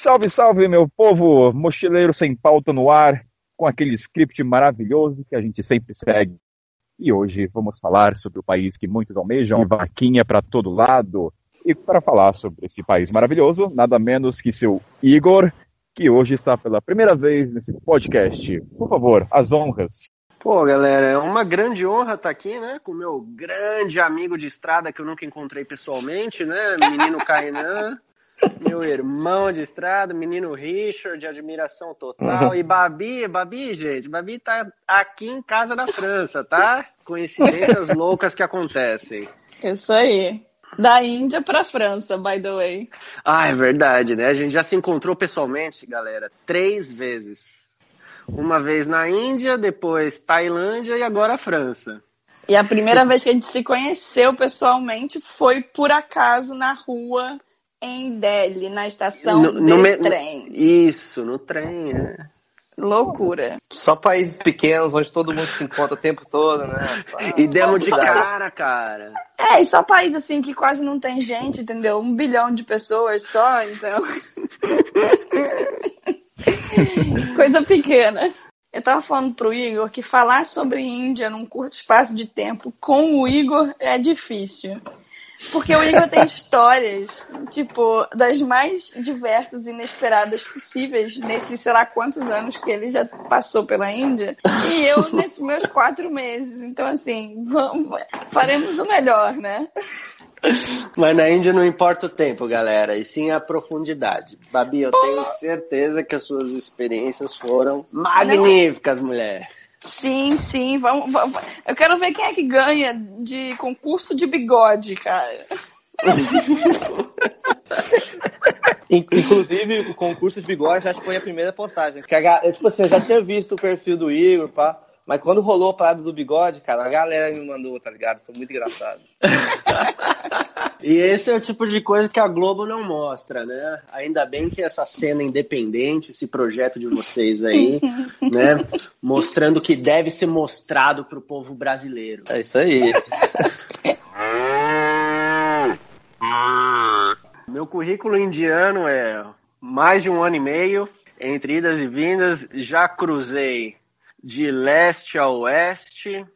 Salve, salve, meu povo mochileiro sem pauta no ar, com aquele script maravilhoso que a gente sempre segue. E hoje vamos falar sobre o país que muitos almejam, vaquinha para todo lado. E para falar sobre esse país maravilhoso, nada menos que seu Igor, que hoje está pela primeira vez nesse podcast. Por favor, as honras. Pô, galera, é uma grande honra estar aqui, né? Com o meu grande amigo de estrada que eu nunca encontrei pessoalmente, né? Menino Kainan. Meu irmão de estrada, menino Richard, de admiração total. E Babi, Babi, gente, Babi tá aqui em casa na França, tá? Coincidências loucas que acontecem. Isso aí. Da Índia pra França, by the way. Ah, é verdade, né? A gente já se encontrou pessoalmente, galera, três vezes. Uma vez na Índia, depois Tailândia e agora a França. E a primeira vez que a gente se conheceu pessoalmente foi por acaso na rua em Delhi, na estação no, no de me... trem. Isso, no trem, é. Loucura. Só países pequenos onde todo mundo se encontra o tempo todo, né? e demos de cara, cara. É, e só país assim que quase não tem gente, entendeu? Um bilhão de pessoas só, então. Coisa pequena. Eu tava falando pro Igor que falar sobre Índia num curto espaço de tempo com o Igor é difícil. Porque o Igor tem histórias, tipo, das mais diversas e inesperadas possíveis nesses, sei lá, quantos anos que ele já passou pela Índia. E eu nesses meus quatro meses. Então, assim, vamos, faremos o melhor, né? Mas na Índia não importa o tempo, galera, e sim a profundidade. Babi, eu tenho certeza que as suas experiências foram magníficas, mulher. Sim, sim. Vamos, vamos, Eu quero ver quem é que ganha de concurso de bigode, cara. Inclusive, o concurso de bigode acho que foi a primeira postagem. Que a, eu, tipo assim, eu já tinha visto o perfil do Igor, pá. Mas quando rolou a parada do bigode, cara, a galera me mandou, tá ligado? Foi muito engraçado. e esse é o tipo de coisa que a Globo não mostra, né? Ainda bem que essa cena independente, esse projeto de vocês aí, né? Mostrando que deve ser mostrado pro povo brasileiro. É isso aí. Meu currículo indiano é mais de um ano e meio, entre idas e vindas, já cruzei de leste a oeste.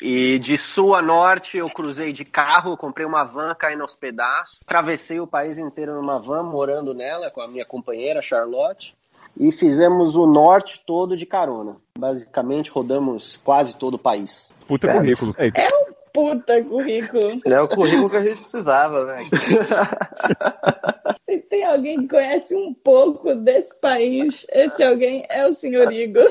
E de sul a norte eu cruzei de carro, comprei uma van caindo aos pedaços. Atravessei o país inteiro numa van, morando nela com a minha companheira Charlotte. E fizemos o norte todo de carona. Basicamente rodamos quase todo o país. Puta é. currículo. É um puta currículo. É o currículo que a gente precisava, né? Se tem alguém que conhece um pouco desse país, esse alguém é o senhor Igor.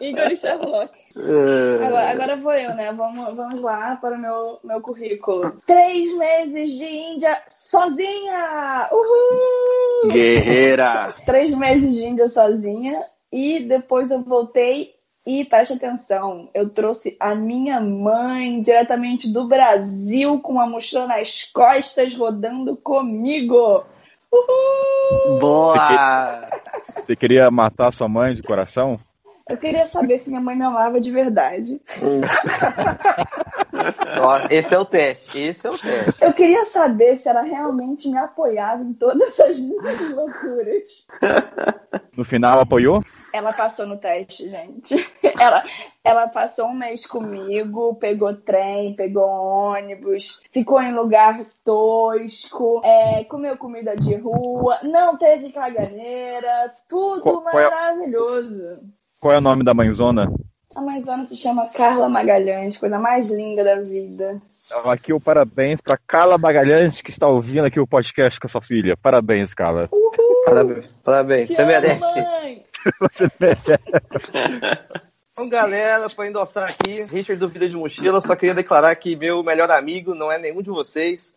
Igor Charlotte. É... Agora, agora, vou eu, né? Vamos, vamos lá para o meu, meu currículo. Três meses de Índia sozinha! Uhul! Guerreira! Três meses de Índia sozinha. E depois eu voltei e preste atenção, eu trouxe a minha mãe diretamente do Brasil com uma mochila nas costas rodando comigo. Uhul! Boa! Você, que... Você queria matar sua mãe de coração? Eu queria saber se minha mãe me amava de verdade. esse é o teste, esse é o teste. Eu queria saber se ela realmente me apoiava em todas essas minhas loucuras. No final, apoiou? Ela passou no teste, gente. Ela, ela passou um mês comigo, pegou trem, pegou ônibus, ficou em lugar tosco, é, comeu comida de rua, não teve caganeira, tudo qual, maravilhoso. Qual é, qual é o nome da mãezona? A mãezona se chama Carla Magalhães, coisa mais linda da vida. Então, aqui o parabéns para Carla Magalhães, que está ouvindo aqui o podcast com a sua filha. Parabéns, Carla. Uhul. Parabéns. Parabéns. Você merece. Mãe. Você merece. Então, galera, para endossar aqui, Richard do Vida de Mochila, só queria declarar que meu melhor amigo não é nenhum de vocês,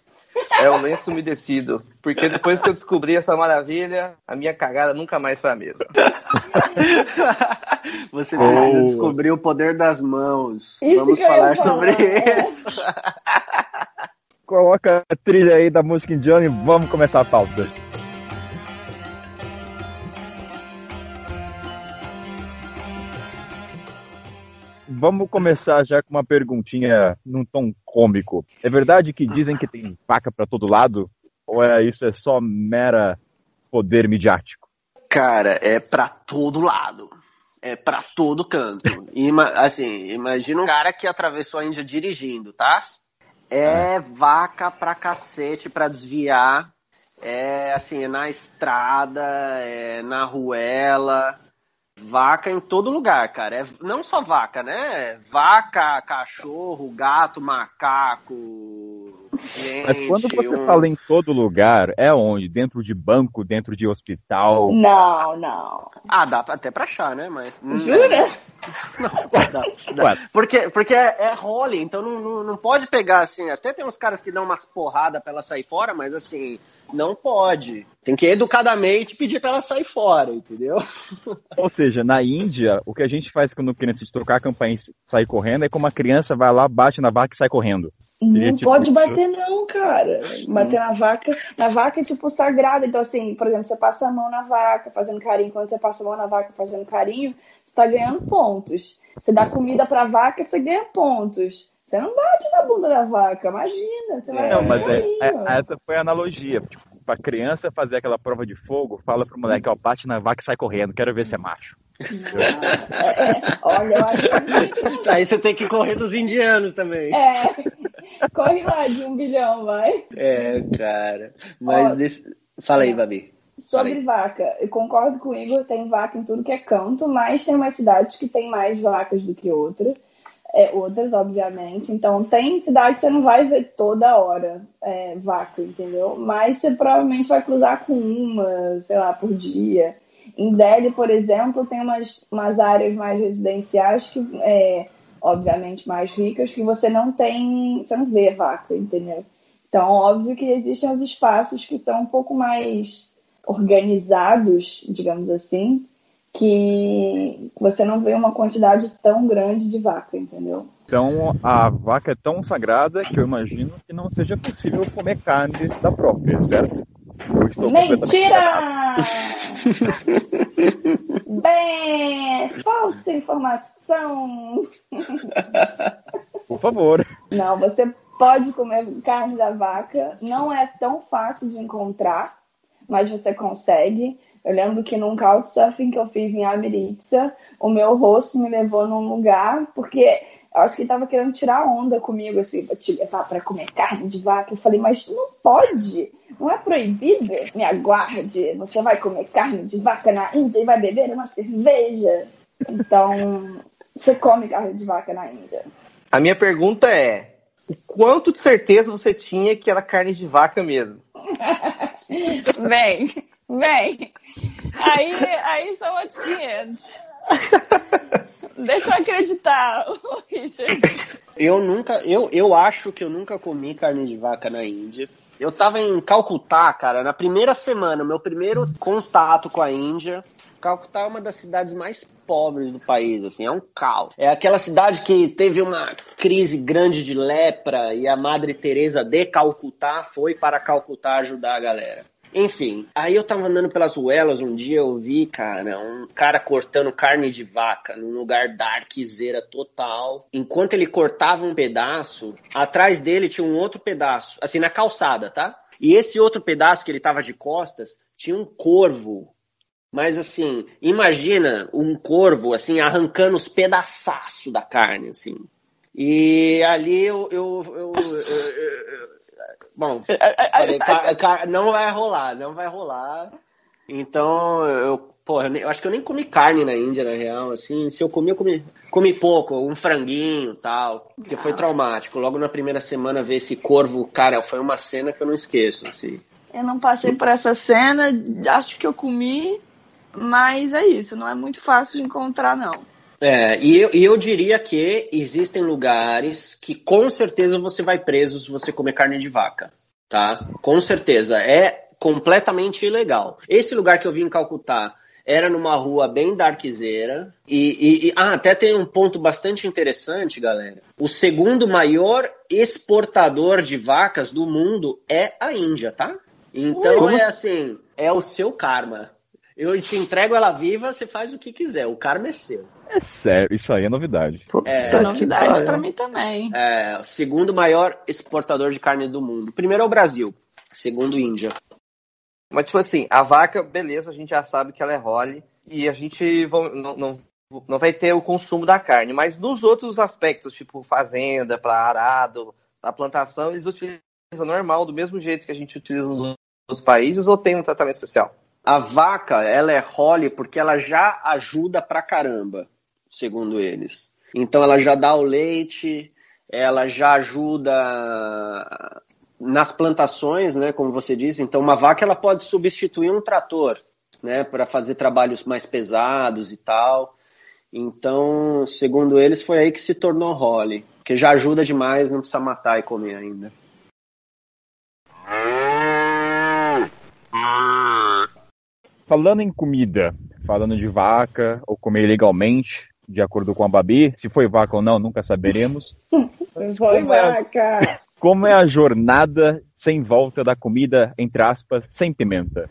é o lenço umedecido. Porque depois que eu descobri essa maravilha, a minha cagada nunca mais foi a mesma. Você precisa oh. descobrir o poder das mãos. Isso Vamos falar sobre isso. Coloca a trilha aí da música indiana e vamos começar a pauta. Vamos começar já com uma perguntinha num tom cômico. É verdade que dizem que tem vaca para todo lado? Ou é isso é só mera poder midiático? Cara, é pra todo lado. É pra todo canto. Ima, assim, imagina um cara que atravessou a Índia dirigindo, tá? É vaca pra cacete pra desviar. É assim, é na estrada, é na ruela. Vaca em todo lugar, cara. É, não só vaca, né? Vaca, cachorro, gato, macaco. Gente, Mas quando você um- fala em todo lugar, é onde? Dentro de banco, dentro de hospital? Não, não. Ah, dá até pra achar, né? Mas. Jura? Não, dá, dá. Porque, porque é, é role, então não, não, não pode pegar assim. Até tem uns caras que dão umas porradas pra ela sair fora, mas assim, não pode. Tem que educadamente pedir pra ela sair fora, entendeu? Ou seja, na Índia, o que a gente faz quando criança de trocar a campainha e sair correndo é como a criança vai lá, bate na vaca e sai correndo. Seria Não tipo pode isso. Não, cara. Bater na vaca. Na vaca é tipo sagrado. Então, assim, por exemplo, você passa a mão na vaca fazendo carinho. Quando você passa a mão na vaca fazendo carinho, você tá ganhando pontos. Você dá comida pra vaca, você ganha pontos. Você não bate na bunda da vaca, imagina. Você vai Não, mas é, carinho. é- essa foi a analogia. Tipo, pra criança fazer aquela prova de fogo, fala pro moleque, ó, bate na vaca e sai correndo, quero ver se é macho. É, é, olha, eu acho que. Aí você tem que correr dos indianos também. É. Corre lá de um bilhão, vai. É, cara. Mas Ó, desse... Fala aí, Babi. Sobre Falei. vaca, eu concordo com o Igor, tem vaca em tudo que é canto, mas tem umas cidades que tem mais vacas do que outras, é, outras, obviamente. Então, tem cidade que você não vai ver toda hora é, vaca, entendeu? Mas você provavelmente vai cruzar com uma, sei lá, por dia. Em Delhi, por exemplo, tem umas, umas áreas mais residenciais que, é, obviamente, mais ricas, que você não tem, você não vê vaca, entendeu? Então, óbvio que existem os espaços que são um pouco mais organizados, digamos assim, que você não vê uma quantidade tão grande de vaca, entendeu? Então a vaca é tão sagrada que eu imagino que não seja possível comer carne da própria, certo? Mentira! Bem, falsa informação. Por favor. Não, você pode comer carne da vaca. Não é tão fácil de encontrar, mas você consegue. Eu lembro que num couchsurfing que eu fiz em Ameritza, o meu rosto me levou num lugar, porque eu acho que ele tava querendo tirar onda comigo, assim, pra te levar pra comer carne de vaca. Eu falei, mas não pode, não é proibido. Me aguarde, você vai comer carne de vaca na Índia e vai beber uma cerveja. Então, você come carne de vaca na Índia. A minha pergunta é: o quanto de certeza você tinha que era carne de vaca mesmo? Vem, vem. Aí, aí são outros 500. Deixa eu acreditar, Richard. Eu nunca, eu, eu acho que eu nunca comi carne de vaca na Índia. Eu tava em Calcutá, cara, na primeira semana, meu primeiro contato com a Índia. Calcutá é uma das cidades mais pobres do país, assim, é um caos. É aquela cidade que teve uma crise grande de lepra e a Madre Teresa de Calcutá foi para Calcutá ajudar a galera. Enfim, aí eu tava andando pelas ruelas um dia, eu vi, cara, um cara cortando carne de vaca num lugar darkzeira total. Enquanto ele cortava um pedaço, atrás dele tinha um outro pedaço, assim, na calçada, tá? E esse outro pedaço que ele tava de costas tinha um corvo. Mas assim, imagina um corvo, assim, arrancando os pedaços da carne, assim. E ali eu- eu- eu- eu- bom, falei, não vai rolar, não vai rolar. Então, eu, porra, eu acho que eu nem comi carne na Índia, na real, assim, se eu comi, eu comi, comi pouco, um franguinho e tal, porque foi traumático. Logo na primeira semana ver esse corvo, cara, foi uma cena que eu não esqueço, assim. Eu não passei por essa cena, acho que eu comi, mas é isso, não é muito fácil de encontrar, não. É, e eu, e eu diria que existem lugares que com certeza você vai preso se você comer carne de vaca, tá? Com certeza. É completamente ilegal. Esse lugar que eu vi em Calcutá era numa rua bem darkzeira. E, e- e- ah, até tem um ponto bastante interessante, galera. O segundo maior exportador de vacas do mundo é a Índia, tá? Então Como é assim, é o seu karma. Eu te entrego ela viva, você faz o que quiser. O karma é seu. É sério, isso aí é novidade. É, que Novidade pariu. pra mim também. É, o segundo maior exportador de carne do mundo. Primeiro é o Brasil, segundo Índia. Mas, tipo assim, a vaca, beleza, a gente já sabe que ela é role e a gente vão, não, não, não vai ter o consumo da carne. Mas nos outros aspectos, tipo fazenda, para arado, para plantação, eles utilizam normal, do mesmo jeito que a gente utiliza nos outros países, ou tem um tratamento especial? A vaca, ela é role porque ela já ajuda pra caramba, segundo eles. Então ela já dá o leite, ela já ajuda nas plantações, né, como você disse. Então uma vaca ela pode substituir um trator, né, para fazer trabalhos mais pesados e tal. Então, segundo eles, foi aí que se tornou role, porque já ajuda demais, não precisa matar e comer ainda. Falando em comida, falando de vaca ou comer legalmente, de acordo com a Babi, se foi vaca ou não, nunca saberemos. foi como vaca! É a, como é a jornada sem volta da comida, entre aspas, sem pimenta?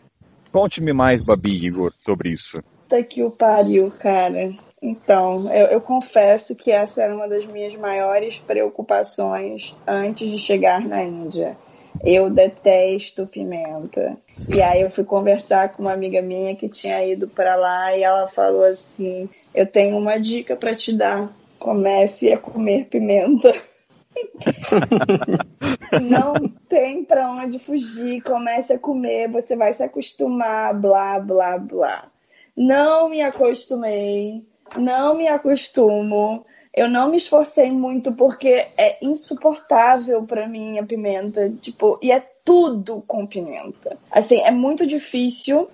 Conte-me mais, Babi Igor, sobre isso. Tá que o pariu, cara. Então, eu, eu, confesso que essa era uma das minhas maiores preocupações antes de chegar na Índia. Eu detesto pimenta. E aí eu fui conversar com uma amiga minha que tinha ido para lá e ela falou assim: "Eu tenho uma dica para te dar. Comece a comer pimenta." não tem para onde fugir, comece a comer, você vai se acostumar, blá, blá, blá. Não me acostumei, não me acostumo. Eu não me esforcei muito porque é insuportável para mim a pimenta, tipo, e é tudo com pimenta. Assim, é muito difícil.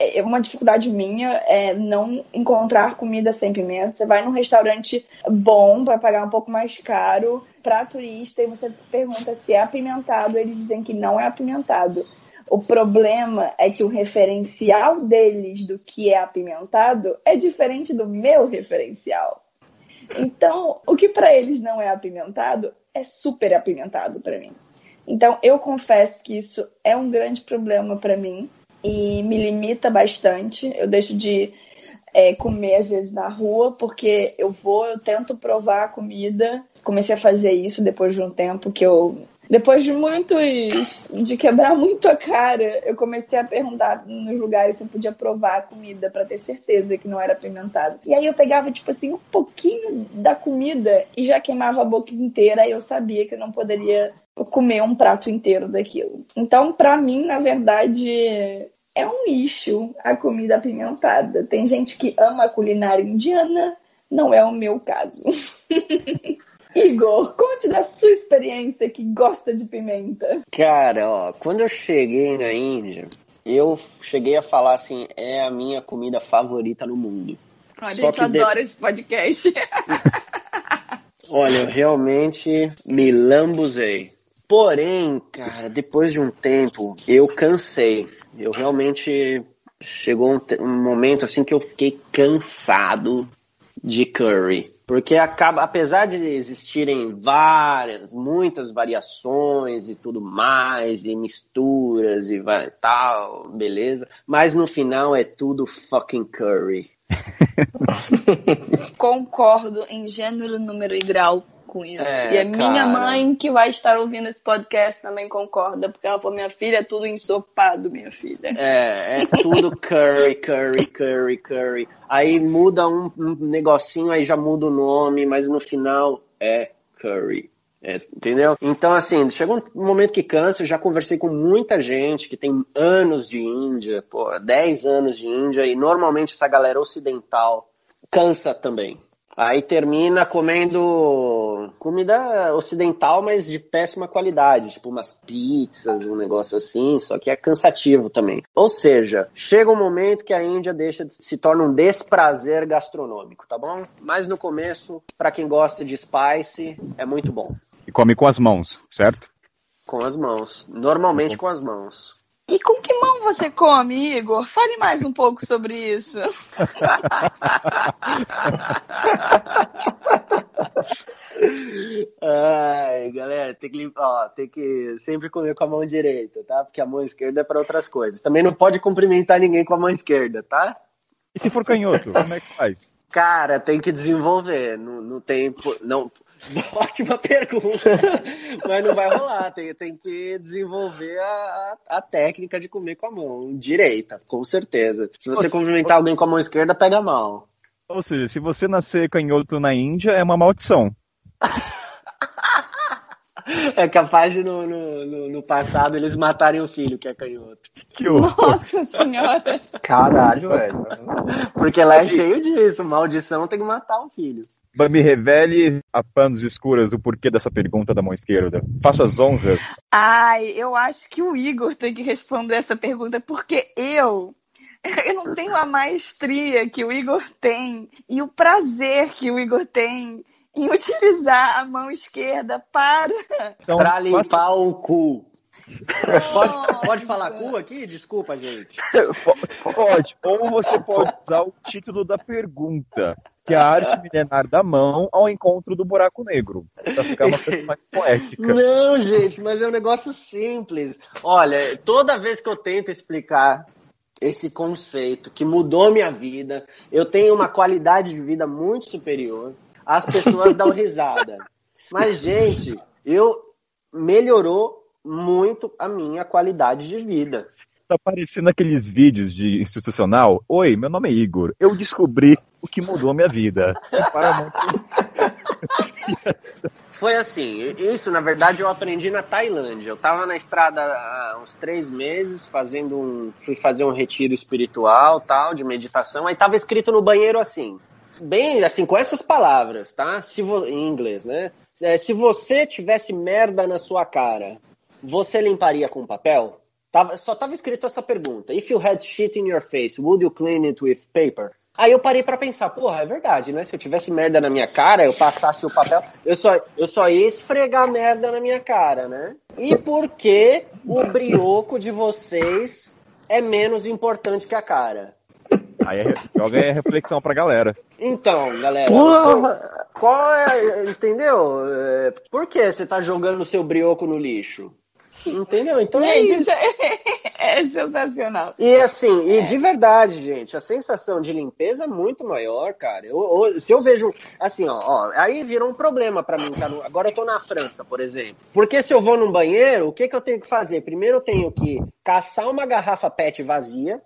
É uma dificuldade minha é não encontrar comida sem pimenta. Você vai num restaurante bom, vai pagar um pouco mais caro para turista e você pergunta se é apimentado, eles dizem que não é apimentado. O problema é que o referencial deles do que é apimentado é diferente do meu referencial. Então, o que para eles não é apimentado é super apimentado para mim. Então, eu confesso que isso é um grande problema para mim e me limita bastante. Eu deixo de é, comer às vezes na rua porque eu vou, eu tento provar a comida. Comecei a fazer isso depois de um tempo que eu depois de muitos. de quebrar muito a cara, eu comecei a perguntar nos lugares se eu podia provar a comida para ter certeza que não era apimentado. E aí eu pegava, tipo assim, um pouquinho da comida e já queimava a boca inteira. Aí eu sabia que eu não poderia comer um prato inteiro daquilo. Então, para mim, na verdade, é um lixo a comida apimentada. Tem gente que ama a culinária indiana, não é o meu caso. Igor, conte da sua experiência que gosta de pimenta. Cara, ó, quando eu cheguei na Índia, eu cheguei a falar assim, é a minha comida favorita no mundo. Olha, Só que adora de... esse podcast. Olha, eu realmente me lambuzei. Porém, cara, depois de um tempo, eu cansei. Eu realmente chegou um, um momento assim que eu fiquei cansado de curry. Porque acaba, apesar de existirem várias, muitas variações e tudo mais, e misturas e vai, tal, beleza, mas no final é tudo fucking curry. Concordo em gênero, número e grau com isso. É, e a minha mãe, que vai estar ouvindo esse podcast, também concorda, porque ela falou: minha filha é tudo ensopado, minha filha. É, é tudo curry, curry, curry, curry. Aí muda um, um negocinho, aí já muda o nome, mas no final é curry. É, entendeu? Então, assim, chega um momento que cansa. Eu já conversei com muita gente que tem anos de Índia, pô, 10 anos de Índia, e normalmente essa galera ocidental cansa também. Aí termina comendo comida ocidental, mas de péssima qualidade, tipo umas pizzas, um negócio assim, só que é cansativo também. Ou seja, chega um momento que a Índia deixa de, se torna um desprazer gastronômico, tá bom? Mas no começo, para quem gosta de spice, é muito bom. E come com as mãos, certo? Com as mãos, normalmente com as mãos. E com que mão você come, Igor? Fale mais um pouco sobre isso. Ai, galera, tem que, ó, tem que sempre comer com a mão direita, tá? Porque a mão esquerda é para outras coisas. Também não pode cumprimentar ninguém com a mão esquerda, tá? E se for canhoto, como é que faz? Cara, tem que desenvolver. No, no tempo, não, Ótima pergunta. Mas não vai rolar. Tem, tem que desenvolver a, a, técnica de comer com a mão direita, com certeza. Se você cumprimentar alguém com a mão esquerda, pega mal. Ou seja, se você nascer canhoto na Índia, é uma maldição. É capaz de no, no, no, passado eles matarem o filho que é canhoto. Que Nossa senhora! Caralho, velho. Porque lá é cheio disso. Maldição tem que matar o filho. Me revele a panos escuras o porquê dessa pergunta da mão esquerda. Faça as honras. Ai, eu acho que o Igor tem que responder essa pergunta, porque eu eu não tenho a maestria que o Igor tem e o prazer que o Igor tem em utilizar a mão esquerda para. Então, para limpar o cu. Pode, pode falar cu aqui? Desculpa, gente. Pode. Ou você pode usar o título da pergunta, que a arte milenar da mão ao encontro do buraco negro. Pra ficar uma coisa mais poética. Não, gente, mas é um negócio simples. Olha, toda vez que eu tento explicar esse conceito que mudou minha vida, eu tenho uma qualidade de vida muito superior as pessoas dão risada. Mas, gente, eu melhorou muito a minha qualidade de vida. Tá aparecendo aqueles vídeos de institucional. Oi, meu nome é Igor. Eu descobri o que mudou a minha vida. Foi assim, isso na verdade eu aprendi na Tailândia. Eu tava na estrada há uns três meses, fazendo um. fui fazer um retiro espiritual, tal, de meditação. Aí tava escrito no banheiro assim: bem assim, com essas palavras, tá? Se vo... Em inglês, né? É, se você tivesse merda na sua cara, você limparia com papel? Tava, só tava escrito essa pergunta. If you had shit in your face, would you clean it with paper? Aí eu parei para pensar, porra, é verdade, né? Se eu tivesse merda na minha cara, eu passasse o papel, eu só, eu só ia esfregar merda na minha cara, né? E por que o brioco de vocês é menos importante que a cara? Aí é, joga aí a reflexão pra galera. Então, galera, Porra. qual é. Entendeu? É, por que você tá jogando o seu brioco no lixo? Entendeu? Então é isso. É sensacional. E assim, e de verdade, gente, a sensação de limpeza é muito maior, cara. Eu, eu, se eu vejo, assim, ó, ó aí virou um problema para mim. Tá no, agora eu tô na França, por exemplo. Porque se eu vou num banheiro, o que, que eu tenho que fazer? Primeiro eu tenho que caçar uma garrafa PET vazia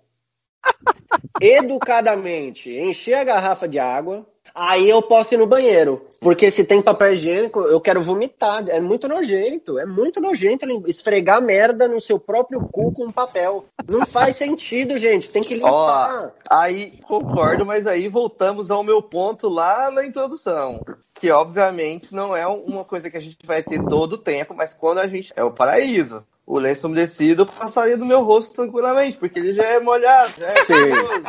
educadamente encher a garrafa de água, aí eu posso ir no banheiro. Porque se tem papel higiênico, eu quero vomitar. É muito nojento. É muito nojento esfregar merda no seu próprio cu com papel. Não faz sentido, gente. Tem que limpar. Ó, aí concordo, mas aí voltamos ao meu ponto lá na introdução. Que obviamente não é uma coisa que a gente vai ter todo o tempo, mas quando a gente. É o paraíso o lenço umedecido passaria do meu rosto tranquilamente, porque ele já é molhado, já é sim.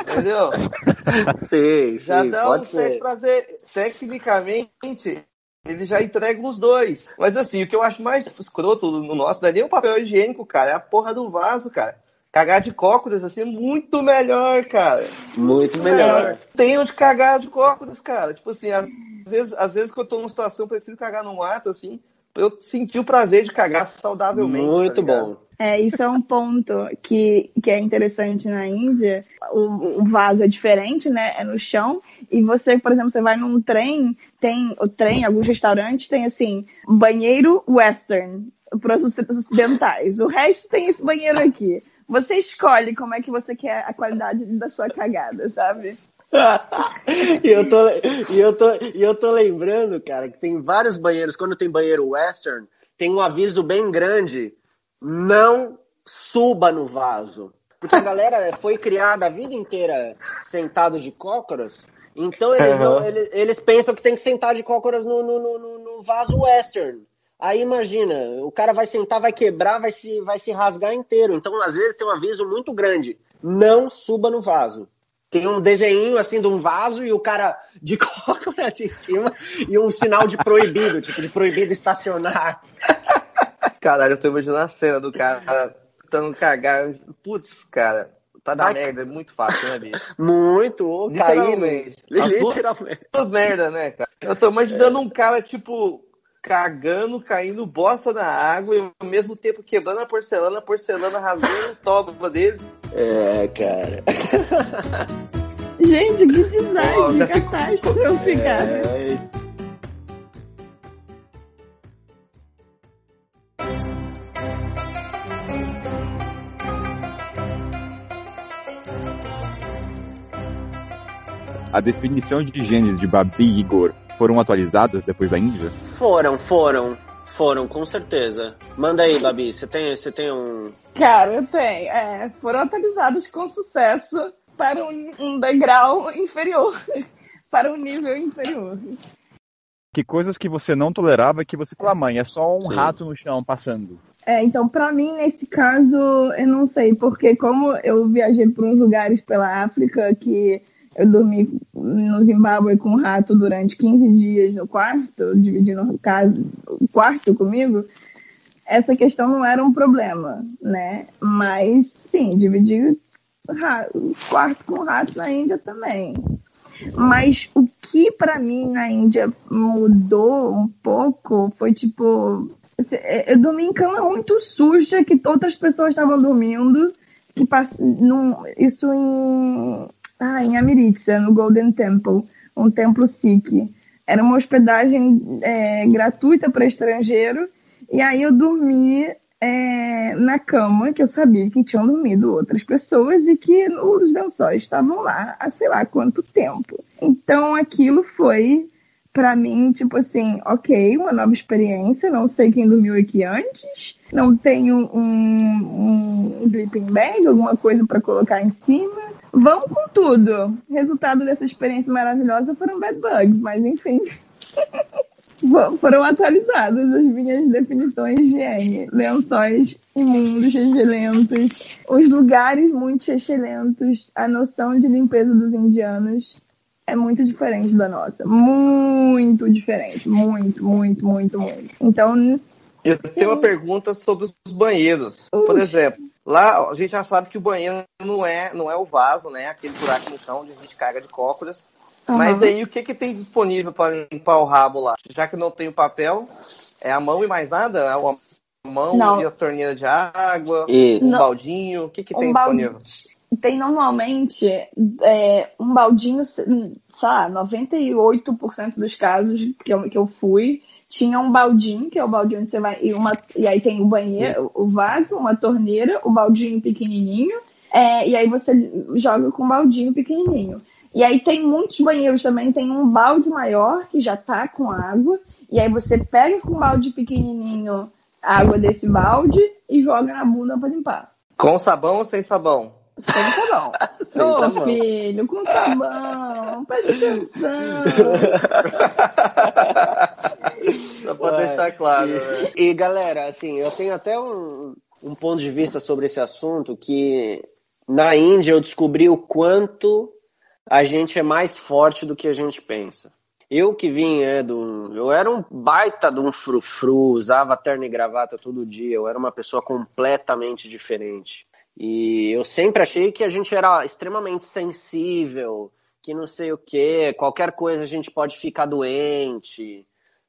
entendeu? Sim, já sim, dá um certo prazer. Tecnicamente, ele já entrega os dois. Mas assim, o que eu acho mais escroto no nosso não é nem o papel higiênico, cara, é a porra do vaso, cara. Cagar de cócoras, assim, é muito melhor, cara. Muito melhor. Tenho de cagar de cócoras, cara. Tipo assim, às vezes, às vezes que eu tô numa situação, eu prefiro cagar no mato, assim, eu senti o prazer de cagar saudavelmente. Muito tá bom. É, isso é um ponto que, que é interessante na Índia. O, o, vaso é diferente, né? É no chão. E você, por exemplo, você vai num trem, tem o trem, alguns restaurantes tem assim, banheiro western para os ocidentais. O resto tem esse banheiro aqui. Você escolhe como é que você quer a qualidade da sua cagada, sabe? e, eu tô, e, eu tô, e eu tô lembrando, cara, que tem vários banheiros. Quando tem banheiro western, tem um aviso bem grande: não suba no vaso. Porque a galera foi criada a vida inteira sentado de cócoras. Então eles, uhum. não, eles, eles, pensam que tem que sentar de cócoras no, no, no, no, vaso western. Aí imagina, o cara vai sentar, vai quebrar, vai se, vai se rasgar inteiro. Então, às vezes, tem um aviso muito grande: não suba no vaso tem um desenho assim de um vaso e o cara de cócoras em cima e um sinal de proibido, tipo, de proibido estacionar. Caralho, eu tô imaginando a cena do cara tentando cagar. Putz, cara, pra dar Vai... merda é muito fácil, né, bicho? Muito, literalmente. Caindo. Literalmente. Duas merda, né, cara? Eu tô imaginando é. um cara, tipo, cagando, caindo bosta na água e ao mesmo tempo quebrando a porcelana, a porcelana rasgando o toba dele. É, cara. Gente, que design oh, catástrofe, ficou... cara. É... Né? A definição de gênesis de Babi Igor foram atualizadas depois da Índia? Foram, foram. Foram, com certeza. Manda aí, Babi, você tem, você tem um. Cara, eu tenho. É, foram atualizados com sucesso para um, um degrau inferior. para um nível inferior. Que coisas que você não tolerava que você falou, mãe, é só um Sim. rato no chão passando. É, então, para mim, nesse caso, eu não sei, porque como eu viajei por uns lugares pela África que eu dormi no Zimbábue com um rato durante 15 dias no quarto, dividindo o, caso, o quarto comigo, essa questão não era um problema, né? Mas, sim, dividir o quarto com rato na Índia também. Mas o que para mim na Índia mudou um pouco foi tipo. Eu dormi em cama muito suja, que outras pessoas estavam dormindo. Que pass... Num... Isso em ah, em Amritza, no Golden Temple, um templo Sikh. Era uma hospedagem é, gratuita para estrangeiro. E aí eu dormi é, na cama, que eu sabia que tinham dormido outras pessoas e que os lençóis estavam lá há sei lá quanto tempo. Então aquilo foi para mim, tipo assim, ok, uma nova experiência, não sei quem dormiu aqui antes, não tenho um, um sleeping bag, alguma coisa para colocar em cima, Vamos com tudo. Resultado dessa experiência maravilhosa foram bad bugs, mas enfim. foram atualizadas as minhas definições de higiene. Lençóis imundos, excelentos, os lugares muito excelentos, a noção de limpeza dos indianos é muito diferente da nossa. Muito diferente. Muito, muito, muito, muito. Então. Eu tenho uma pergunta sobre os banheiros. Por exemplo, Lá a gente já sabe que o banheiro não é, não é o vaso, né? Aquele buraco no chão onde a gente carga de cócoras. Uhum. Mas aí o que, que tem disponível para limpar o rabo lá? Já que não tem o papel, é a mão e mais nada? É a mão não. e a torneira de água, Isso. um baldinho, o que, que tem um disponível? Tem normalmente é, um baldinho, sei lá, 98% dos casos que eu, que eu fui, tinha um baldinho, que é o baldinho onde você vai. E, uma, e aí tem o banheiro, o vaso, uma torneira, o baldinho pequenininho. É, e aí você joga com o baldinho pequenininho. E aí tem muitos banheiros também, tem um balde maior que já tá com água. E aí você pega com o balde pequenininho a água desse balde e joga na bunda para limpar. Com sabão ou sem sabão? Sem sabão. Ô, oh, filho, com sabão. Presta atenção. Só pra Ué. deixar claro. Né? E galera, assim, eu tenho até um, um ponto de vista sobre esse assunto que na Índia eu descobri o quanto a gente é mais forte do que a gente pensa. Eu que vim, é, do, eu era um baita de um frufru, usava terno e gravata todo dia, eu era uma pessoa completamente diferente. E eu sempre achei que a gente era extremamente sensível, que não sei o que, qualquer coisa a gente pode ficar doente.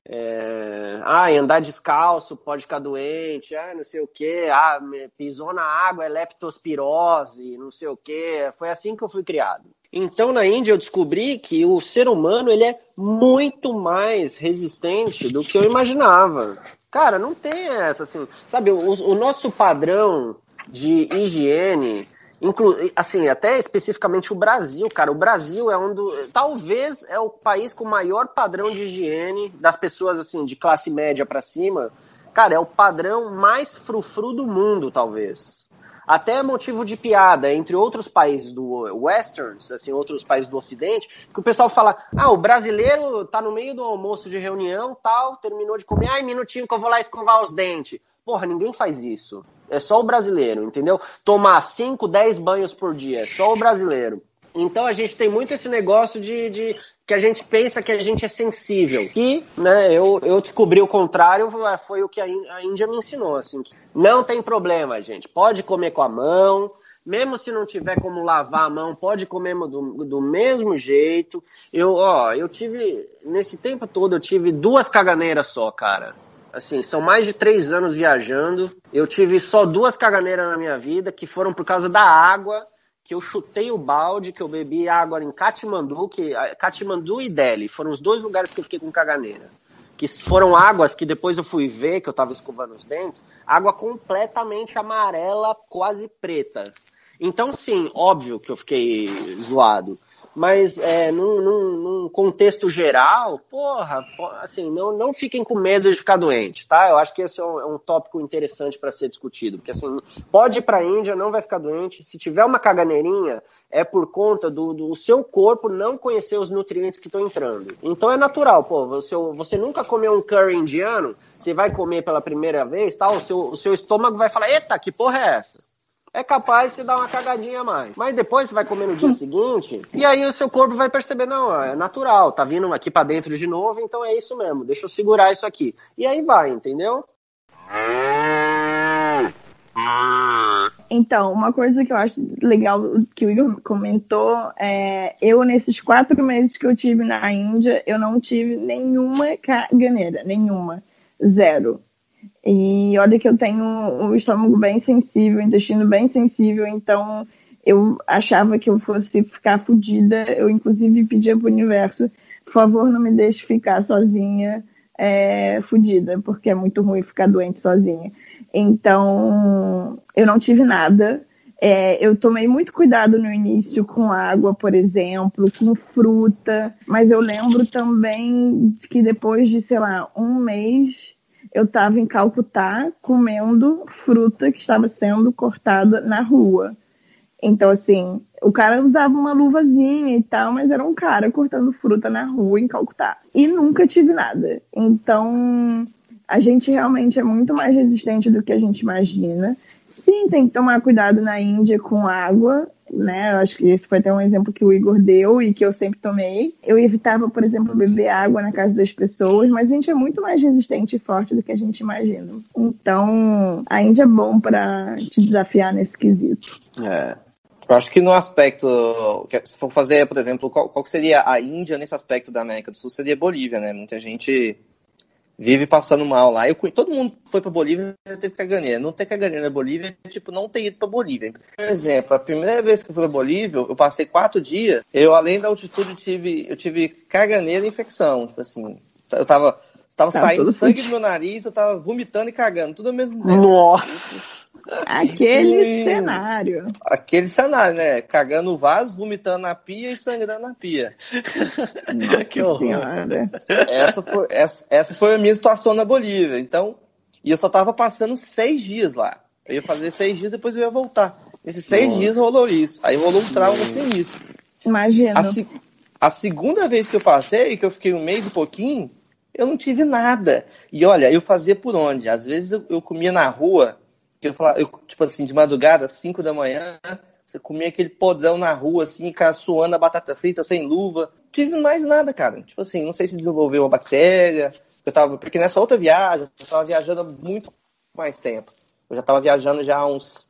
É, ah, andar descalço pode ficar doente, ah, não sei o que, ah, pisou na água, é leptospirose, não sei o que. Foi assim que eu fui criado. Então, na Índia, eu descobri que o ser humano ele é muito mais resistente do que eu imaginava. Cara, não tem essa, assim, sabe, o, o nosso padrão de higiene Inclu assim, até especificamente o Brasil, cara. O Brasil é um do. Talvez é o país com maior padrão de higiene das pessoas, assim, de classe média para cima. Cara, é o padrão mais frufru do mundo, talvez. Até motivo de piada entre outros países do Westerns, assim, outros países do Ocidente, que o pessoal fala: ah, o brasileiro tá no meio do almoço de reunião, tal, terminou de comer, ai, minutinho que eu vou lá escovar os dentes. Porra, ninguém faz isso. É só o brasileiro, entendeu? Tomar 5, 10 banhos por dia, é só o brasileiro. Então a gente tem muito esse negócio de, de, que a gente pensa que a gente é sensível. E né, eu, eu descobri o contrário, foi o que a Índia me ensinou. Assim, não tem problema, gente. Pode comer com a mão, mesmo se não tiver como lavar a mão, pode comer do, do mesmo jeito. Eu, ó, eu tive, nesse tempo todo, eu tive duas caganeiras só, cara. Assim, são mais de três anos viajando. Eu tive só duas caganeiras na minha vida, que foram por causa da água, que eu chutei o balde, que eu bebi água em Katmandu, que Katmandu e Delhi foram os dois lugares que eu fiquei com caganeira. Que foram águas que depois eu fui ver, que eu tava escovando os dentes, água completamente amarela, quase preta. Então, sim, óbvio que eu fiquei zoado. Mas é, num, num, num, contexto geral, porra, assim, não, não fiquem com medo de ficar doente, tá? Eu acho que esse é um, é um tópico interessante para ser discutido, porque assim, pode ir para a Índia, não vai ficar doente. Se tiver uma caganeirinha, é por conta do, do seu corpo não conhecer os nutrientes que estão entrando. Então é natural, pô. Você, você nunca comeu um curry indiano, você vai comer pela primeira vez, tá? O seu, o seu estômago vai falar: eita, que porra é essa? É capaz de dar uma cagadinha a mais. Mas depois você vai comer no dia seguinte, e aí o seu corpo vai perceber, não, é natural, tá vindo aqui para dentro de novo, então é isso mesmo, deixa eu segurar isso aqui. E aí vai, entendeu? Então, uma coisa que eu acho legal que o Igor comentou é eu nesses quatro meses que eu tive na Índia, eu não tive nenhuma caganeira, nenhuma, zero. E olha que eu tenho o estômago bem sensível, o intestino bem sensível, então eu achava que eu fosse ficar fodida. Eu, inclusive, pedia pro universo, por favor, não me deixe ficar sozinha, é, fodida, porque é muito ruim ficar doente sozinha. Então, eu não tive nada. É, eu tomei muito cuidado no início com água, por exemplo, com fruta, mas eu lembro também que depois de, sei lá, um mês, eu estava em Calcutá comendo fruta que estava sendo cortada na rua. Então, assim, o cara usava uma luvazinha e tal, mas era um cara cortando fruta na rua em Calcutá. E nunca tive nada. Então, a gente realmente é muito mais resistente do que a gente imagina. Sim, tem que tomar cuidado na Índia com água né? Eu acho que esse foi até um exemplo que o Igor deu e que eu sempre tomei. Eu evitava, por exemplo, beber água na casa das pessoas, mas a gente é muito mais resistente e forte do que a gente imagina. Então, a Índia é bom para te desafiar nesse quesito. É. Eu acho que no aspecto, se for fazer, por exemplo, qual, qual seria a Índia nesse aspecto da América do Sul, seria Bolívia, né? Muita gente vive passando mal lá. Eu, todo mundo foi para Bolívia teve caganeira. Não ter caganeira na Bolívia tipo, não ter ido para Bolívia. Por exemplo, a primeira vez que eu fui para Bolívia, eu passei quatro dias, eu, além da altitude, tive, eu tive caganeira e infecção. Tipo assim, eu tava, tava tá, saindo sangue do meu nariz, eu tava vomitando e cagando, tudo ao mesmo tempo. Nossa! Aquele Sim. cenário. Aquele cenário, né? Cagando o vaso, vomitando na pia e sangrando na pia. Nossa que senhora. Essa foi, essa, essa foi a minha situação na Bolívia. Então, e eu só tava passando seis dias lá. Eu ia fazer seis dias, depois eu ia voltar. Nesses seis Nossa. dias rolou isso. Aí rolou um trauma sem isso. Imagina. A, a segunda vez que eu passei, que eu fiquei um mês e pouquinho, eu não tive nada. E olha, eu fazia por onde? Às vezes eu, eu comia na rua, que eu falava, eu, tipo assim, de madrugada, 5 da manhã, você comia aquele podrão na rua, assim, cara, suando a batata frita sem luva. Não tive mais nada, cara. Tipo assim, não sei se desenvolveu uma bactéria. Eu tava, porque nessa outra viagem, eu tava viajando há muito mais tempo. Eu já tava viajando já há uns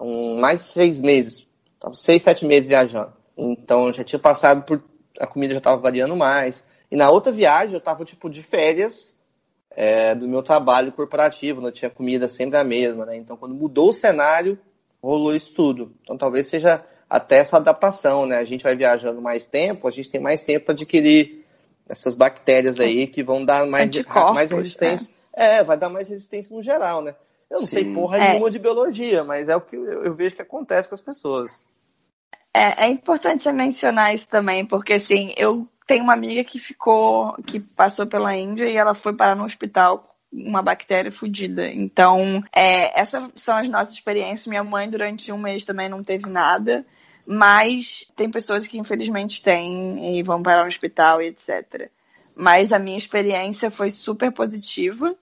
um, mais de seis meses. Tava seis, sete meses viajando. Então já tinha passado por. A comida já tava variando mais. E na outra viagem eu tava, tipo, de férias é, do meu trabalho corporativo, não tinha comida sempre a mesma, né? Então, quando mudou o cenário, rolou isso tudo. Então, talvez seja até essa adaptação, né? A gente vai viajando mais tempo, a gente tem mais tempo para adquirir essas bactérias aí que vão dar mais, mais resistência. É. é. vai dar mais resistência no geral, né? Eu não Sim. sei porra é. nenhuma de biologia, mas é o que eu, eu vejo que acontece com as pessoas. É, é, importante você mencionar isso também, porque assim, eu tem uma amiga que ficou, que passou pela Índia e ela foi parar no hospital uma bactéria fodida. Então, é, essas são as nossas experiências. Minha mãe, durante um mês, também não teve nada. Mas tem pessoas que infelizmente têm e vão parar no hospital e etc. Mas a minha experiência foi super positiva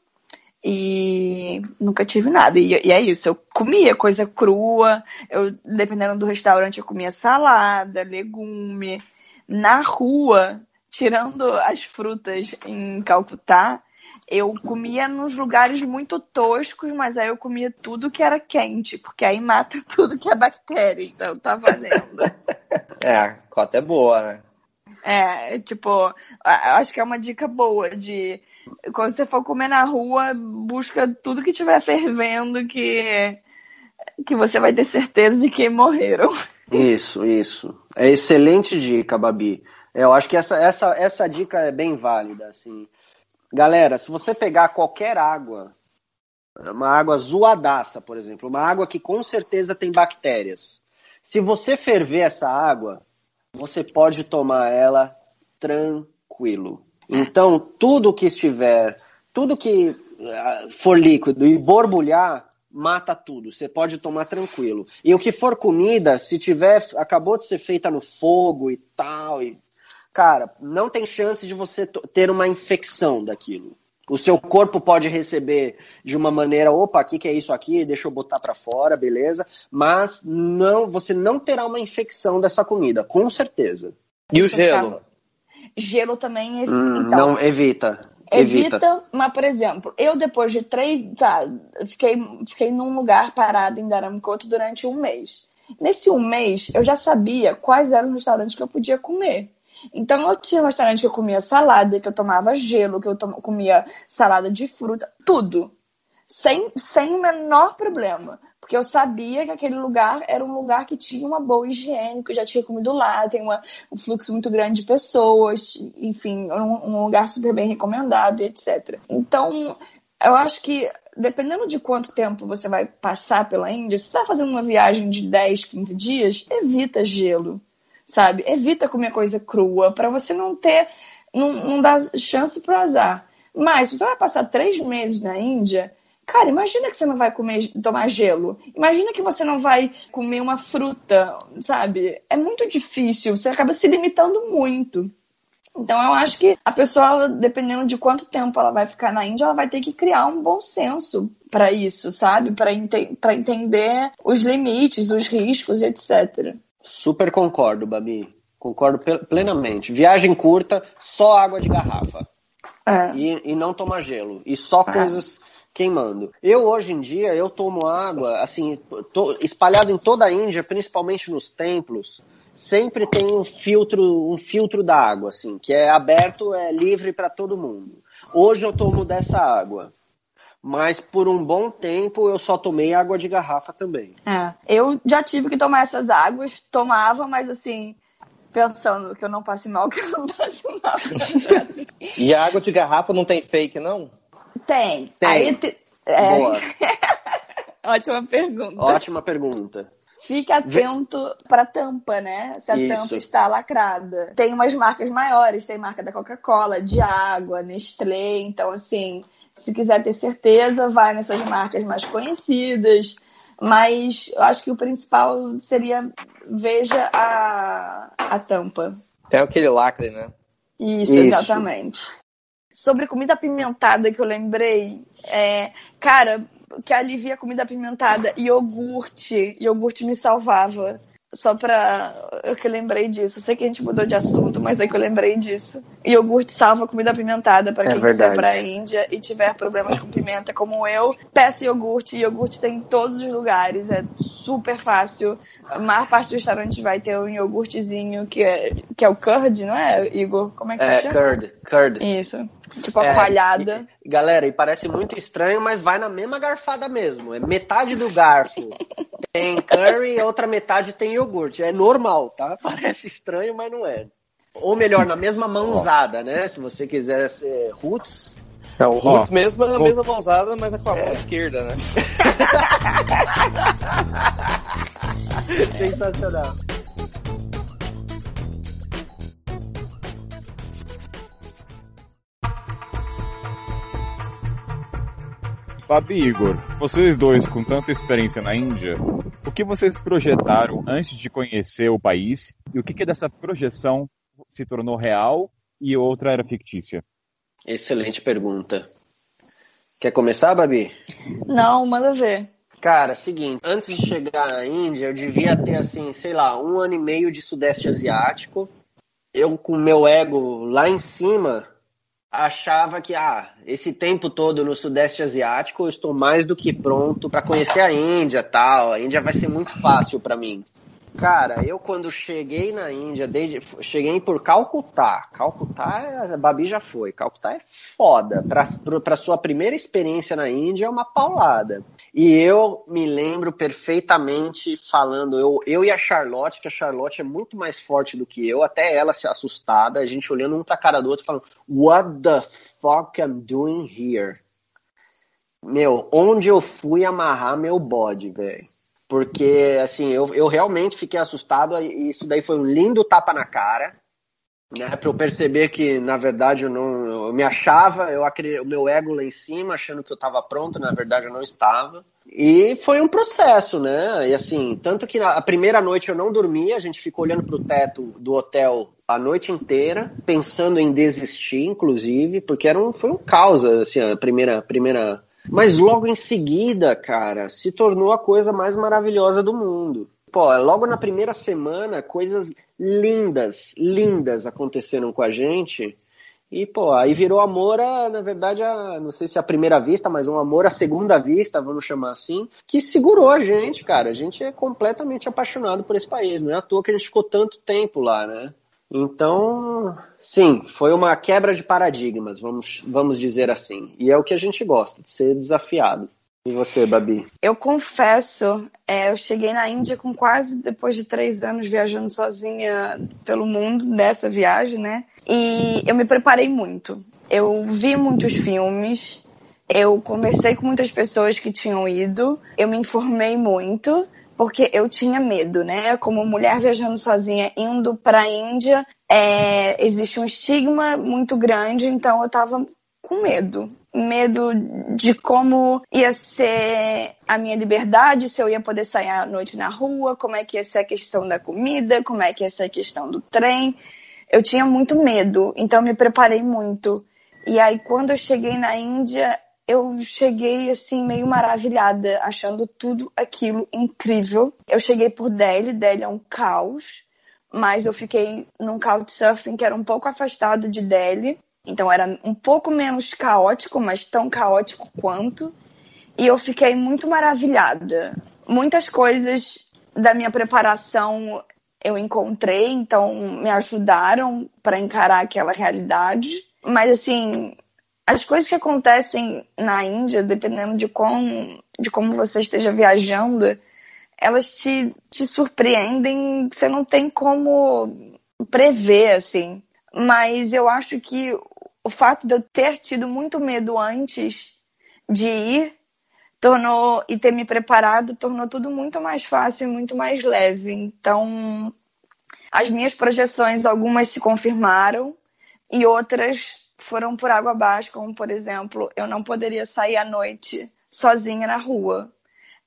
e nunca tive nada. E, e, é isso, eu comia coisa crua, eu, dependendo do restaurante, eu comia salada, legume na rua, tirando as frutas em Calcutá, eu comia nos lugares muito toscos, mas aí eu comia tudo que era quente, porque aí mata tudo que é bactéria, então tá valendo. é, a cota é boa, né? É, tipo, acho que é uma dica boa de quando você for comer na rua, busca tudo que tiver fervendo que que você vai ter certeza de que morreram. Isso, isso. É excelente dica, Babi. Eu acho que essa, essa, essa dica é bem válida. Assim. Galera, se você pegar qualquer água, uma água zoadaça, por exemplo, uma água que com certeza tem bactérias, se você ferver essa água, você pode tomar ela tranquilo. Então, tudo que estiver, tudo que ah, for líquido e borbulhar, mata tudo. Você pode tomar tranquilo. E o que for comida, se tiver, acabou de ser feita no fogo e tal, e cara, não tem chance de você ter uma infecção daquilo. O seu corpo pode receber de uma maneira, opa, o que, que é isso aqui? Deixa eu botar para fora, beleza? Mas não, você não terá uma infecção dessa comida, com certeza. E o gelo? Gelo também evita. Hum, então, não, evita. Evita, evita, mas, por exemplo, eu depois de três. Tá, fiquei, fiquei num lugar parado em Daramcoto durante um mês. Nesse um mês, eu já sabia quais eram os restaurantes que eu podia comer. Então, eu tinha um restaurante que eu comia salada, que eu tomava gelo, que eu tom comia salada de fruta, tudo. Sem, sem o menor problema. Porque eu sabia que aquele lugar era um lugar que tinha uma boa higiene, que eu já tinha comido lá, tem uma, um fluxo muito grande de pessoas, enfim, um, um lugar super bem recomendado, etc. Então, eu acho que dependendo de quanto tempo você vai passar pela Índia, se você está fazendo uma viagem de 10, 15 dias, evita gelo sabe? Evita comer coisa crua para você não ter, não, não dar chance pro azar. Mas se você vai passar três meses na Índia, cara, imagina que você não vai comer, tomar gelo. Imagina que você não vai comer uma fruta, sabe? É muito difícil. Você acaba se limitando muito. Então eu acho que a pessoa, dependendo de quanto tempo ela vai ficar na Índia, ela vai ter que criar um bom senso para isso, sabe? Para ente entender os limites, os riscos, etc. Super concordo, Babi. Concordo plenamente. Viagem curta, só água de garrafa. É. E, e, não tomar gelo. E só é. coisas queimando. Eu, hoje em dia, eu tomo água, assim, tô, espalhado em toda a Índia, principalmente nos templos, sempre tem um filtro, um filtro da água, assim, que é aberto, é livre para todo mundo. Hoje eu tomo dessa água mas por um bom tempo eu só tomei água de garrafa também. É, eu já tive que tomar essas águas, tomava, mas assim, pensando que eu não passe mal, que eu não passe mal. e a água de garrafa não tem fake, não? Tem. Tem. Aí, te... é... Ótima pergunta. Ótima pergunta. Fique atento para a tampa, né? Se a Isso. tampa está lacrada. Tem umas marcas maiores, tem marca da Coca-Cola, de água, Nestlé, então assim, se quiser ter certeza, vai nessas marcas mais conhecidas. Mas eu acho que o principal seria veja a, a tampa. Tem aquele lacre, né? Isso, Isso. exatamente. Sobre comida apimentada que eu lembrei, é, cara, que alivia a comida apimentada, iogurte. Iogurte me salvava. Só pra. Eu que lembrei disso. Eu sei que a gente mudou de assunto, mas é que eu lembrei disso. Iogurte salva comida apimentada para é quem verdade. quiser pra Índia e tiver problemas com pimenta, como eu. Peça iogurte. Iogurte tem em todos os lugares. É super fácil. A maior parte dos restaurantes vai ter um iogurtezinho que é, que é o curd, não é, Igor? Como é que é, se chama? Curd. Curd. Isso. Tipo a é, coalhada. E, galera, e parece muito estranho, mas vai na mesma garfada mesmo. É metade do garfo tem curry e outra metade tem iogurte. É normal, tá? Parece estranho, mas não é. Ou melhor, na mesma mãozada, né? Se você quiser ser roots. É, o roots mesmo é na mesma mãozada, mas é com a mão é. esquerda, né? Sensacional. Fabi e Igor, vocês dois com tanta experiência na Índia, o que vocês projetaram antes de conhecer o país e o que, que dessa projeção se tornou real e outra era fictícia? Excelente pergunta. Quer começar, Babi? Não, manda ver. Cara, seguinte, antes de chegar à Índia, eu devia ter, assim, sei lá, um ano e meio de Sudeste Asiático. Eu, com meu ego lá em cima, achava que ah, esse tempo todo no Sudeste Asiático eu estou mais do que pronto para conhecer a Índia, tal. A Índia vai ser muito fácil para mim. Cara, eu quando cheguei na Índia, desde, cheguei por Calcutá. Calcutá, a Babi já foi. Calcutá é foda. Para sua primeira experiência na Índia é uma paulada. E eu me lembro perfeitamente falando, eu, eu e a Charlotte, que a Charlotte é muito mais forte do que eu, até ela se assustada, a gente olhando um pra cara do outro falando, What the fuck I'm doing here? Meu, onde eu fui amarrar meu bode, velho? Porque assim, eu, eu realmente fiquei assustado e isso daí foi um lindo tapa na cara, né, para eu perceber que na verdade eu não eu me achava, eu o meu ego lá em cima, achando que eu estava pronto, na verdade eu não estava. E foi um processo, né? E assim, tanto que a primeira noite eu não dormi, a gente ficou olhando pro teto do hotel a noite inteira, pensando em desistir, inclusive, porque era um, foi um caos, assim, a primeira, primeira. Mas logo em seguida, cara, se tornou a coisa mais maravilhosa do mundo. Pô, logo na primeira semana, coisas lindas, lindas aconteceram com a gente. E, pô, aí virou amor, a, na verdade, a, não sei se é a primeira vista, mas um amor à segunda vista, vamos chamar assim, que segurou a gente, cara. A gente é completamente apaixonado por esse país. Não é à toa que a gente ficou tanto tempo lá, né? Então, sim, foi uma quebra de paradigmas, vamos, vamos dizer assim. E é o que a gente gosta, de ser desafiado. E você, Babi? Eu confesso, é, eu cheguei na Índia com quase depois de três anos viajando sozinha pelo mundo dessa viagem, né? E eu me preparei muito. Eu vi muitos filmes, eu conversei com muitas pessoas que tinham ido, eu me informei muito, porque eu tinha medo, né? Como mulher viajando sozinha, indo para a Índia, é, existe um estigma muito grande, então eu tava com medo. Medo de como ia ser a minha liberdade, se eu ia poder sair à noite na rua, como é que ia ser a questão da comida, como é que ia ser a questão do trem eu tinha muito medo, então me preparei muito. E aí, quando eu cheguei na Índia, eu cheguei assim, meio maravilhada, achando tudo aquilo incrível. Eu cheguei por Delhi, Delhi é um caos, mas eu fiquei num couchsurfing que era um pouco afastado de Delhi, então era um pouco menos caótico, mas tão caótico quanto. E eu fiquei muito maravilhada. Muitas coisas da minha preparação eu encontrei, então me ajudaram para encarar aquela realidade. Mas assim, as coisas que acontecem na Índia, dependendo de como, de como você esteja viajando, elas te, te surpreendem, você não tem como prever, assim. Mas eu acho que o fato de eu ter tido muito medo antes de ir tornou e ter me preparado tornou tudo muito mais fácil e muito mais leve. Então, as minhas projeções, algumas se confirmaram e outras foram por água abaixo, como por exemplo, eu não poderia sair à noite sozinha na rua.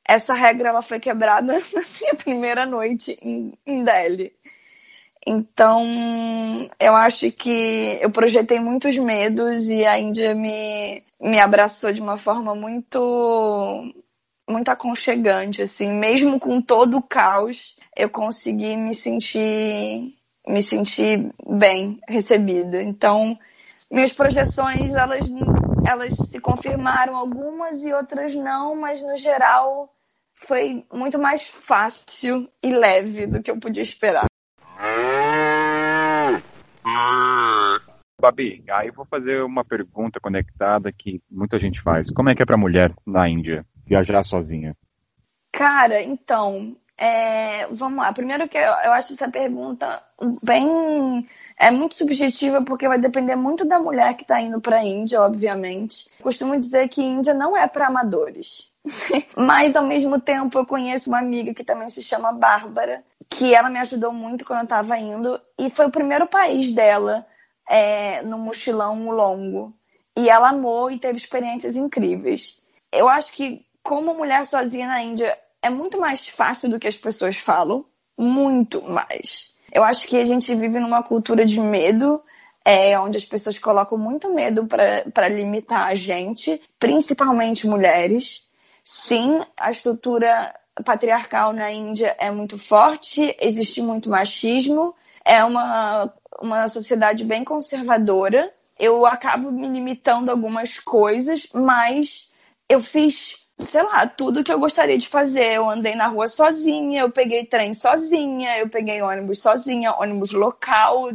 Essa regra ela foi quebrada na minha primeira noite em, em Delhi. Então, eu acho que eu projetei muitos medos e a Índia me, me abraçou de uma forma muito muito aconchegante, assim, mesmo com todo o caos, eu consegui me sentir me sentir bem recebida. Então, minhas projeções, elas elas se confirmaram algumas e outras não, mas no geral foi muito mais fácil e leve do que eu podia esperar. Babi, aí vou fazer uma pergunta conectada que muita gente faz. Como é que é para mulher na Índia viajar sozinha? Cara, então, é, vamos lá. Primeiro que eu, eu acho essa pergunta bem é muito subjetiva porque vai depender muito da mulher que está indo para a Índia, obviamente. Costumo dizer que Índia não é para amadores. Mas ao mesmo tempo eu conheço uma amiga que também se chama Bárbara, que ela me ajudou muito quando eu estava indo e foi o primeiro país dela é, no mochilão longo. E ela amou e teve experiências incríveis. Eu acho que, como mulher sozinha na Índia, é muito mais fácil do que as pessoas falam. Muito mais. Eu acho que a gente vive numa cultura de medo, é, onde as pessoas colocam muito medo para limitar a gente, principalmente mulheres. Sim, a estrutura patriarcal na Índia é muito forte, existe muito machismo, é uma uma sociedade bem conservadora. Eu acabo me limitando algumas coisas, mas eu fiz, sei lá, tudo que eu gostaria de fazer. Eu andei na rua sozinha, eu peguei trem sozinha, eu peguei ônibus sozinha, ônibus local,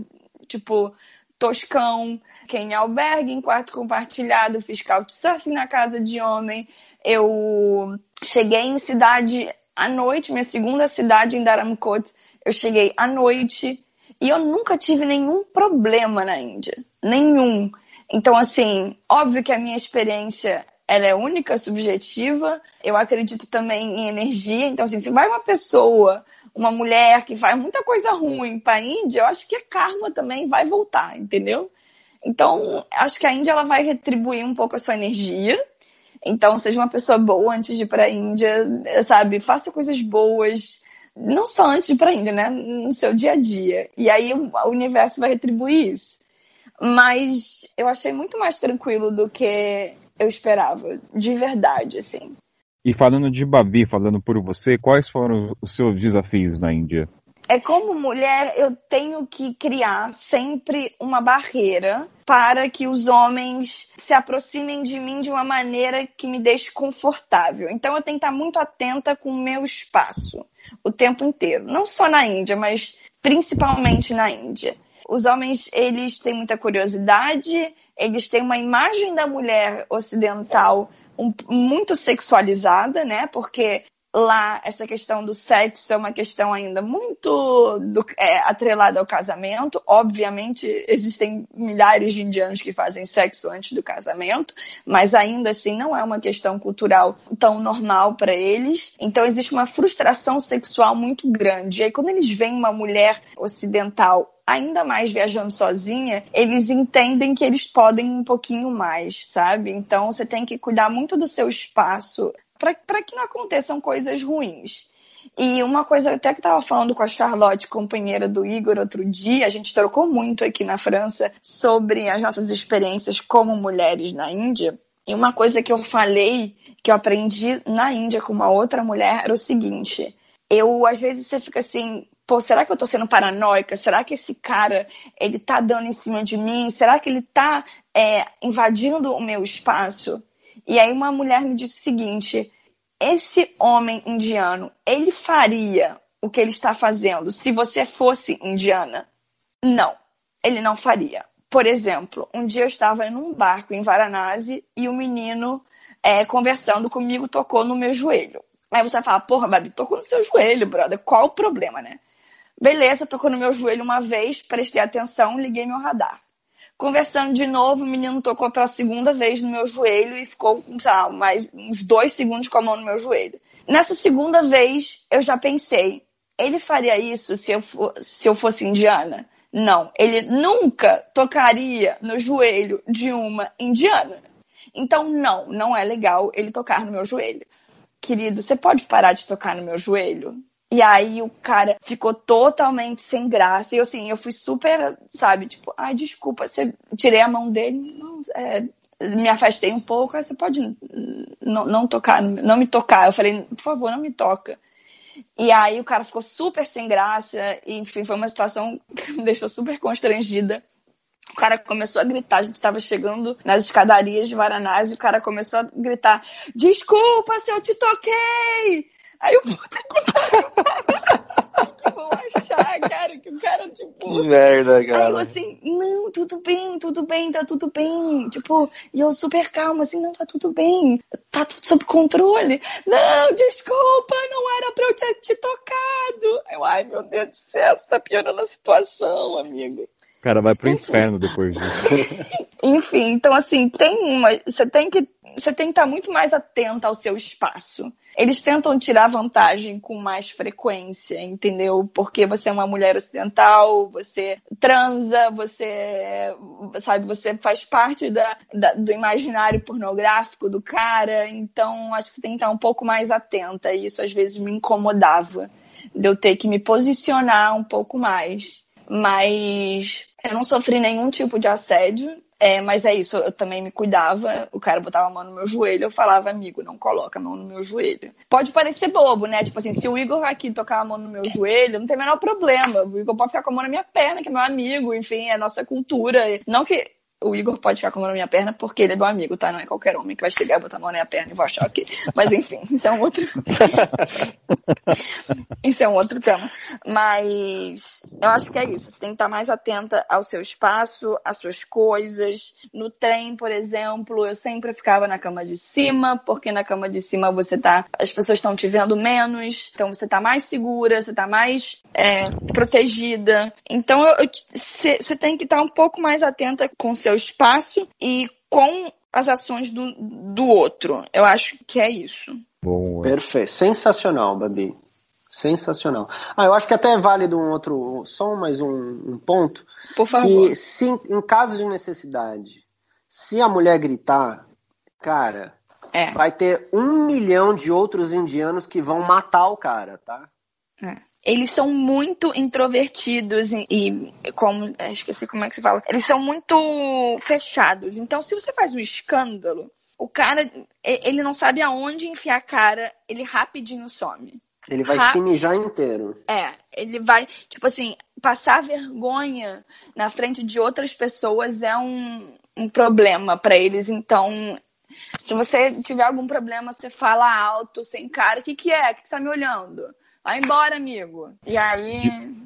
tipo Toscão, fiquei em albergue, em quarto compartilhado, fiz couchsurfing na casa de homem. Eu cheguei em cidade à noite, minha segunda cidade em Dharamkot, eu cheguei à noite. E eu nunca tive nenhum problema na Índia. Nenhum. Então, assim, óbvio que a minha experiência ela é única, subjetiva. Eu acredito também em energia. Então, assim, se vai uma pessoa, uma mulher que faz muita coisa ruim para a Índia, eu acho que a karma também vai voltar, entendeu? Então, acho que a Índia ela vai retribuir um pouco a sua energia. Então, seja uma pessoa boa antes de ir para a Índia, sabe? Faça coisas boas, não só antes de ir para a Índia, né? No seu dia a dia. E aí o universo vai retribuir isso. Mas eu achei muito mais tranquilo do que eu esperava, de verdade, assim. E falando de Babi, falando por você, quais foram os seus desafios na Índia? É como mulher, eu tenho que criar sempre uma barreira para que os homens se aproximem de mim de uma maneira que me deixe confortável. Então eu tenho que estar muito atenta com o meu espaço o tempo inteiro, não só na Índia, mas principalmente na Índia. Os homens, eles têm muita curiosidade, eles têm uma imagem da mulher ocidental um, muito sexualizada, né? Porque lá essa questão do sexo é uma questão ainda muito do, é, atrelada ao casamento. Obviamente, existem milhares de indianos que fazem sexo antes do casamento, mas ainda assim não é uma questão cultural tão normal para eles. Então, existe uma frustração sexual muito grande. E aí, quando eles veem uma mulher ocidental ainda mais viajando sozinha, eles entendem que eles podem um pouquinho mais, sabe? Então você tem que cuidar muito do seu espaço para que não aconteçam coisas ruins. E uma coisa até que estava falando com a Charlotte, companheira do Igor, outro dia, a gente trocou muito aqui na França sobre as nossas experiências como mulheres na Índia. E uma coisa que eu falei, que eu aprendi na Índia com uma outra mulher, era o seguinte: eu, às vezes, você fica assim, pô, será que eu tô sendo paranoica? Será que esse cara, ele tá dando em cima de mim? Será que ele tá é, invadindo o meu espaço? E aí uma mulher me disse o seguinte: esse homem indiano, ele faria o que ele está fazendo se você fosse indiana? Não, ele não faria. Por exemplo, um dia eu estava em um barco em Varanasi e o um menino é, conversando comigo tocou no meu joelho. Aí você vai falar, porra, Babi, tocou no seu joelho, brother. Qual o problema, né? Beleza, tocou no meu joelho uma vez, prestei atenção, liguei meu radar. Conversando de novo, o menino tocou pela segunda vez no meu joelho e ficou, sei lá, mais uns dois segundos com a mão no meu joelho. Nessa segunda vez, eu já pensei, ele faria isso se eu, for, se eu fosse indiana? Não, ele nunca tocaria no joelho de uma indiana. Então, não, não é legal ele tocar no meu joelho. Querido, você pode parar de tocar no meu joelho? E aí o cara ficou totalmente sem graça. E assim, eu fui super, sabe, tipo, ai, desculpa, você tirei a mão dele, não, é, me afastei um pouco, você pode não, não tocar, não me tocar. Eu falei, por favor, não me toca. E aí o cara ficou super sem graça, e, enfim, foi uma situação que me deixou super constrangida. O cara começou a gritar, a gente estava chegando nas escadarias de Varanasi, e o cara começou a gritar: Desculpa se eu te toquei! Aí eu, puta que pariu, vou achar, cara, que o cara, tipo. Que merda, cara. Aí eu assim, não, tudo bem, tudo bem, tá tudo bem. Tipo, e eu super calma, assim, não, tá tudo bem, tá tudo sob controle. Não, desculpa, não era pra eu ter te tocado. Eu, ai, meu Deus do céu, você tá piorando a situação, amigo. O cara vai pro inferno depois disso. Enfim, então assim, tem uma. Você tem que. Você tem que estar muito mais atenta ao seu espaço eles tentam tirar vantagem com mais frequência, entendeu? Porque você é uma mulher ocidental, você transa, você, sabe, você faz parte da, da, do imaginário pornográfico do cara, então acho que você tem que estar um pouco mais atenta, e isso às vezes me incomodava, de eu ter que me posicionar um pouco mais. Mas eu não sofri nenhum tipo de assédio, é, mas é isso, eu também me cuidava. O cara botava a mão no meu joelho, eu falava, amigo, não coloca a mão no meu joelho. Pode parecer bobo, né? Tipo assim, se o Igor aqui tocar a mão no meu joelho, não tem o menor problema. O Igor pode ficar com a mão na minha perna, que é meu amigo, enfim, é nossa cultura. Não que o Igor pode ficar com a mão na minha perna porque ele é meu amigo, tá? Não é qualquer homem que vai chegar, botar a mão na minha perna e vou achar ok. Mas enfim, isso é um outro. isso é um outro tema. Mas eu acho que é isso. Você tem que estar mais atenta ao seu espaço, às suas coisas. No trem, por exemplo, eu sempre ficava na cama de cima, porque na cama de cima você tá. As pessoas estão te vendo menos, então você tá mais segura, você tá mais é, protegida. Então você tem que estar um pouco mais atenta com seu espaço e com as ações do, do outro. Eu acho que é isso. Bom, Perfeito. Sensacional, Babi. Sensacional. Ah, eu acho que até é válido um outro, só mais um, um ponto. Por favor. Que se, em caso de necessidade, se a mulher gritar, cara, é. vai ter um milhão de outros indianos que vão matar o cara, tá? É. Eles são muito introvertidos e, e, como é, esqueci como é que se fala. Eles são muito fechados. Então, se você faz um escândalo, o cara ele não sabe aonde enfiar a cara, ele rapidinho some. Ele vai Ra... se mijar inteiro. É, ele vai, tipo assim, passar vergonha na frente de outras pessoas é um, um problema para eles. Então, se você tiver algum problema, você fala alto, sem cara. O que, que é? O que, que você tá me olhando? Vai embora, amigo. E aí.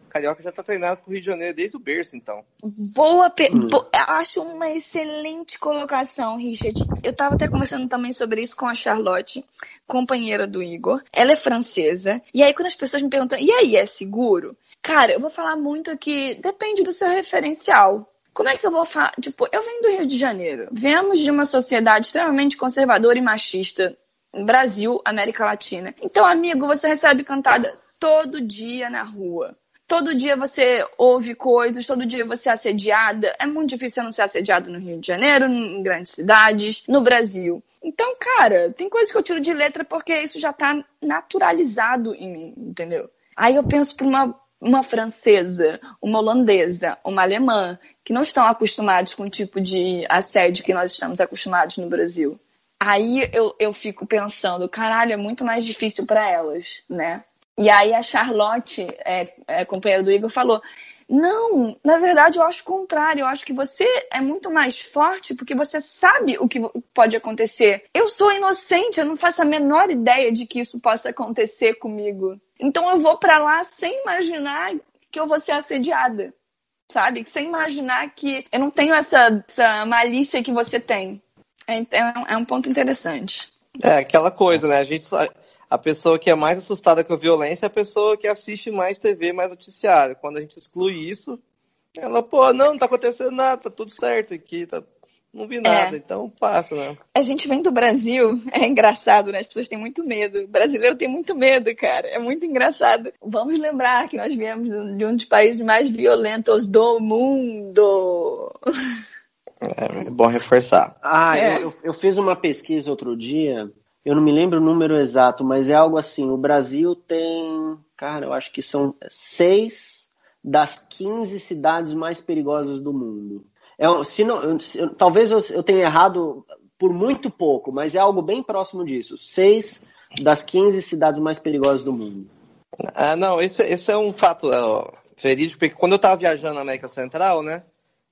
Carioca já tá treinado pro Rio de Janeiro desde o berço, então. Boa. Pe... Hum. Bo... Acho uma excelente colocação, Richard. Eu tava até conversando também sobre isso com a Charlotte, companheira do Igor. Ela é francesa. E aí, quando as pessoas me perguntam, e aí, é seguro? Cara, eu vou falar muito que depende do seu referencial. Como é que eu vou falar? Tipo, eu venho do Rio de Janeiro. Vemos de uma sociedade extremamente conservadora e machista Brasil, América Latina. Então, amigo, você recebe cantada todo dia na rua. Todo dia você ouve coisas, todo dia você é assediada. É muito difícil não ser assediada no Rio de Janeiro, em grandes cidades, no Brasil. Então, cara, tem coisas que eu tiro de letra porque isso já tá naturalizado em mim, entendeu? Aí eu penso para uma, uma francesa, uma holandesa, uma alemã, que não estão acostumados com o tipo de assédio que nós estamos acostumados no Brasil. Aí eu, eu fico pensando, caralho, é muito mais difícil para elas, né? E aí a Charlotte, é, é, companheira do Igor, falou: Não, na verdade eu acho o contrário. Eu acho que você é muito mais forte porque você sabe o que pode acontecer. Eu sou inocente, eu não faço a menor ideia de que isso possa acontecer comigo. Então eu vou para lá sem imaginar que eu vou ser assediada, sabe? Sem imaginar que eu não tenho essa, essa malícia que você tem. É, é, um ponto interessante. É aquela coisa, né? A gente a pessoa que é mais assustada com a violência é a pessoa que assiste mais TV, mais noticiário. Quando a gente exclui isso, ela, pô, não, não tá acontecendo nada, tá tudo certo aqui, tá... não vi nada, é. então passa, né? A gente vem do Brasil, é engraçado, né? As pessoas têm muito medo. O brasileiro tem muito medo, cara. É muito engraçado. Vamos lembrar que nós viemos de um dos países mais violentos do mundo. É, é bom reforçar. Ah, é. eu, eu fiz uma pesquisa outro dia, eu não me lembro o número exato, mas é algo assim: o Brasil tem, cara, eu acho que são seis das 15 cidades mais perigosas do mundo. É, se não, eu, talvez eu, eu tenha errado por muito pouco, mas é algo bem próximo disso. Seis das 15 cidades mais perigosas do mundo. Ah, não, esse, esse é um fato é, verídico, porque quando eu estava viajando na América Central, né,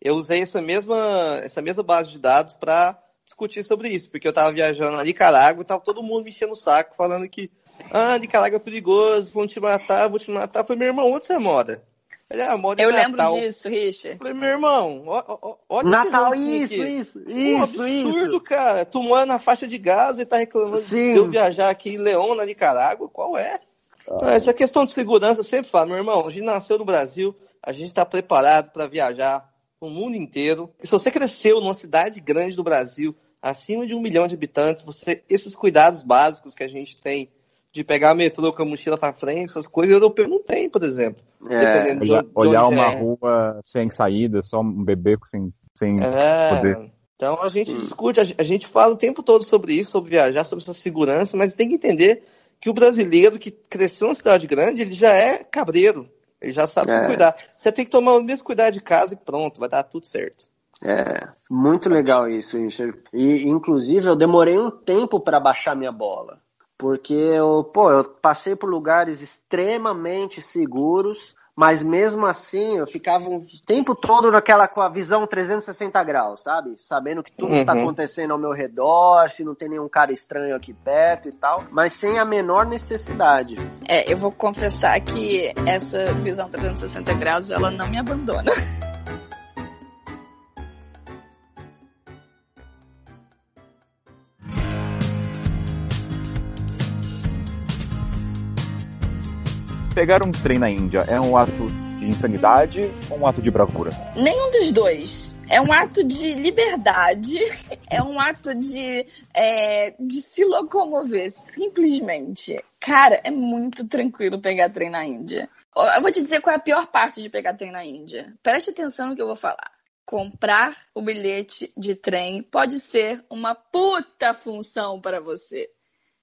eu usei essa mesma, essa mesma base de dados para discutir sobre isso, porque eu estava viajando na Nicarágua e estava todo mundo me enchendo o saco, falando que ah, Nicarágua é perigoso, vão te matar, vão te matar. Eu falei, meu irmão, onde você mora? Ele, ah, mora eu lembro disso, Richard. Eu falei, meu irmão, ó, ó, olha Natal, isso, isso, isso, um absurdo, isso. cara. Tu mora na faixa de Gaza e tá reclamando Sim. de eu viajar aqui em Leão, na Nicarágua. Qual é? Ah. Essa questão de segurança, eu sempre falo, meu irmão, a gente nasceu no Brasil, a gente está preparado para viajar o mundo inteiro. E se você cresceu numa cidade grande do Brasil, acima de um milhão de habitantes, você esses cuidados básicos que a gente tem de pegar metrô com a mochila para frente, essas coisas europeu não tem, por exemplo. É, de, olhar, de olhar uma é. rua sem saída, só um bebê sem, sem é, poder. Então a gente hum. discute, a gente fala o tempo todo sobre isso, sobre viajar, sobre essa segurança, mas tem que entender que o brasileiro que cresceu numa cidade grande, ele já é cabreiro. Ele já sabe é. se cuidar. Você tem que tomar o mesmo cuidado de casa e pronto, vai dar tudo certo. É, muito legal isso, Richard. E, inclusive, eu demorei um tempo para baixar minha bola. Porque eu, pô, eu passei por lugares extremamente seguros, mas mesmo assim eu ficava o tempo todo naquela com a visão 360 graus, sabe? Sabendo que tudo está uhum. acontecendo ao meu redor, se não tem nenhum cara estranho aqui perto e tal, mas sem a menor necessidade. É, eu vou confessar que essa visão 360 graus ela não me abandona. pegar um trem na Índia é um ato de de insanidade ou um ato de bravura? Nenhum dos dois. É um ato de liberdade, é um ato de, é, de se locomover, simplesmente. Cara, é muito tranquilo pegar trem na Índia. Eu vou te dizer qual é a pior parte de pegar trem na Índia. Preste atenção no que eu vou falar. Comprar o bilhete de trem pode ser uma puta função para você.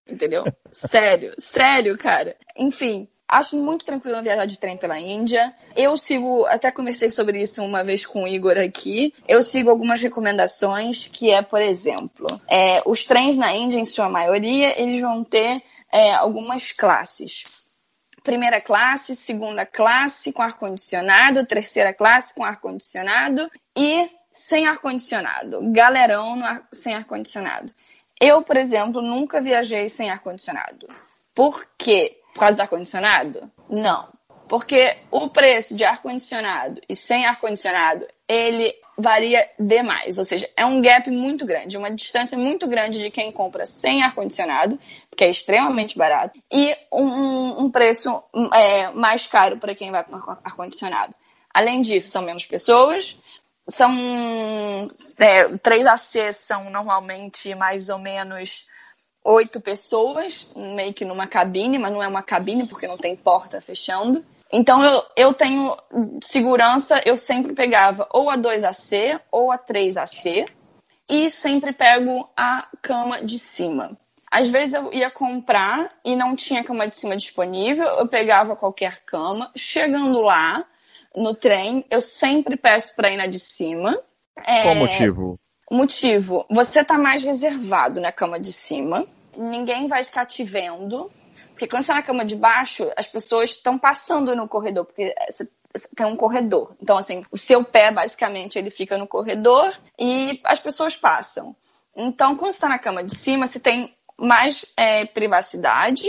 Entendeu? sério, sério, cara. Enfim, Acho muito tranquilo viajar de trem pela Índia. Eu sigo, até conversei sobre isso uma vez com o Igor aqui. Eu sigo algumas recomendações, que é, por exemplo, é, os trens na Índia, em sua maioria, eles vão ter é, algumas classes. Primeira classe, segunda classe com ar-condicionado, terceira classe com ar-condicionado e sem ar-condicionado. Galerão ar, sem ar-condicionado. Eu, por exemplo, nunca viajei sem ar-condicionado. Por quê? Por causa do ar-condicionado? Não. Porque o preço de ar-condicionado e sem ar-condicionado, ele varia demais. Ou seja, é um gap muito grande, uma distância muito grande de quem compra sem ar-condicionado, que é extremamente barato, e um, um preço é, mais caro para quem vai com ar-condicionado. Além disso, são menos pessoas, são é, 3AC são normalmente mais ou menos oito pessoas, meio que numa cabine, mas não é uma cabine porque não tem porta fechando. Então eu, eu tenho segurança, eu sempre pegava ou a 2AC ou a 3AC e sempre pego a cama de cima. Às vezes eu ia comprar e não tinha cama de cima disponível, eu pegava qualquer cama. Chegando lá, no trem, eu sempre peço para ir na de cima. Qual o motivo? Motivo, você tá mais reservado na cama de cima, ninguém vai ficar te vendo, porque quando você tá na cama de baixo, as pessoas estão passando no corredor, porque tem um corredor. Então, assim, o seu pé, basicamente, ele fica no corredor e as pessoas passam. Então, quando você está na cama de cima, você tem mais é, privacidade.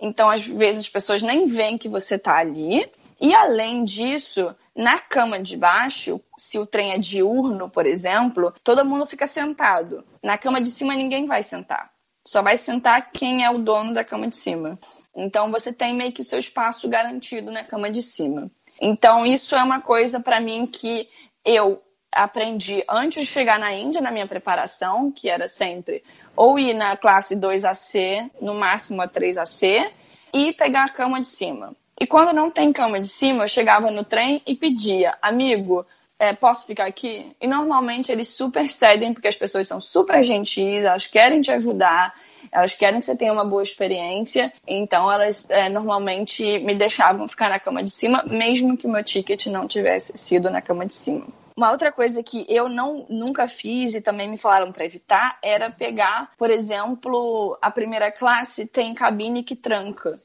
Então, às vezes, as pessoas nem veem que você está ali. E além disso, na cama de baixo, se o trem é diurno, por exemplo, todo mundo fica sentado. Na cama de cima ninguém vai sentar. Só vai sentar quem é o dono da cama de cima. Então você tem meio que o seu espaço garantido na cama de cima. Então isso é uma coisa para mim que eu aprendi antes de chegar na Índia, na minha preparação, que era sempre ou ir na classe 2AC, no máximo a 3AC, e pegar a cama de cima. E quando não tem cama de cima, eu chegava no trem e pedia, amigo, é, posso ficar aqui? E normalmente eles super cedem, porque as pessoas são super gentis, elas querem te ajudar, elas querem que você tenha uma boa experiência, então elas é, normalmente me deixavam ficar na cama de cima, mesmo que o meu ticket não tivesse sido na cama de cima. Uma outra coisa que eu não nunca fiz e também me falaram para evitar era pegar, por exemplo, a primeira classe tem cabine que tranca.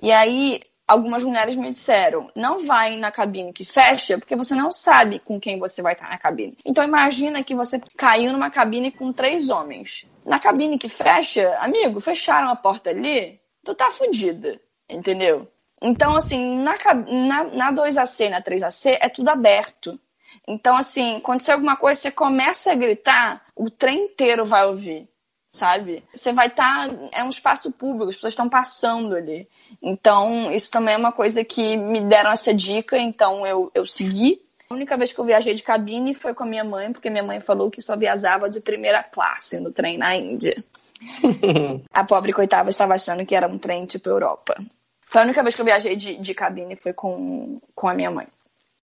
E aí algumas mulheres me disseram: não vai na cabine que fecha, porque você não sabe com quem você vai estar na cabine. Então imagina que você caiu numa cabine com três homens. Na cabine que fecha, amigo, fecharam a porta ali, tu tá fudida, entendeu? Então, assim, na, na, na 2AC e na 3AC é tudo aberto. Então, assim, acontecer alguma coisa, você começa a gritar, o trem inteiro vai ouvir sabe? Você vai estar. Tá, é um espaço público, as pessoas estão passando ali. Então, isso também é uma coisa que me deram essa dica, então eu, eu segui. A única vez que eu viajei de cabine foi com a minha mãe, porque minha mãe falou que só viajava de primeira classe no trem na Índia. a pobre coitada estava achando que era um trem tipo Europa. Foi a única vez que eu viajei de, de cabine foi com, com a minha mãe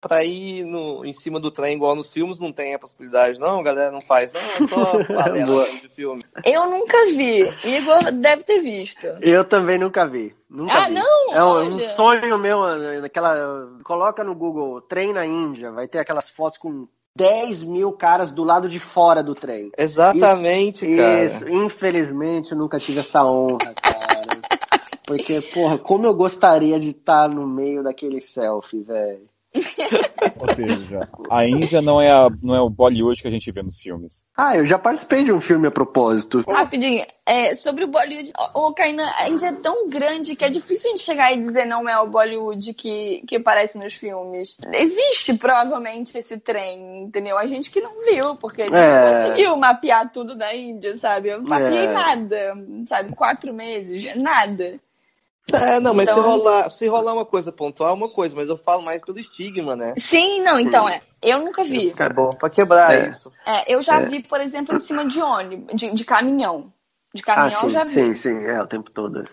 pra ir no, em cima do trem igual nos filmes, não tem a possibilidade, não? galera não faz, não? É só panela de filme. Eu nunca vi. Igor deve ter visto. Eu também nunca vi. Nunca ah, vi. não? É um, um, sonho meu, naquela. Coloca no Google trem na Índia, vai ter aquelas fotos com 10 mil caras do lado de fora do trem. Exatamente, isso, cara. Isso, infelizmente eu nunca tive essa honra, cara. Porque, porra, como eu gostaria de estar no meio daquele selfie, velho. Ou seja, a Índia não é, a, não é o Bollywood que a gente vê nos filmes. Ah, eu já participei de um filme a propósito. Rapidinho, é, sobre o Bollywood, ô oh, Kainan, a Índia é tão grande que é difícil a gente chegar e dizer não é o Bollywood que, que aparece nos filmes. Existe provavelmente esse trem, entendeu? A gente que não viu, porque a gente é. não conseguiu mapear tudo da Índia, sabe? Eu mapeei é. nada, sabe? Quatro meses, nada. É, não, mas Então- se, rolar, se rolar uma coisa pontual, é uma coisa, mas eu falo mais pelo estigma, né? Sim, não, então é. Eu nunca vi. É bom pra quebrar É. isso. É, eu já É. vi, por exemplo, em cima de ônibus, de, de caminhão. De Ah, caminhão sim, eu já vi. sim, sim, é, o tempo todo.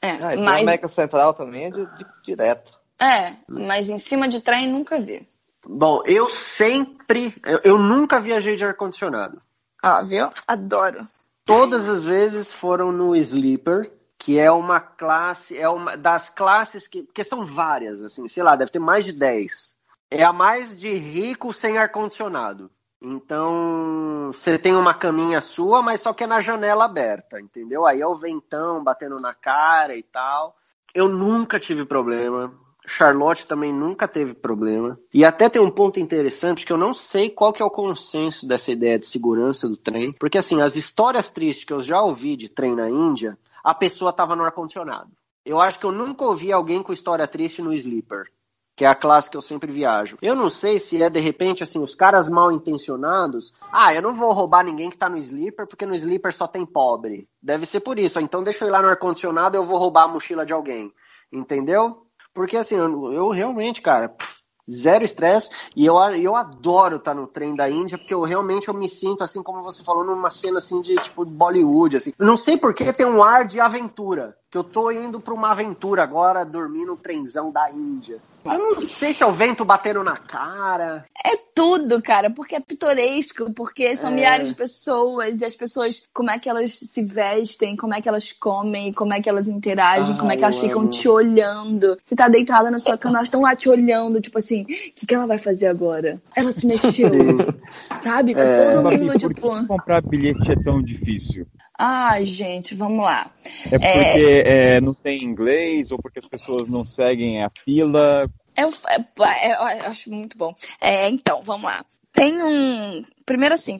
É, Ah, isso na mas, América Central também é de, de- direto. é, mas em cima de trem nunca vi. Bom, eu sempre. Eu, eu nunca viajei de ar-condicionado. Ó, viu? Adoro. Todas as vezes foram no Sleeper, que é uma classe, é uma das classes que. Porque são várias, assim, sei lá, deve ter mais de 10. É a mais de rico sem ar-condicionado. Então, você tem uma caminha sua, mas só que é na janela aberta, entendeu? Aí é o ventão batendo na cara e tal. Eu nunca tive problema. Charlotte também nunca teve problema. E até tem um ponto interessante que eu não sei qual que é o consenso dessa ideia de segurança do trem, porque assim, as histórias tristes que eu já ouvi de trem na Índia, a pessoa estava no ar-condicionado. Eu acho que eu nunca ouvi alguém com história triste no sleeper, que é a classe que eu sempre viajo. Eu não sei se é de repente assim, os caras mal intencionados, ah, eu não vou roubar ninguém que tá no sleeper, porque no sleeper só tem pobre. Deve ser por isso. Então deixa eu ir lá no ar-condicionado, eu vou roubar a mochila de alguém. Entendeu? Porque assim, eu, eu realmente, cara, pff, zero estresse e eu, eu adoro estar no trem da Índia porque eu realmente eu me sinto assim como você falou numa cena assim de tipo Bollywood assim. Não sei por que tem um ar de aventura, que eu tô indo para uma aventura agora dormir no trenzão da Índia. Eu não sei se é o vento batendo na cara. É tudo, cara, porque é pitoresco, porque são É. milhares de pessoas e as pessoas, como é que elas se vestem, como é que elas comem, como é que elas interagem, Ah, como é que elas ficam amo. te olhando. Você tá deitada na sua cama, elas estão lá te olhando, tipo assim, o que, que ela vai fazer agora? Ela se mexeu, sabe? Tá É. todo mundo, por tipo, que comprar bilhete é tão difícil? Ai, gente, vamos lá. É porque é, não tem inglês ou porque as pessoas não seguem a fila? Eu, é, é, eu acho muito bom. É, então, vamos lá. Tem um. Primeiro, assim,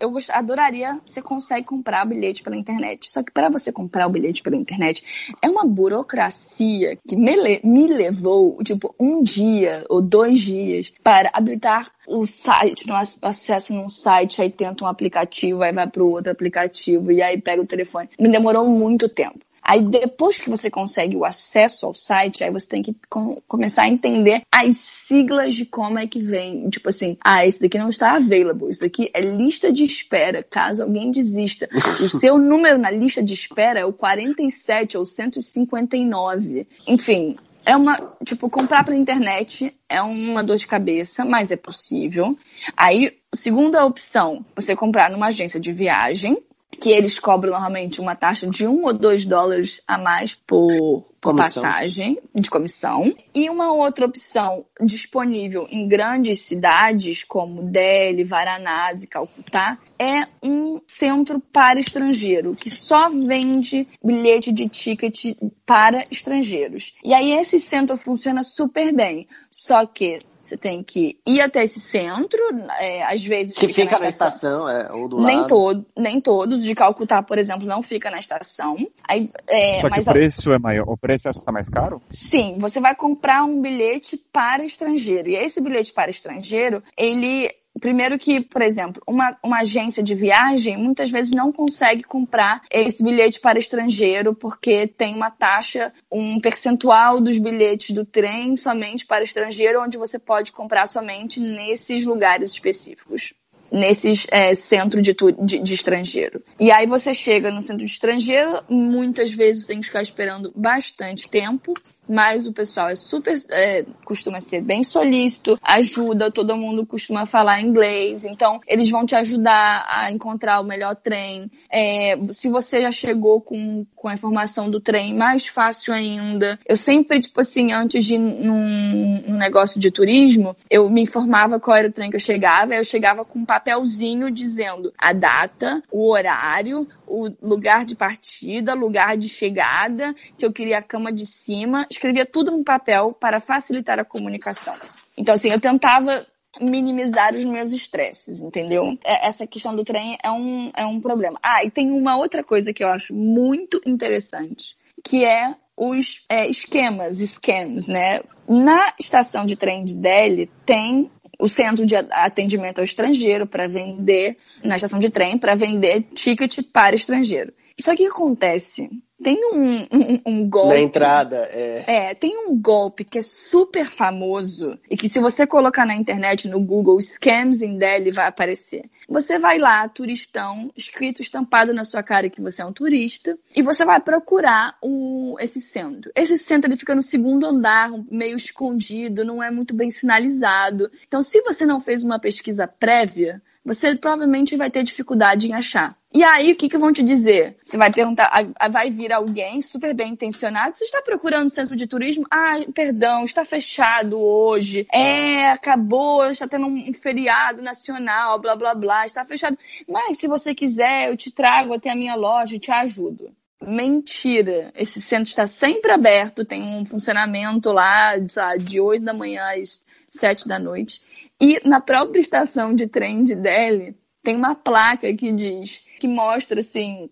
eu adoraria. Você consegue comprar bilhete pela internet. Só que para você comprar o bilhete pela internet, é uma burocracia que me, me levou, tipo, um dia ou dois dias para habilitar o site, no ac- acesso num site, aí tenta um aplicativo, aí vai para o outro aplicativo e aí pega o telefone. Me demorou muito tempo. Aí depois que você consegue o acesso ao site, aí você tem que com- começar a entender as siglas de como é que vem. Tipo assim, ah, esse daqui não está available, isso daqui é lista de espera, caso alguém desista. o seu número na lista de espera é o 47 ou 159. Enfim, é uma, tipo, comprar pela internet é uma dor de cabeça, mas é possível. Aí, segunda opção, você comprar numa agência de viagem, que eles cobram normalmente uma taxa de um ou dois dólares a mais por, por passagem de comissão. E uma outra opção disponível em grandes cidades como Delhi, Varanasi, Calcutá é um centro para estrangeiro que só vende bilhete de ticket para estrangeiros. E aí esse centro funciona super bem. Só que você tem que ir até esse centro, é, às vezes Que fica na estação, é, ou do nem, lado. todo, nem todos. De Calcutá, por exemplo, não fica na estação. Aí, é, Só que mas o preço é maior. O preço está mais caro? sim, você vai comprar um bilhete para estrangeiro. E esse bilhete para estrangeiro, ele. Primeiro que, por exemplo, uma, uma agência de viagem muitas vezes não consegue comprar esse bilhete para estrangeiro porque tem uma taxa, um percentual dos bilhetes do trem somente para estrangeiro, onde você pode comprar somente nesses lugares específicos nesses é, centros de, de, de estrangeiro. E aí você chega no centro de estrangeiro, muitas vezes tem que ficar esperando bastante tempo, mas o pessoal é super, é, costuma ser bem solícito, ajuda, todo mundo costuma falar inglês, então eles vão te ajudar a encontrar o melhor trem. É, se você já chegou com, com a informação do trem, mais fácil ainda. Eu sempre, tipo assim, antes de ir num, num negócio de turismo, eu me informava qual era o trem que eu chegava, eu chegava com um papelzinho dizendo a data, o horário, o lugar de partida, lugar de chegada, que eu queria a cama de cima, escrevia tudo num papel para facilitar a comunicação. Então, assim, eu tentava minimizar os meus estresses, entendeu? É- Essa questão do trem é um, é um problema. Ah, e tem uma outra coisa que eu acho muito interessante, que é os é, esquemas, scams, né? Na estação de trem de Delhi tem o centro de atendimento ao estrangeiro para vender, na estação de trem, para vender ticket para estrangeiro. Só que o que acontece Tem um, um, um, golpe. Na entrada, é. É, tem um golpe que é super famoso e que se você colocar na internet, no Google, scams in Delhi, vai aparecer. Você vai lá, turistão, escrito, estampado na sua cara que você é um turista, e você vai procurar o, esse centro. Esse centro ele fica no segundo andar, meio escondido, não é muito bem sinalizado. Então, se você não fez uma pesquisa prévia, você provavelmente vai ter dificuldade em achar. E aí, o que, que vão te dizer? Você vai perguntar, vai vir alguém super bem intencionado. Você está procurando centro de turismo? Ah, perdão, está fechado hoje. É, acabou, está tendo um feriado nacional, blá blá blá, está fechado. Mas se você quiser, eu te trago até a minha loja e te ajudo. Mentira! Esse centro está sempre aberto, tem um funcionamento lá sabe, de 8 da manhã às 7 da noite. E na própria estação de trem de Delhi, tem uma placa que diz, que mostra assim,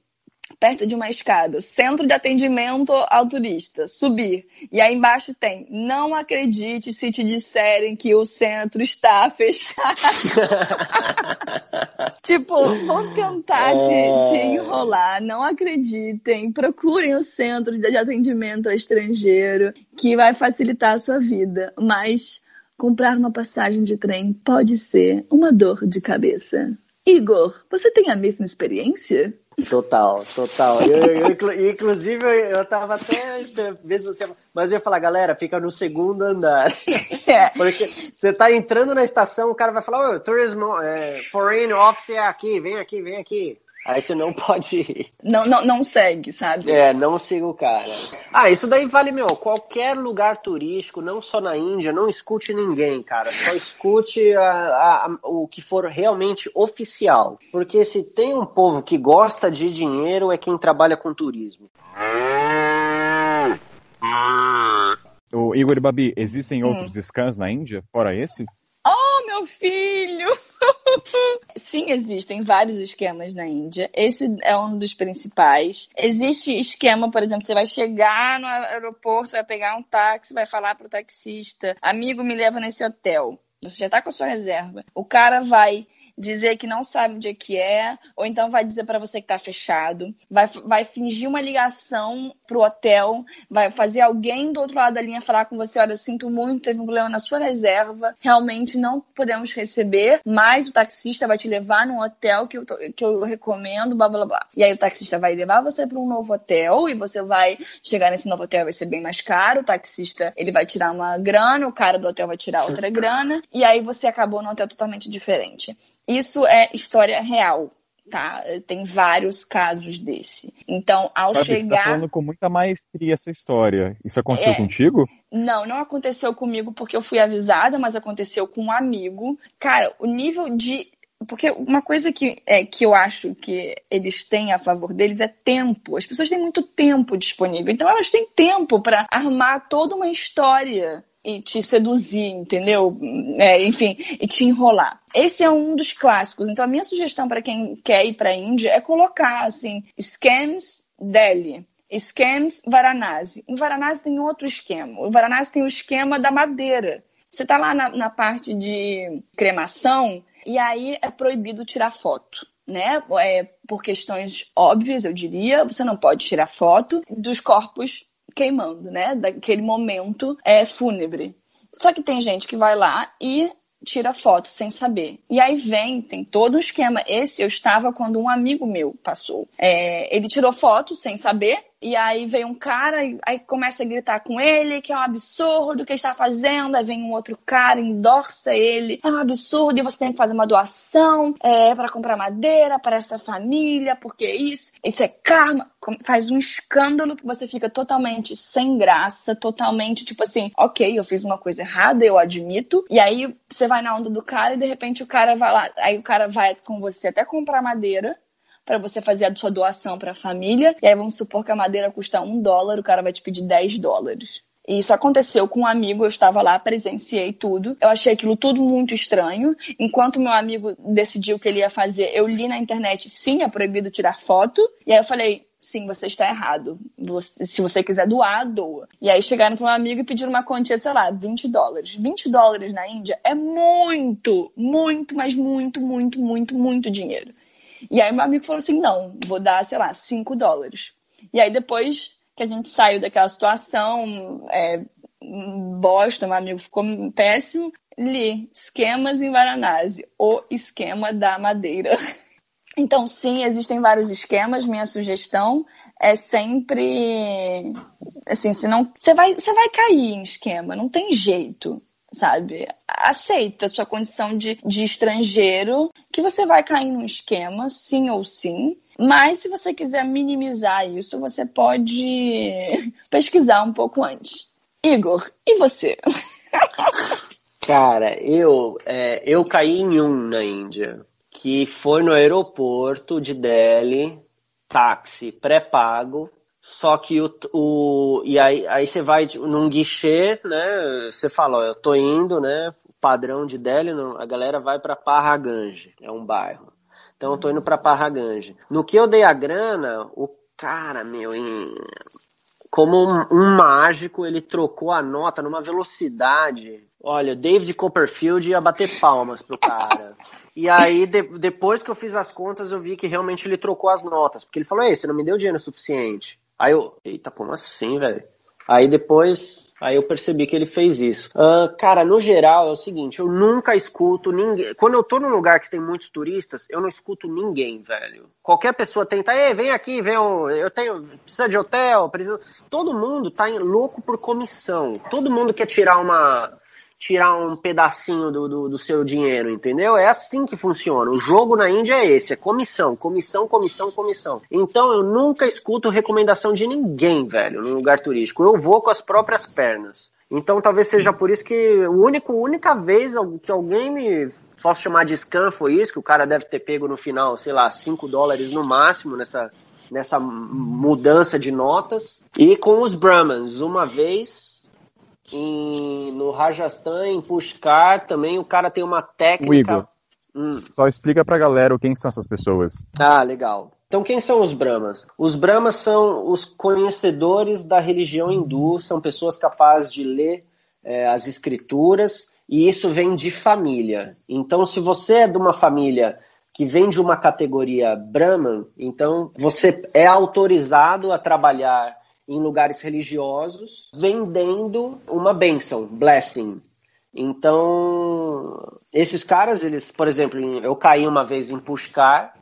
perto de uma escada, centro de atendimento ao turista, subir. E aí embaixo tem, não acredite se te disserem que o centro está fechado. tipo, vão tentar te, é. te, enrolar, não acreditem, procurem o centro de atendimento ao estrangeiro, que vai facilitar a sua vida. Mas comprar uma passagem de trem pode ser uma dor de cabeça. Igor, você tem a mesma experiência? Total, total. Eu, eu, inclusive, eu tava até vendo você. Mas eu ia falar, galera, fica no segundo andar. É. Porque você tá entrando na estação, o cara vai falar, ô, turismo, é, foreign office é aqui, vem aqui, vem aqui. Aí você não pode ir. Não, não, não segue, sabe? É, não siga o cara. Ah, isso daí vale, meu, qualquer lugar turístico, não só na Índia, não escute ninguém, cara. Só escute a, a, a, o que for realmente oficial. Porque se tem um povo que gosta de dinheiro, é quem trabalha com turismo. O Igor e Babi, existem hum. outros scans na Índia, fora esse? Oh, meu filho! Sim, existem vários esquemas na Índia. Esse é um dos principais. Existe esquema, por exemplo, você vai chegar no aeroporto, vai pegar um táxi, vai falar pro taxista: amigo, me leva nesse hotel. Você já tá com a sua reserva. O cara vai dizer que não sabe onde é que é, ou então vai dizer para você que tá fechado, vai, vai fingir uma ligação pro hotel, vai fazer alguém do outro lado da linha falar com você, olha, eu sinto muito, teve um problema na sua reserva, realmente não podemos receber, mas o taxista vai te levar num hotel que eu, que eu recomendo, blá blá blá. E aí o taxista vai levar você para um novo hotel e você vai chegar nesse novo hotel, vai ser bem mais caro, o taxista ele vai tirar uma grana, o cara do hotel vai tirar outra grana, e aí você acabou num hotel totalmente diferente. Isso é história real, tá? Tem vários casos desse. Então, ao Sabe, chegar. Tá falando com muita maestria essa história. Isso aconteceu é... contigo? Não, não aconteceu comigo porque eu fui avisada, mas aconteceu com um amigo. Cara, o nível de. Porque uma coisa que, é, que eu acho que eles têm a favor deles é tempo. As pessoas têm muito tempo disponível. Então elas têm tempo para armar toda uma história e te seduzir, entendeu? É, enfim, e te enrolar. Esse é um dos clássicos. Então, a minha sugestão para quem quer ir para a Índia é colocar assim: scams Delhi. Scams Varanasi. Em Varanasi tem outro esquema. O Varanasi tem o esquema da madeira. Você está lá na, na parte de cremação e aí é proibido tirar foto né? É, por questões óbvias, eu diria, você não pode tirar foto dos corpos queimando, né? Daquele momento é fúnebre. Só que tem gente que vai lá e tira foto sem saber. E aí vem, tem todo um esquema. Esse eu estava quando um amigo meu passou. É, ele tirou foto sem saber, e aí vem um cara, aí começa a gritar com ele que é um absurdo o que ele está fazendo. Aí vem um outro cara, endorça ele. É um absurdo e você tem que fazer uma doação é, para comprar madeira para essa família, porque isso, isso é karma. Faz um escândalo que você fica totalmente sem graça, totalmente tipo assim, ok, eu fiz uma coisa errada, eu admito. E aí você vai na onda do cara e de repente o cara vai lá, aí o cara vai com você até comprar madeira para você fazer a sua doação para a família. E aí vamos supor que a madeira custa um dólar, o cara vai te pedir 10 dólares. E isso aconteceu com um amigo, eu estava lá, presenciei tudo. Eu achei aquilo tudo muito estranho. Enquanto meu amigo decidiu o que ele ia fazer, eu li na internet, sim, é proibido tirar foto. E aí eu falei, sim, você está errado. Se você quiser doar, doa. E aí chegaram para um amigo e pediram uma quantia, sei lá, 20 dólares. 20 dólares na Índia é muito, muito, mas muito, muito, muito, muito dinheiro. E aí meu amigo falou assim: não, vou dar, sei lá, 5 dólares. E aí depois que a gente saiu daquela situação, é, bosta, meu amigo ficou péssimo, li Esquemas em Varanasi, o esquema da madeira. Então, sim, existem vários esquemas. Minha sugestão é sempre assim, se não, você vai, você vai cair em esquema, não tem jeito, sabe? Aceita a sua condição de, de estrangeiro, que você vai cair num esquema, sim ou sim. Mas se você quiser minimizar isso, você pode pesquisar um pouco antes. Igor, e você? Cara, eu, é, eu caí em um na Índia, que foi no aeroporto de Delhi, táxi pré-pago, só que o, o e aí, aí você vai num guichê, né? Você fala, ó, eu tô indo, né? Padrão de Delhi, a galera vai para Parraganj, é um bairro. Então eu tô indo para Parraganj. No que eu dei a grana, o cara, meu, em, como um, um, mágico, ele trocou a nota numa velocidade. Olha, David Copperfield ia bater palmas pro cara. E aí, de, depois que eu fiz as contas, eu vi que realmente ele trocou as notas. Porque ele falou, ei, você não me deu dinheiro suficiente. Aí eu, eita, como assim, velho? Aí depois Aí eu percebi que ele fez isso. Uh, cara, no geral é o seguinte, eu nunca escuto ninguém. Quando eu tô num lugar que tem muitos turistas, eu não escuto ninguém, velho. Qualquer pessoa tenta, ei, vem aqui, vem um, eu tenho, precisa de hotel, precisa. Todo mundo tá louco por comissão. Todo mundo quer tirar uma tirar um pedacinho do, do, do, seu dinheiro, entendeu? É assim que funciona. O jogo na Índia é esse, é comissão, comissão, comissão, comissão. Então eu nunca escuto recomendação de ninguém, velho, no lugar turístico. Eu vou com as próprias pernas. Então talvez seja por isso que o único, única vez que alguém me posso chamar de scam foi isso, que o cara deve ter pego no final, sei lá, 5 dólares no máximo nessa nessa mudança de notas. E com os Brahmans, uma vez em, no Rajasthan, em Pushkar, também o cara tem uma técnica. Hum. Só explica pra galera quem são essas pessoas. Ah, legal. Então, quem são os Brahmas? Os Brahmas são os conhecedores da religião hindu, são pessoas capazes de ler é, as escrituras, e isso vem de família. Então, se você é de uma família que vem de uma categoria Brahman, então você é autorizado a trabalhar em lugares religiosos vendendo uma bênção, blessing. Então, esses caras, eles, por exemplo, eu caí uma vez em Pushkar,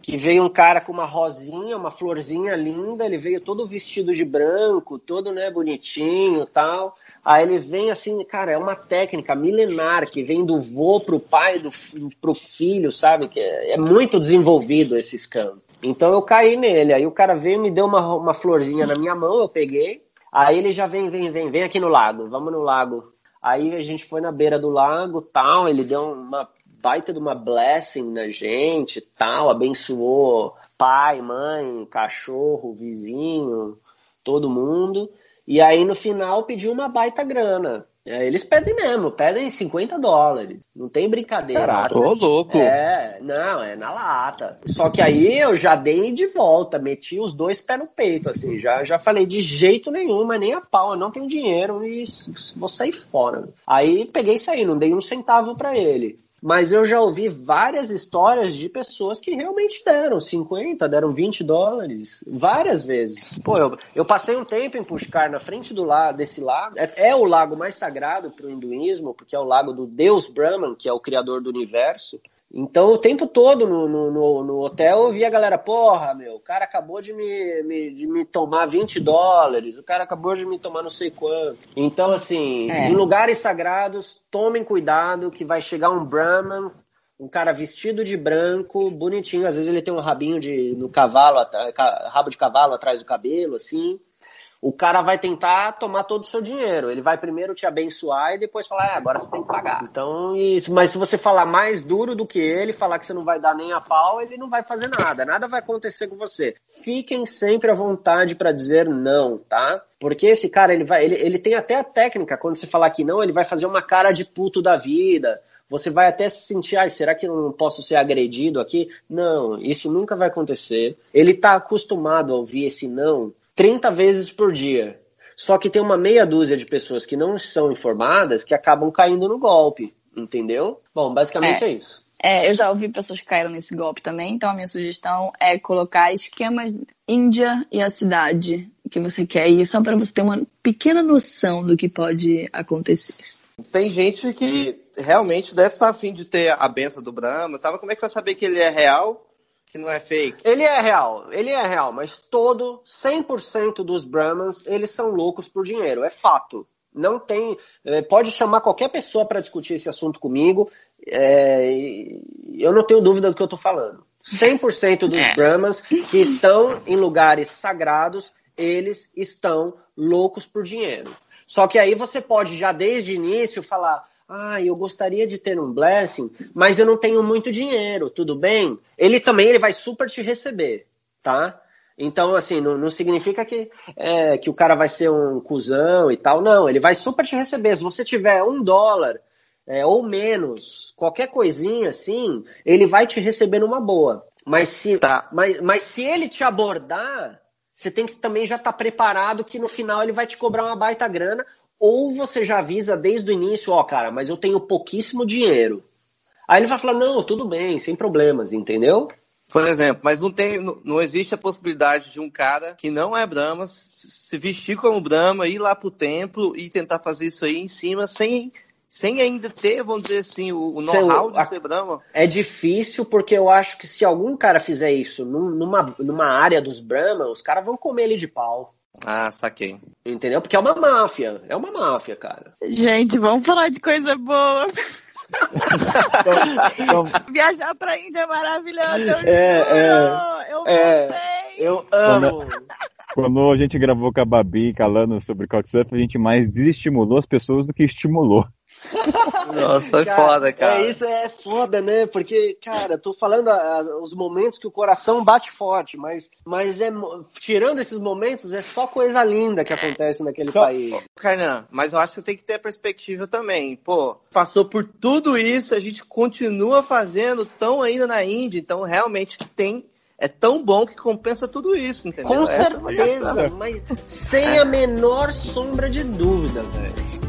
que veio um cara com uma rosinha, uma florzinha linda, ele veio todo vestido de branco, todo, né, bonitinho, tal. Aí ele vem assim, cara, é uma técnica milenar que vem do vô pro pai, do, pro filho, sabe? Que é, é muito desenvolvido esse escândalo. Então eu caí nele. Aí o cara veio me deu uma, uma florzinha na minha mão, eu peguei. Aí ele já vem, vem, vem, vem aqui no lago, vamos no lago. Aí a gente foi na beira do lago, tal, ele deu uma baita de uma blessing na gente, tal, abençoou pai, mãe, cachorro, vizinho, todo mundo. E aí no final pediu uma baita grana. É, eles pedem mesmo, pedem 50 dólares. Não tem brincadeira. Caraca. Ô, louco. É, não, é na lata. Só que aí eu já dei de volta, meti os dois pés no peito, assim. Já, já falei de jeito nenhum, mas nem a pau, eu não tenho dinheiro e vou sair fora. Aí peguei e saí, não dei um centavo para ele. Mas eu já ouvi várias histórias de pessoas que realmente deram 50, deram 20 dólares, várias vezes. Pô, eu, eu passei um tempo em Pushkar, na frente do lago, desse lago. É, é o lago mais sagrado para o hinduísmo, porque é o lago do deus Brahman, que é o criador do universo. Então, o tempo todo no, no, no, hotel eu via a galera, porra, meu, o cara acabou de me, me, de me tomar 20 dólares, o cara acabou de me tomar não sei quanto. Então, assim, é. em lugares sagrados, tomem cuidado que vai chegar um Brahman, um cara vestido de branco, bonitinho, às vezes ele tem um rabinho de, no cavalo, rabo de cavalo atrás do cabelo, assim o cara vai tentar tomar todo o seu dinheiro. Ele vai primeiro te abençoar e depois falar, é, agora você tem que pagar. Então, isso, mas se você falar mais duro do que ele, falar que você não vai dar nem a pau, ele não vai fazer nada. Nada vai acontecer com você. Fiquem sempre à vontade para dizer não, tá? Porque esse cara, ele vai, ele, ele tem até a técnica, quando você falar que não, ele vai fazer uma cara de puto da vida. Você vai até se sentir, ah, será que eu não posso ser agredido aqui? Não, isso nunca vai acontecer. Ele está acostumado a ouvir esse não 30 vezes por dia. Só que tem uma meia dúzia de pessoas que não são informadas que acabam caindo no golpe, entendeu? Bom, basicamente é, é isso. É, eu já ouvi pessoas que caíram nesse golpe também, então a minha sugestão é colocar esquemas Índia e a cidade que você quer ir, só para você ter uma pequena noção do que pode acontecer. Tem gente que realmente deve estar afim de ter a benção do Brahma. Tava, como é que você vai saber que ele é real, que não é fake? Ele é real, ele é real, mas todo, 100% dos Brahmans, eles são loucos por dinheiro, é fato. Não tem. é, Pode chamar qualquer pessoa para discutir esse assunto comigo. é, e eu não tenho dúvida do que eu estou falando. 100% dos É. Brahmans que estão em lugares sagrados, eles estão loucos por dinheiro. Só que aí você pode já desde o início falar: ah, eu gostaria de ter um blessing, mas eu não tenho muito dinheiro, tudo bem? Ele também ele vai super te receber, tá? Então, assim, não, não significa que, é, que o cara vai ser um cuzão e tal. Não, ele vai super te receber. Se você tiver um dólar é, ou menos, qualquer coisinha assim, ele vai te receber numa boa. Mas se, Tá. mas, mas se ele te abordar, você tem que também já estar preparado que no final ele vai te cobrar uma baita grana. Ou você já avisa desde o início, ó, cara, mas eu tenho pouquíssimo dinheiro. Aí ele vai falar, não, tudo bem, sem problemas, entendeu? Por exemplo, mas não, tem, não, existe a possibilidade de um cara que não é Brahma se vestir como Brahma, ir lá pro templo e tentar fazer isso aí em cima sem, sem ainda ter, vamos dizer assim, o, o know-how de ser Brahma. É difícil porque eu acho que se algum cara fizer isso num- numa, numa área dos Brahma, os caras vão comer ele de pau. Ah, saquei. Entendeu? Porque é uma máfia. É uma máfia, cara. Gente, vamos falar de coisa boa. Então, Viajar pra Índia é maravilhoso, eu É, juro! Eu é. voltei! Eu amo. Quando a gente gravou com a Babi e Calando sobre Couchsurfing, a gente mais desestimulou as pessoas do que estimulou. Nossa, foi foda, cara. É, isso é foda, né? Porque, cara, tô falando a- a- os momentos que o coração bate forte, mas, mas é tirando esses momentos, é só coisa linda que acontece naquele Só- país. Kainan, mas eu acho que você tem que ter perspectiva também. Pô, passou por tudo isso, a gente continua fazendo tão ainda na Índia, então realmente tem. É tão bom que compensa tudo isso, entendeu? Com Essa é certeza, questão. mas sem a menor sombra de dúvida, velho.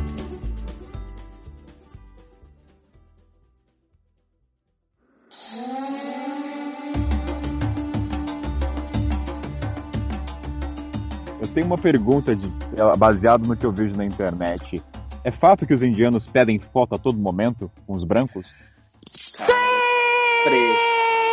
Eu tenho uma pergunta de, baseado no que eu vejo na internet. É fato que os indianos pedem foto a todo momento com os brancos?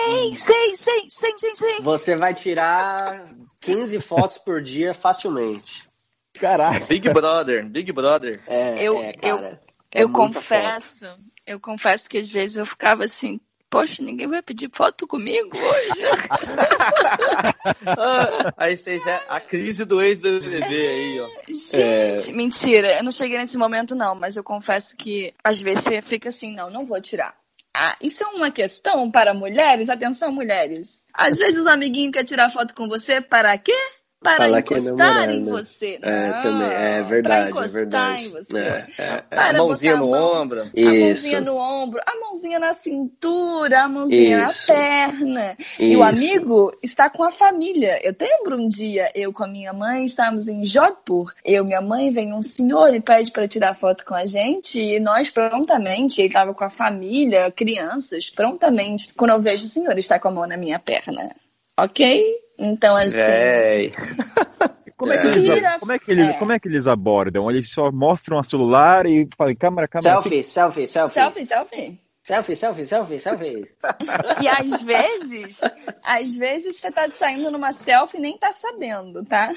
Sei! Sei, sei, sei, sei, sei. Você vai tirar 15 fotos por dia facilmente. Caraca! Big Brother, Big Brother. É, Eu- é, cara. Eu muita confesso, eu confesso que às vezes eu ficava assim, poxa, ninguém vai pedir foto comigo hoje. Ah, aí vocês é a crise do ex-BBB aí, ó. Gente, mentira, eu não cheguei nesse momento não, mas eu confesso que às vezes você fica assim, não, não vou tirar. Ah, isso é uma questão para mulheres? Atenção, mulheres. Às vezes o amiguinho quer tirar foto com você para quê? Para Falar que é encostar namorada. em você. É, Não, também. É verdade, é verdade. em você. É, é, é. A mãozinha no mão- ombro. A Isso. mãozinha no ombro, a mãozinha na cintura, a mãozinha Isso. na perna. E o Isso. amigo está com a família. Eu lembro um dia, eu com a minha mãe, estávamos em Jodhpur. Eu, minha mãe, vem um senhor e pede para tirar foto com a gente. E nós prontamente, ele estava com a família, crianças, prontamente. Quando eu vejo o senhor está com a mão na minha perna. Ok? Então, assim. Como é, que É. eles, como, é que eles, é. como é que eles abordam? Eles só mostram a celular e falam, câmera, câmera. Selfie, selfie, selfie. Selfie, selfie. Selfie, selfie, selfie, selfie. E às vezes, às vezes você tá saindo numa selfie e nem tá sabendo, tá?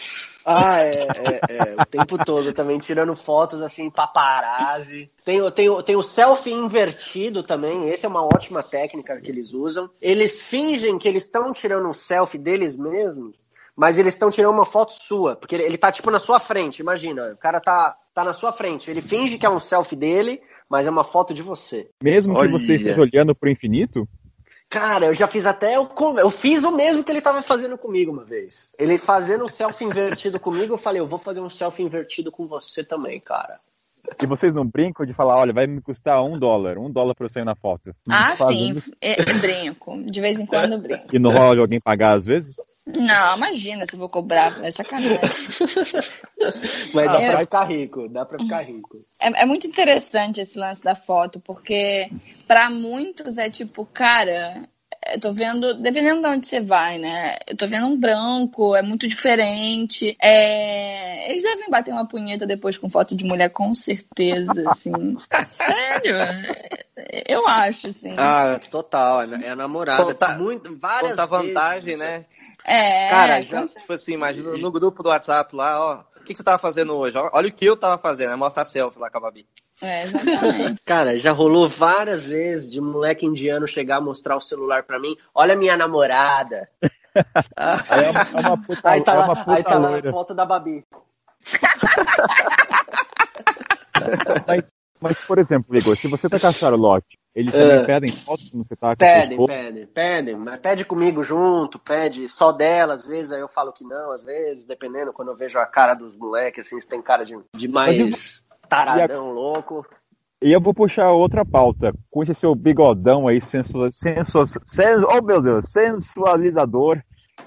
Ah, é, é, é, o tempo todo também tirando fotos assim, paparazzi. Tem, o- tem, tem o selfie invertido também, esse é uma ótima técnica que eles usam. Eles fingem que eles estão tirando um selfie deles mesmos, mas eles estão tirando uma foto sua, porque ele, ele tá tipo na sua frente, imagina, o cara tá, tá na sua frente, ele finge que é um selfie dele, mas é uma foto de você. Mesmo que Olha. você esteja olhando pro infinito? Cara, eu já fiz até o. Eu fiz o mesmo que ele tava fazendo comigo uma vez. Ele fazendo um selfie invertido comigo, eu falei, eu vou fazer um selfie invertido com você também, cara. E vocês não brincam de falar, olha, vai me custar um dólar, um dólar pra eu sair na foto. Ah, fazem sim, é, é brinco. De vez em quando eu brinco. E não rola de alguém pagar às vezes? Não, imagina se eu vou cobrar, é sacanagem. Mas dá Ah, pra eu- ficar rico, dá pra ficar rico. É, é muito interessante esse lance da foto, porque pra muitos é tipo, cara, eu tô vendo, dependendo de onde você vai, né? Eu tô vendo um branco, é muito diferente. É, Eles devem bater uma punheta depois com foto de mulher, com certeza, assim. Sério? Eu acho, assim. Ah, total, é a namorada. Conta- muito, várias Conta vezes. vantagem, né? É, Cara, já-. Tipo assim, imagina no grupo do WhatsApp lá, ó. O que, que você tava fazendo hoje? Olha o que eu tava fazendo, é mostrar selfie lá com a Babi. É, exatamente. Cara, já rolou várias vezes de moleque indiano chegar a mostrar o celular pra mim. Olha minha namorada. Aí é uma, é puta, Aí tá é lá, uma puta aí tá lá a loira. foto da Babi. Mas, mas, por exemplo, Igor, se você tá com a Charlotte, eles É. também pedem fotos quando você tá a Pedem, pedem, pedem, mas pede comigo junto, pede só dela, às vezes aí eu falo que não, às vezes, dependendo, quando eu vejo a cara dos moleques, assim, se tem cara de, de mais taradão louco. E eu vou puxar outra pauta. Com esse seu bigodão aí, sensu, sensu, sen, oh meu Deus, sensualizador,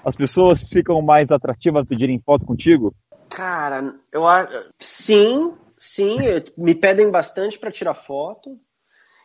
as pessoas ficam mais atrativas a pedirem foto contigo? Cara, eu acho. Sim, sim, me pedem bastante pra tirar foto.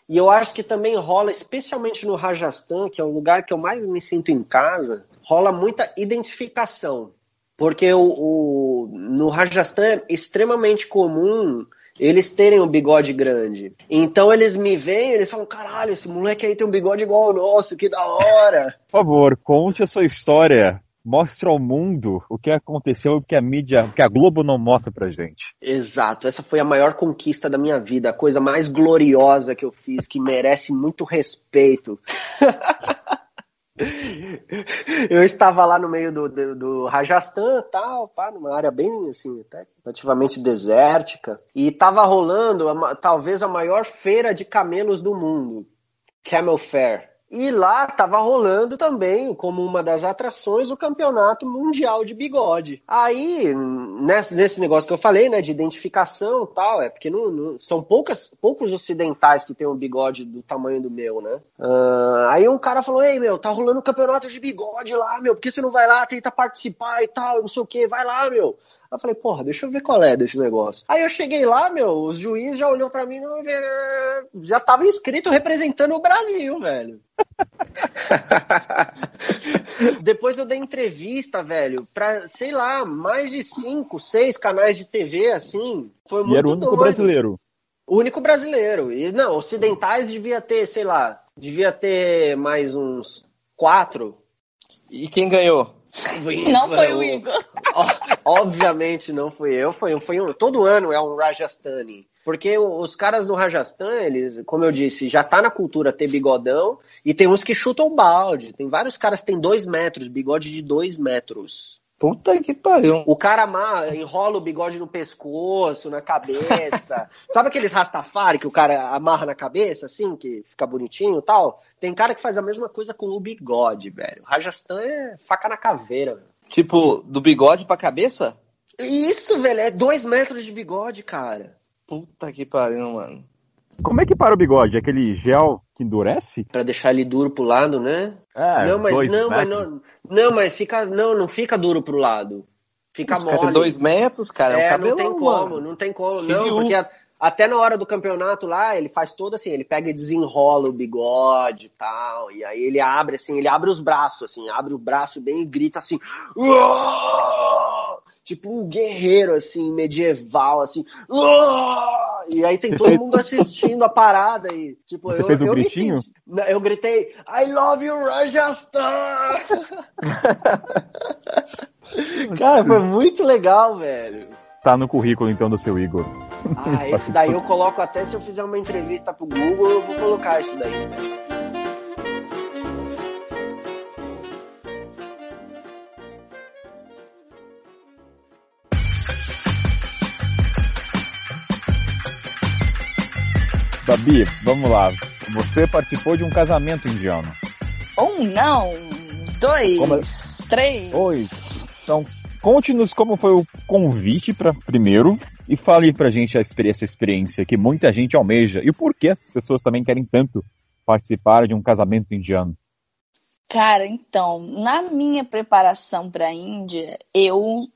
E eu acho que também rola, especialmente no Rajasthan, que é o lugar que eu mais me sinto em casa, rola muita identificação. Porque o, o- no Rajasthan é extremamente comum eles terem um bigode grande. Então eles me veem eles falam: caralho, esse moleque aí tem um bigode igual ao nosso, que da hora. Por favor, conte a sua história. Mostre ao mundo o que aconteceu, o que a mídia, o que a Globo não mostra pra gente. Exato, essa foi a maior conquista da minha vida, a coisa mais gloriosa que eu fiz, que merece muito respeito. eu estava lá no meio do, do, do tal, pá, numa área bem assim, até relativamente desértica, e estava rolando a talvez a maior feira de camelos do mundo, Camel Fair. E lá tava rolando também, como uma das atrações, o campeonato mundial de bigode. Aí, nesse, negócio que eu falei, né, de identificação tal, é porque não, não- são poucas, poucos ocidentais que tem um bigode do tamanho do meu, né? Ah, aí um cara falou, ei, meu, tá rolando um campeonato de bigode lá, meu, por que você não vai lá, tenta participar e tal, não sei o que, vai lá, meu. Eu falei, porra, deixa eu ver qual é desse negócio. Aí eu cheguei lá, meu, os juízes já olhou pra mim, já tava inscrito representando o Brasil, velho. Depois eu dei entrevista, velho, pra, sei lá, mais de cinco, seis canais de TV, assim. Foi muito E era o único doido. brasileiro. O único brasileiro. E não, ocidentais devia ter, sei lá, devia ter mais uns quatro. E quem ganhou? Não foi o Igor. Obviamente não fui eu, foi, foi um, todo ano é um Rajasthani. Porque os caras no Rajasthan, eles, como eu disse, já tá na cultura ter bigodão e tem uns que chutam balde. Tem vários caras que tem dois metros, bigode de dois metros. Puta que pariu. O cara ama- enrola o bigode no pescoço, na cabeça. Sabe aqueles rastafari que o cara amarra na cabeça, assim, que fica bonitinho e tal? Tem cara que faz a mesma coisa com o bigode, velho. Rajasthan é faca na caveira, velho. Tipo, do bigode pra cabeça? Isso, velho, é dois metros de bigode, cara. Puta que pariu, mano. Como é que para o bigode? Aquele gel que endurece? Pra deixar ele duro pro lado, né? É, não, mas dois não, mas não, não, mas fica, não, não fica duro pro lado. Fica Os mole. dois metros, cara. É, um É, cabelão, não tem como, mano. não tem como, não, porque a- até na hora do campeonato lá, ele faz todo assim, ele pega e desenrola o bigode e tal, e aí ele abre assim, ele abre os braços, assim, abre o braço bem e grita assim, "Uau!" Tipo um guerreiro, assim, medieval, assim, e aí tem todo mundo assistindo a parada aí, tipo, Você eu, fez um eu me gritinho? senti- Não, eu gritei, I love you, Rajasthan! Cara, foi muito legal, velho. Tá no currículo então do seu Igor. Ah, esse daí eu coloco até se eu fizer uma entrevista pro Google, eu vou colocar isso daí. Babi, vamos lá. Você participou de um casamento indiano. Um não, dois, Como é? três. Oi. Então, conte-nos como foi o convite para primeiro e fale pra gente a experi- essa experiência que muita gente almeja e o porquê as pessoas também querem tanto participar de um casamento indiano. Cara, então, na minha preparação para a Índia, eu,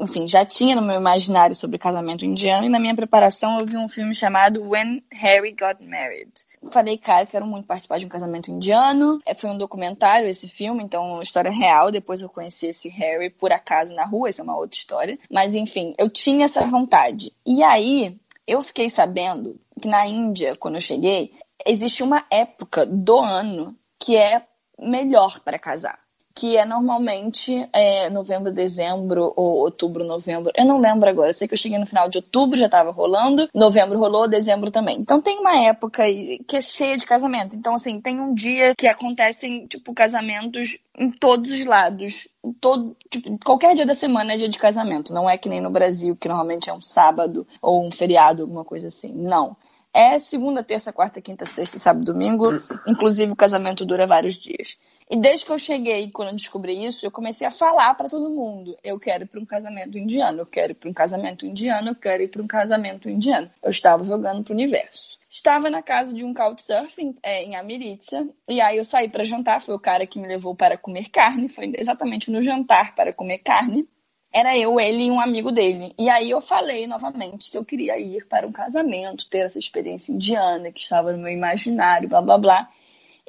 enfim, já tinha no meu imaginário sobre casamento indiano e na minha preparação eu vi um filme chamado When Harry Got Married. Falei, cara, quero muito participar de um casamento indiano. É, foi um documentário esse filme, então história real. Depois eu conheci esse Harry por acaso na rua, essa é uma outra história. Mas enfim, eu tinha essa vontade. E aí, eu fiquei sabendo que na Índia, quando eu cheguei, existe uma época do ano que é melhor para casar que é normalmente é, novembro, dezembro ou outubro, novembro. Eu não lembro agora. Eu sei que eu cheguei no final de outubro, já estava rolando. Novembro rolou, dezembro também. Então tem uma época que é cheia de casamento. Então, assim, tem um dia que acontecem, tipo, casamentos em todos os lados. Todo, tipo, qualquer dia da semana é dia de casamento. Não é que nem no Brasil, que normalmente é um sábado ou um feriado, alguma coisa assim. Não. É segunda, terça, quarta, quinta, sexta, sábado, domingo. Inclusive o casamento dura vários dias. E desde que eu cheguei, quando eu descobri isso, eu comecei a falar para todo mundo: eu quero ir para um casamento indiano, eu quero ir para um casamento indiano, eu quero ir para um casamento indiano. Eu estava jogando pro universo. Estava na casa de um couchsurfing é, em Amiritsa, e aí eu saí para jantar. Foi o cara que me levou para comer carne, foi exatamente no jantar para comer carne era eu, ele e um amigo dele. E aí eu falei novamente que eu queria ir para um casamento, ter essa experiência indiana que estava no meu imaginário, blá blá blá.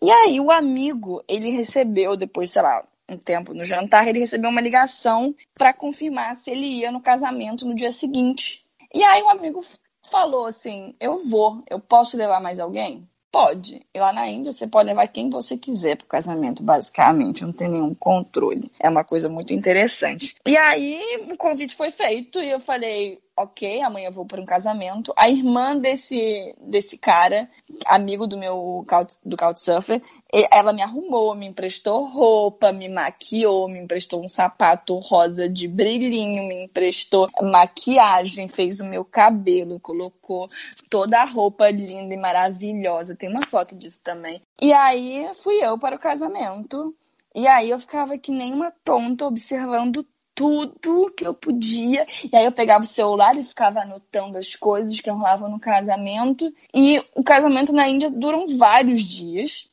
E aí o amigo, ele recebeu depois, sei lá, um tempo no jantar, ele recebeu uma ligação para confirmar se ele ia no casamento no dia seguinte. E aí o amigo falou assim: "Eu vou, eu posso levar mais alguém?" Pode. E lá na Índia você pode levar quem você quiser pro casamento, basicamente. Não tem nenhum controle. É uma coisa muito interessante. E aí o convite foi feito e eu falei, ok, amanhã eu vou para um casamento. A irmã desse, desse cara, amigo do meu do Couchsurfer, ela me arrumou, me emprestou roupa, me maquiou, me emprestou um sapato rosa de brilhinho, me emprestou maquiagem, fez o meu cabelo, colocou toda a roupa linda e maravilhosa. Tem uma foto disso também. E aí fui eu para o casamento. E aí eu ficava que nem uma tonta observando tudo que eu podia. E aí eu pegava o celular e ficava anotando as coisas que rolavam no casamento. E o casamento na Índia duram vários dias.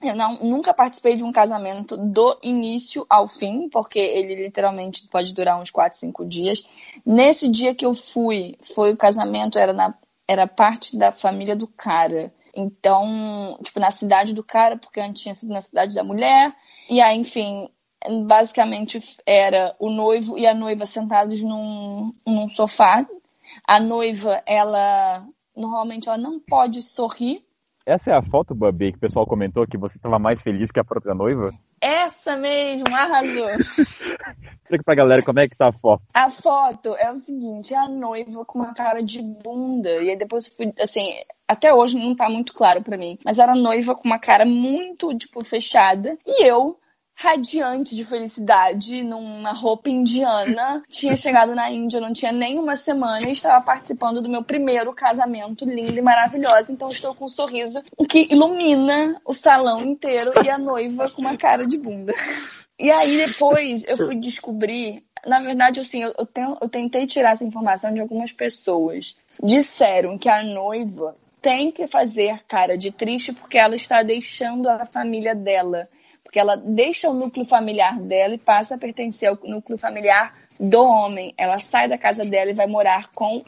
Eu não, nunca participei de um casamento do início ao fim, porque ele literalmente pode durar uns 4, 5 dias. Nesse dia que eu fui, foi o casamento, era, na, era parte da família do cara. Então, tipo, na cidade do cara, porque antes tinha sido na cidade da mulher. E aí, enfim, basicamente era o noivo e a noiva sentados num, num sofá. A noiva, ela normalmente ela não pode sorrir. Essa é a foto, Babi, que o pessoal comentou que você estava mais feliz que a própria noiva? Essa mesmo, arrasou. Explica pra galera como é que tá a foto. A foto é o seguinte, é a noiva com uma cara de bunda. E aí depois eu fui, assim, até hoje não tá muito claro para mim. Mas era a noiva com uma cara muito, tipo, fechada. E eu radiante de felicidade numa roupa indiana. Tinha chegado na Índia, não tinha nem uma semana e estava participando do meu primeiro casamento lindo e maravilhoso. Então estou com um sorriso que ilumina o salão inteiro e a noiva com uma cara de bunda. E aí depois eu fui descobrir, na verdade assim, eu, tenho, eu tentei tirar essa informação de algumas pessoas. Disseram que a noiva tem que fazer cara de triste porque ela está deixando a família dela porque ela deixa o núcleo familiar dela e passa a pertencer ao núcleo familiar do homem. Ela sai da casa dela e vai morar com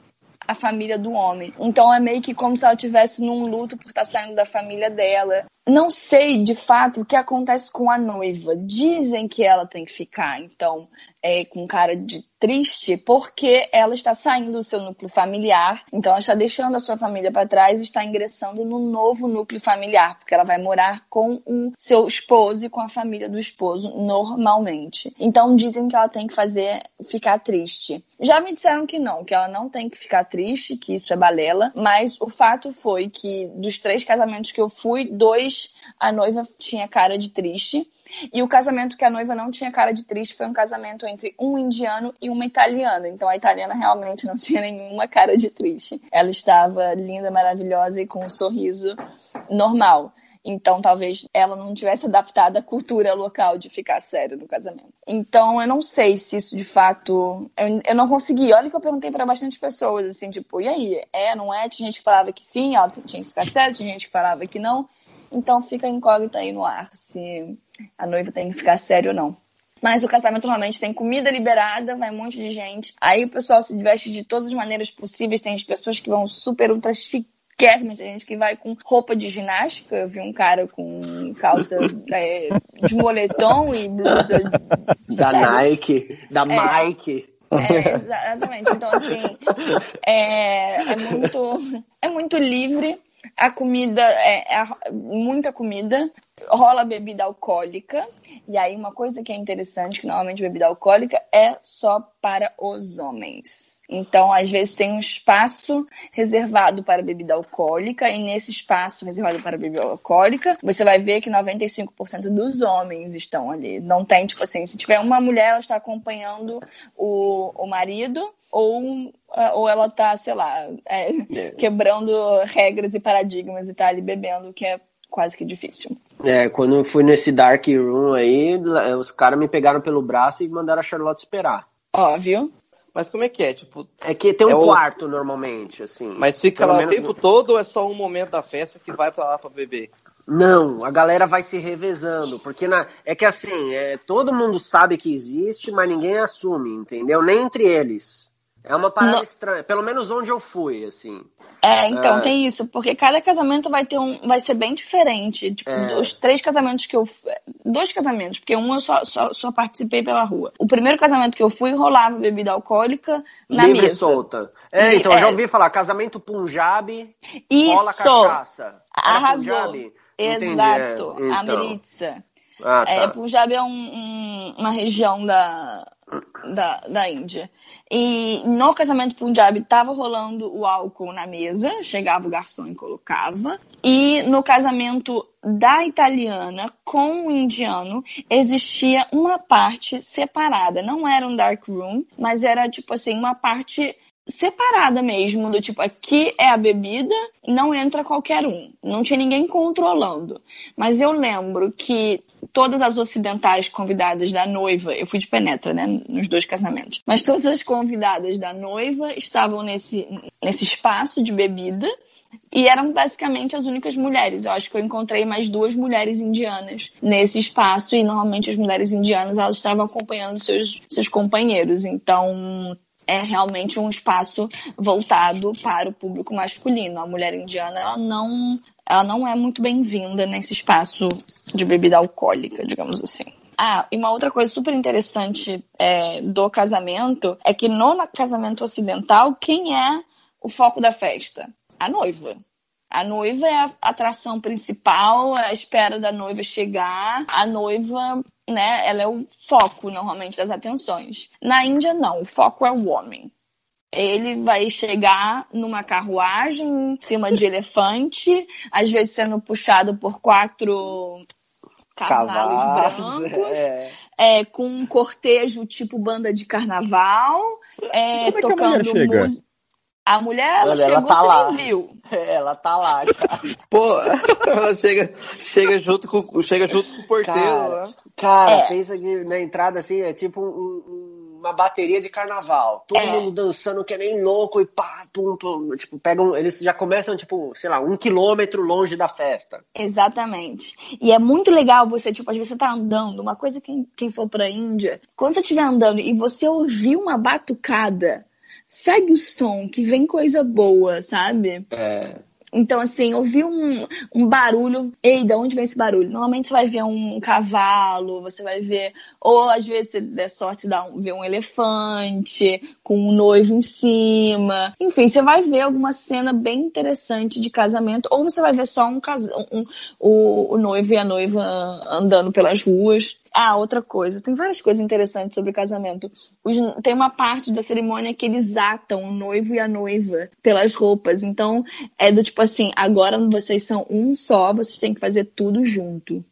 a família do homem. Então é meio que como se ela estivesse num luto por estar saindo da família dela. Não sei de fato o que acontece com a noiva. Dizem que ela tem que ficar, então, é, com cara de triste porque ela está saindo do seu núcleo familiar, então ela está deixando a sua família para trás e está ingressando no novo núcleo familiar, porque ela vai morar com o seu esposo e com a família do esposo normalmente. Então dizem que ela tem que fazer ficar triste. Já me disseram que não, que ela não tem que ficar triste, que isso é balela, mas o fato foi que dos três casamentos que eu fui, dois a noiva tinha cara de triste e o casamento que a noiva não tinha cara de triste foi um casamento entre um indiano e uma italiana. Então a italiana realmente não tinha nenhuma cara de triste. Ela estava linda, maravilhosa e com um sorriso normal. Então, talvez ela não tivesse adaptado à cultura local de ficar sério no casamento. Então, eu não sei se isso de fato. Eu, eu não consegui. Olha que eu perguntei para bastante pessoas, assim, tipo, e aí? É, não é? Tinha gente que falava que sim, ela tinha que ficar séria, tinha gente que falava que não. Então fica incógnita aí no ar se a noiva tem que ficar séria ou não. Mas o casamento normalmente tem comida liberada, vai um monte de gente. Aí o pessoal se diverte de todas as maneiras possíveis. Tem as pessoas que vão super ultra chique tem gente que vai com roupa de ginástica. Eu vi um cara com calça é, de moletom e blusa da sério. Nike, da é, Nike. É, exatamente. Então, assim, é, é, muito, é muito livre. A comida é, é muita comida rola bebida alcoólica. E aí, uma coisa que é interessante, que normalmente bebida alcoólica é só para os homens. Então, às vezes, tem um espaço reservado para bebida alcoólica, e nesse espaço reservado para bebida alcoólica, você vai ver que 95% dos homens estão ali. Não tem, tipo assim, se tiver uma mulher, ela está acompanhando o, o marido, ou, ou ela está, sei lá, é, é. quebrando regras e paradigmas e está ali bebendo, que é quase que difícil. É, quando eu fui nesse dark room aí, os caras me pegaram pelo braço e mandaram a Charlotte esperar. Óbvio. Mas como é que é? Tipo, é que tem um é quarto o... normalmente, assim. Mas fica lá menos... o tempo todo ou é só um momento da festa que vai para lá para beber? Não, a galera vai se revezando, porque na... é que assim, é, todo mundo sabe que existe, mas ninguém assume, entendeu? Nem entre eles. É uma parada Não. estranha, pelo menos onde eu fui, assim. É, então, é... tem isso, porque cada casamento vai ter um. vai ser bem diferente. Tipo, é... os três casamentos que eu. Dois casamentos, porque um eu só, só, só, participei pela rua. O primeiro casamento que eu fui rolava bebida alcoólica na Livre mesa. solta. É, então, eu já é. ouvi falar, casamento Punjabi, isso. rola cachaça. Arrasou. Punjabi? Exato, é, então. a Meritza. Ah, tá. é, Punjab é um, um, uma região da, da, da Índia. E no casamento Punjab estava rolando o álcool na mesa, chegava o garçom e colocava. E no casamento da italiana com o indiano existia uma parte separada. Não era um dark room, mas era tipo assim, uma parte separada mesmo, do tipo, aqui é a bebida, não entra qualquer um. Não tinha ninguém controlando. Mas eu lembro que todas as ocidentais convidadas da noiva, eu fui de penetra, né, nos dois casamentos, mas todas as convidadas da noiva estavam nesse, nesse espaço de bebida e eram basicamente as únicas mulheres. Eu acho que eu encontrei mais duas mulheres indianas nesse espaço e normalmente as mulheres indianas elas estavam acompanhando seus, seus companheiros. Então é realmente um espaço voltado para o público masculino. A mulher indiana ela não, ela não é muito bem-vinda nesse espaço de bebida alcoólica, digamos assim. Ah, e uma outra coisa super interessante é, do casamento é que no casamento ocidental, quem é o foco da festa? A noiva. A noiva é a atração principal, é a espera da noiva chegar. A noiva, né, ela é o foco normalmente das atenções. Na Índia, não, o foco é o homem. Ele vai chegar numa carruagem em cima de elefante, às vezes sendo puxado por quatro cavalos, cavalos brancos, é. É, com um cortejo tipo banda de carnaval, é, é tocando música. A mulher, ela, chegou, ela tá lá. viu. Ela tá lá já. Pô, ela chega, chega, junto com, chega junto com o porteiro cara, né? Cara, é. pensa que na entrada assim, é tipo um, uma bateria de carnaval. Todo é. mundo dançando que é nem louco e pá, pum, pum. Tipo, pegam. Eles já começam, tipo, sei lá, um quilômetro longe da festa. Exatamente. E é muito legal você, tipo, às vezes você tá andando, uma coisa que quem for pra Índia, quando você estiver andando e você ouvir uma batucada segue o som, que vem coisa boa, sabe? É. Então, assim, ouvir um, um barulho. Ei, de onde vem esse barulho? Normalmente você vai ver um cavalo, você vai ver. Ou às vezes, se der sorte, dá um, ver um elefante com um noivo em cima. Enfim, você vai ver alguma cena bem interessante de casamento. Ou você vai ver só um, um, um o, o noivo e a noiva andando pelas ruas. Ah, outra coisa, tem várias coisas interessantes sobre o casamento. Os, tem uma parte da cerimônia que eles atam o noivo e a noiva pelas roupas. Então, é do tipo assim, agora vocês são um só, vocês têm que fazer tudo junto.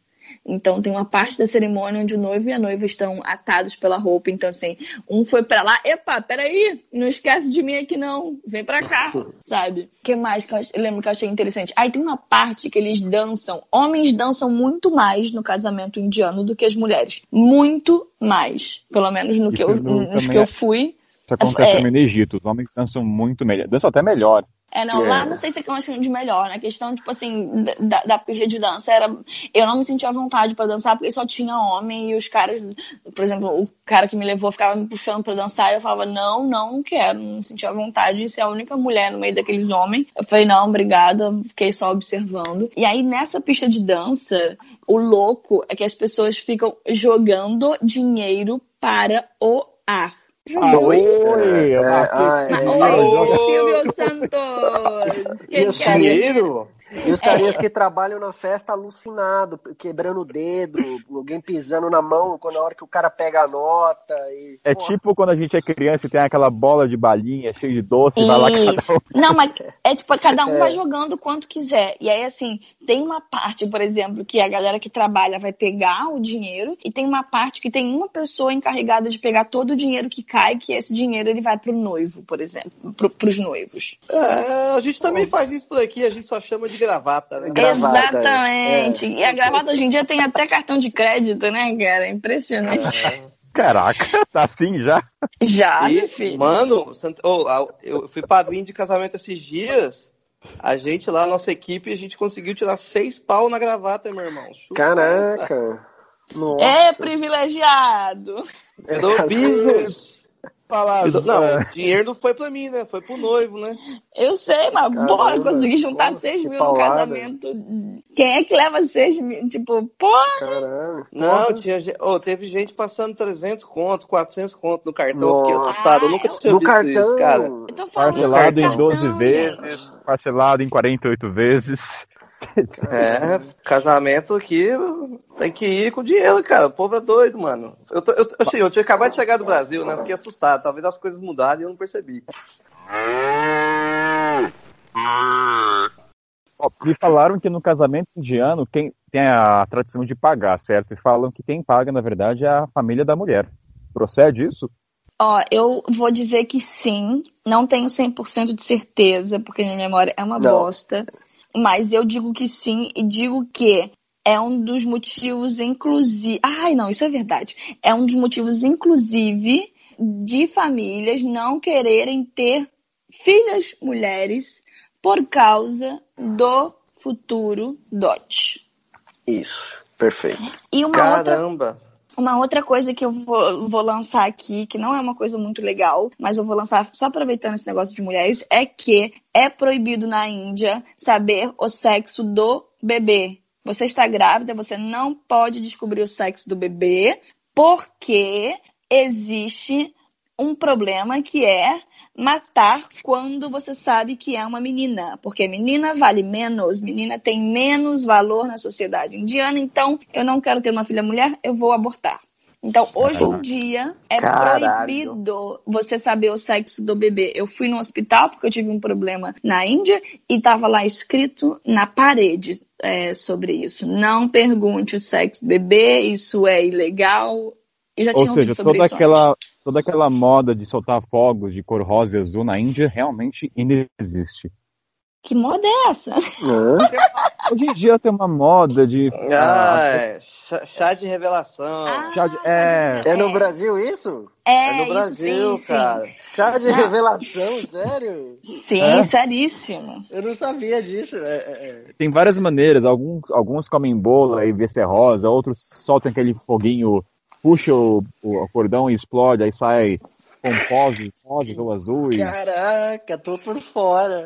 Então tem uma parte da cerimônia onde o noivo e a noiva estão atados pela roupa. Então, assim, um foi para lá, epa, peraí, não esquece de mim aqui não, vem pra cá, sabe? O que mais que eu, eu, lembro que eu achei interessante? Aí tem uma parte que eles dançam, homens dançam muito mais no casamento indiano do que as mulheres. Muito mais. Pelo menos no que eu, nos que eu fui. Isso acontece é, também no Egito, os homens dançam muito melhor, dançam até melhor É, não, lá não sei se é que eu acho de melhor, na questão, tipo assim, da, da pista de dança, era, eu não me sentia à vontade pra dançar porque só tinha homem e os caras, por exemplo, o cara que me levou ficava me puxando pra dançar e eu falava, não, não, não quero, não me sentia à vontade de ser a única mulher no meio daqueles homens. Eu falei, não, obrigada, fiquei só observando. E aí, nessa pista de dança, o louco é que as pessoas ficam jogando dinheiro para o ar. Oi, É, é, Silvio Santos! Quem Isso quer Dinheiro? E os carinhas que trabalham na festa alucinado, quebrando o dedo, alguém pisando na mão quando na hora que o cara pega a nota. E... É Pô, tipo quando a gente é criança e tem aquela bola de balinha cheia de doce, e vai lá cada Isso. um. Não, mas é tipo, cada um É. vai jogando quanto quiser. E aí, assim, tem uma parte, por exemplo, que a galera que trabalha vai pegar o dinheiro, e tem uma parte que tem uma pessoa encarregada de pegar todo o dinheiro que cai, que esse dinheiro ele vai pro noivo, por exemplo, pro, pros noivos. É, a gente também faz isso por aqui, a gente só chama de gravata, né? Gravata, Exatamente. é. E a gravata hoje em dia tem até cartão de crédito, né, cara? É impressionante. Caraca, tá assim já? Já, E, meu filho. mano, eu fui padrinho de casamento esses dias. A gente lá, nossa equipe, a gente conseguiu tirar seis pau na gravata, meu irmão. Chupa. Caraca. Nossa. É privilegiado. Virou business. Falar, Virou- Não, é, o dinheiro não foi pra mim, né? Foi pro noivo, né? Eu sei, mas Caramba, porra, eu consegui juntar porra, 6 que mil no casamento. Quem é que leva 6 mil? Tipo, porra! Caramba. Não, tinha gente, oh, teve gente passando 300 conto, 400 conto no cartão. Eu Fiquei Nossa. assustado. Eu nunca Ah, tinha No visto cartão. isso, cara. Eu tô falando parcelado do em 12 cartão, vezes, parcelado em 48 vezes. É, casamento aqui tem que ir com dinheiro, cara. O povo é doido, mano. Eu, tô, eu, eu, assim, eu tinha acabado de chegar do Brasil, né? Fiquei assustado. Talvez as coisas mudaram e eu não percebi. Ó, me falaram que no casamento indiano quem tem a tradição de pagar, certo? E falam que quem paga, na verdade, é a família da mulher. Procede isso? Ó, eu vou dizer que sim. Não tenho 100% de certeza, porque minha memória é uma Não. bosta. Mas eu digo que sim e digo que é um dos motivos, inclusive. Ai, não, isso é verdade. É um dos motivos, inclusive, de famílias não quererem ter filhas mulheres por causa do futuro dote. Isso, perfeito. E uma outra Caramba. Uma outra coisa que eu vou, vou lançar aqui, que não é uma coisa muito legal, mas eu vou lançar só aproveitando esse negócio de mulheres, é que é proibido na Índia saber o sexo do bebê. Você está grávida, você não pode descobrir o sexo do bebê, porque existe um problema que é matar quando você sabe que é uma menina, porque menina vale menos, menina tem menos valor na sociedade indiana, então eu não quero ter uma filha mulher, eu vou abortar. Então, hoje em dia, é Caralho. proibido você saber o sexo do bebê. Eu fui no hospital porque eu tive um problema na Índia e estava lá escrito na parede é, sobre isso. Não pergunte o sexo do bebê, isso é ilegal. Eu já Ou tinha ouvido seja, sobre toda isso aquela, toda aquela moda de soltar fogos de cor rosa e azul na Índia realmente inexiste. Que moda é essa? Hã? Hoje em dia tem uma moda de. Ah, é. Chá, chá de revelação. De- chá é. de- É no Brasil isso? É, É no isso, Brasil, sim, cara. Chá de revelação, sério? Sim, sim É? seríssimo. Eu não sabia disso. É, é, é. Tem várias maneiras. Alguns, alguns comem bola e vê se é rosa, outros soltam aquele foguinho, puxa o, o cordão e explode, aí sai compostos rosas ou azuis. Caraca, tô por fora.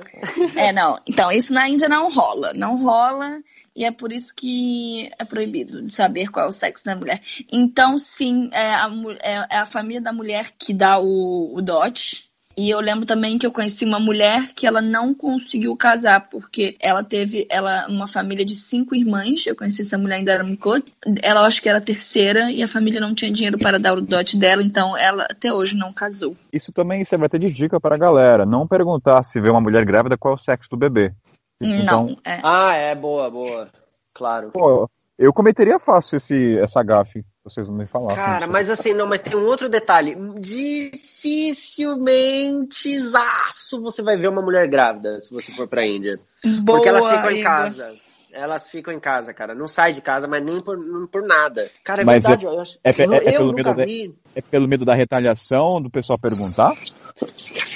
É, não. Então, isso na Índia não rola. Não rola e é por isso que é proibido de saber qual é o sexo da mulher. Então, sim, é a, é- é a família da mulher que dá o, o dote. E eu lembro também que eu conheci uma mulher que ela não conseguiu casar, porque ela teve ela uma família de cinco irmãs. Eu conheci essa mulher em Dharamkot. Ela eu acho que era a terceira e a família não tinha dinheiro para dar o dote dela, então ela até hoje não casou. Isso também você vai ter de dica para a galera. Não perguntar se vê uma mulher grávida qual é o sexo do bebê. Então, Não, é. Ah, é, boa, boa. Claro. pô, eu cometeria fácil esse, essa gafe, vocês não me falassem. Cara, mas assim, não, mas tem um outro detalhe. Dificilmente zaço você vai ver uma mulher grávida se você for pra Índia. Porque elas Boa, ficam em casa. Elas ficam em casa, cara. Não sai de casa, mas nem por, não por nada. Cara, é Mas verdade. eu acho- é pe- eu é- é eu pelo nunca medo de- vi. É pelo medo da retaliação do pessoal perguntar?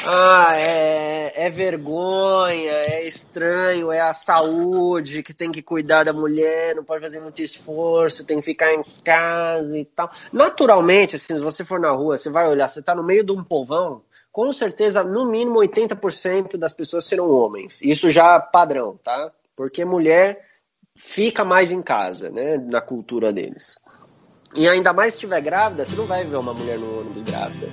Ah, é, é vergonha, é estranho, é a saúde que tem que cuidar da mulher, não pode fazer muito esforço, tem que ficar em casa e tal. Naturalmente, assim, se você for na rua, você vai olhar, você tá no meio de um povão, com certeza, no mínimo 80% das pessoas serão homens. Isso já padrão, tá? Porque mulher fica mais em casa, né, na cultura deles. E ainda mais se estiver grávida, você não vai ver uma mulher no ônibus grávida.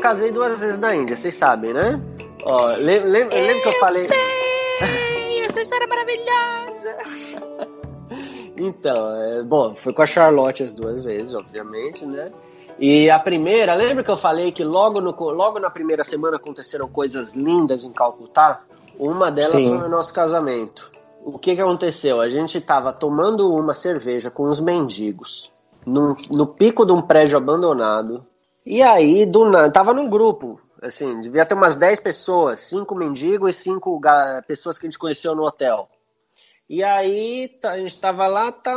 Casei duas vezes na Índia, vocês sabem, né? Ó, lem lem lembra que eu falei. Sei, essa história é maravilhosa. Então, é, bom, foi com a Charlotte as duas vezes, obviamente, né? E a primeira, lembra que eu falei que logo, no, logo na primeira semana aconteceram coisas lindas em Calcutá? Uma delas Sim. foi o nosso casamento. O que que aconteceu? A gente tava tomando uma cerveja com os mendigos num- no pico de um prédio abandonado. E aí, do tava num grupo, assim, devia ter umas 10 pessoas, cinco mendigos e cinco pessoas que a gente conheceu no hotel. E aí tá, a gente tava lá, tá,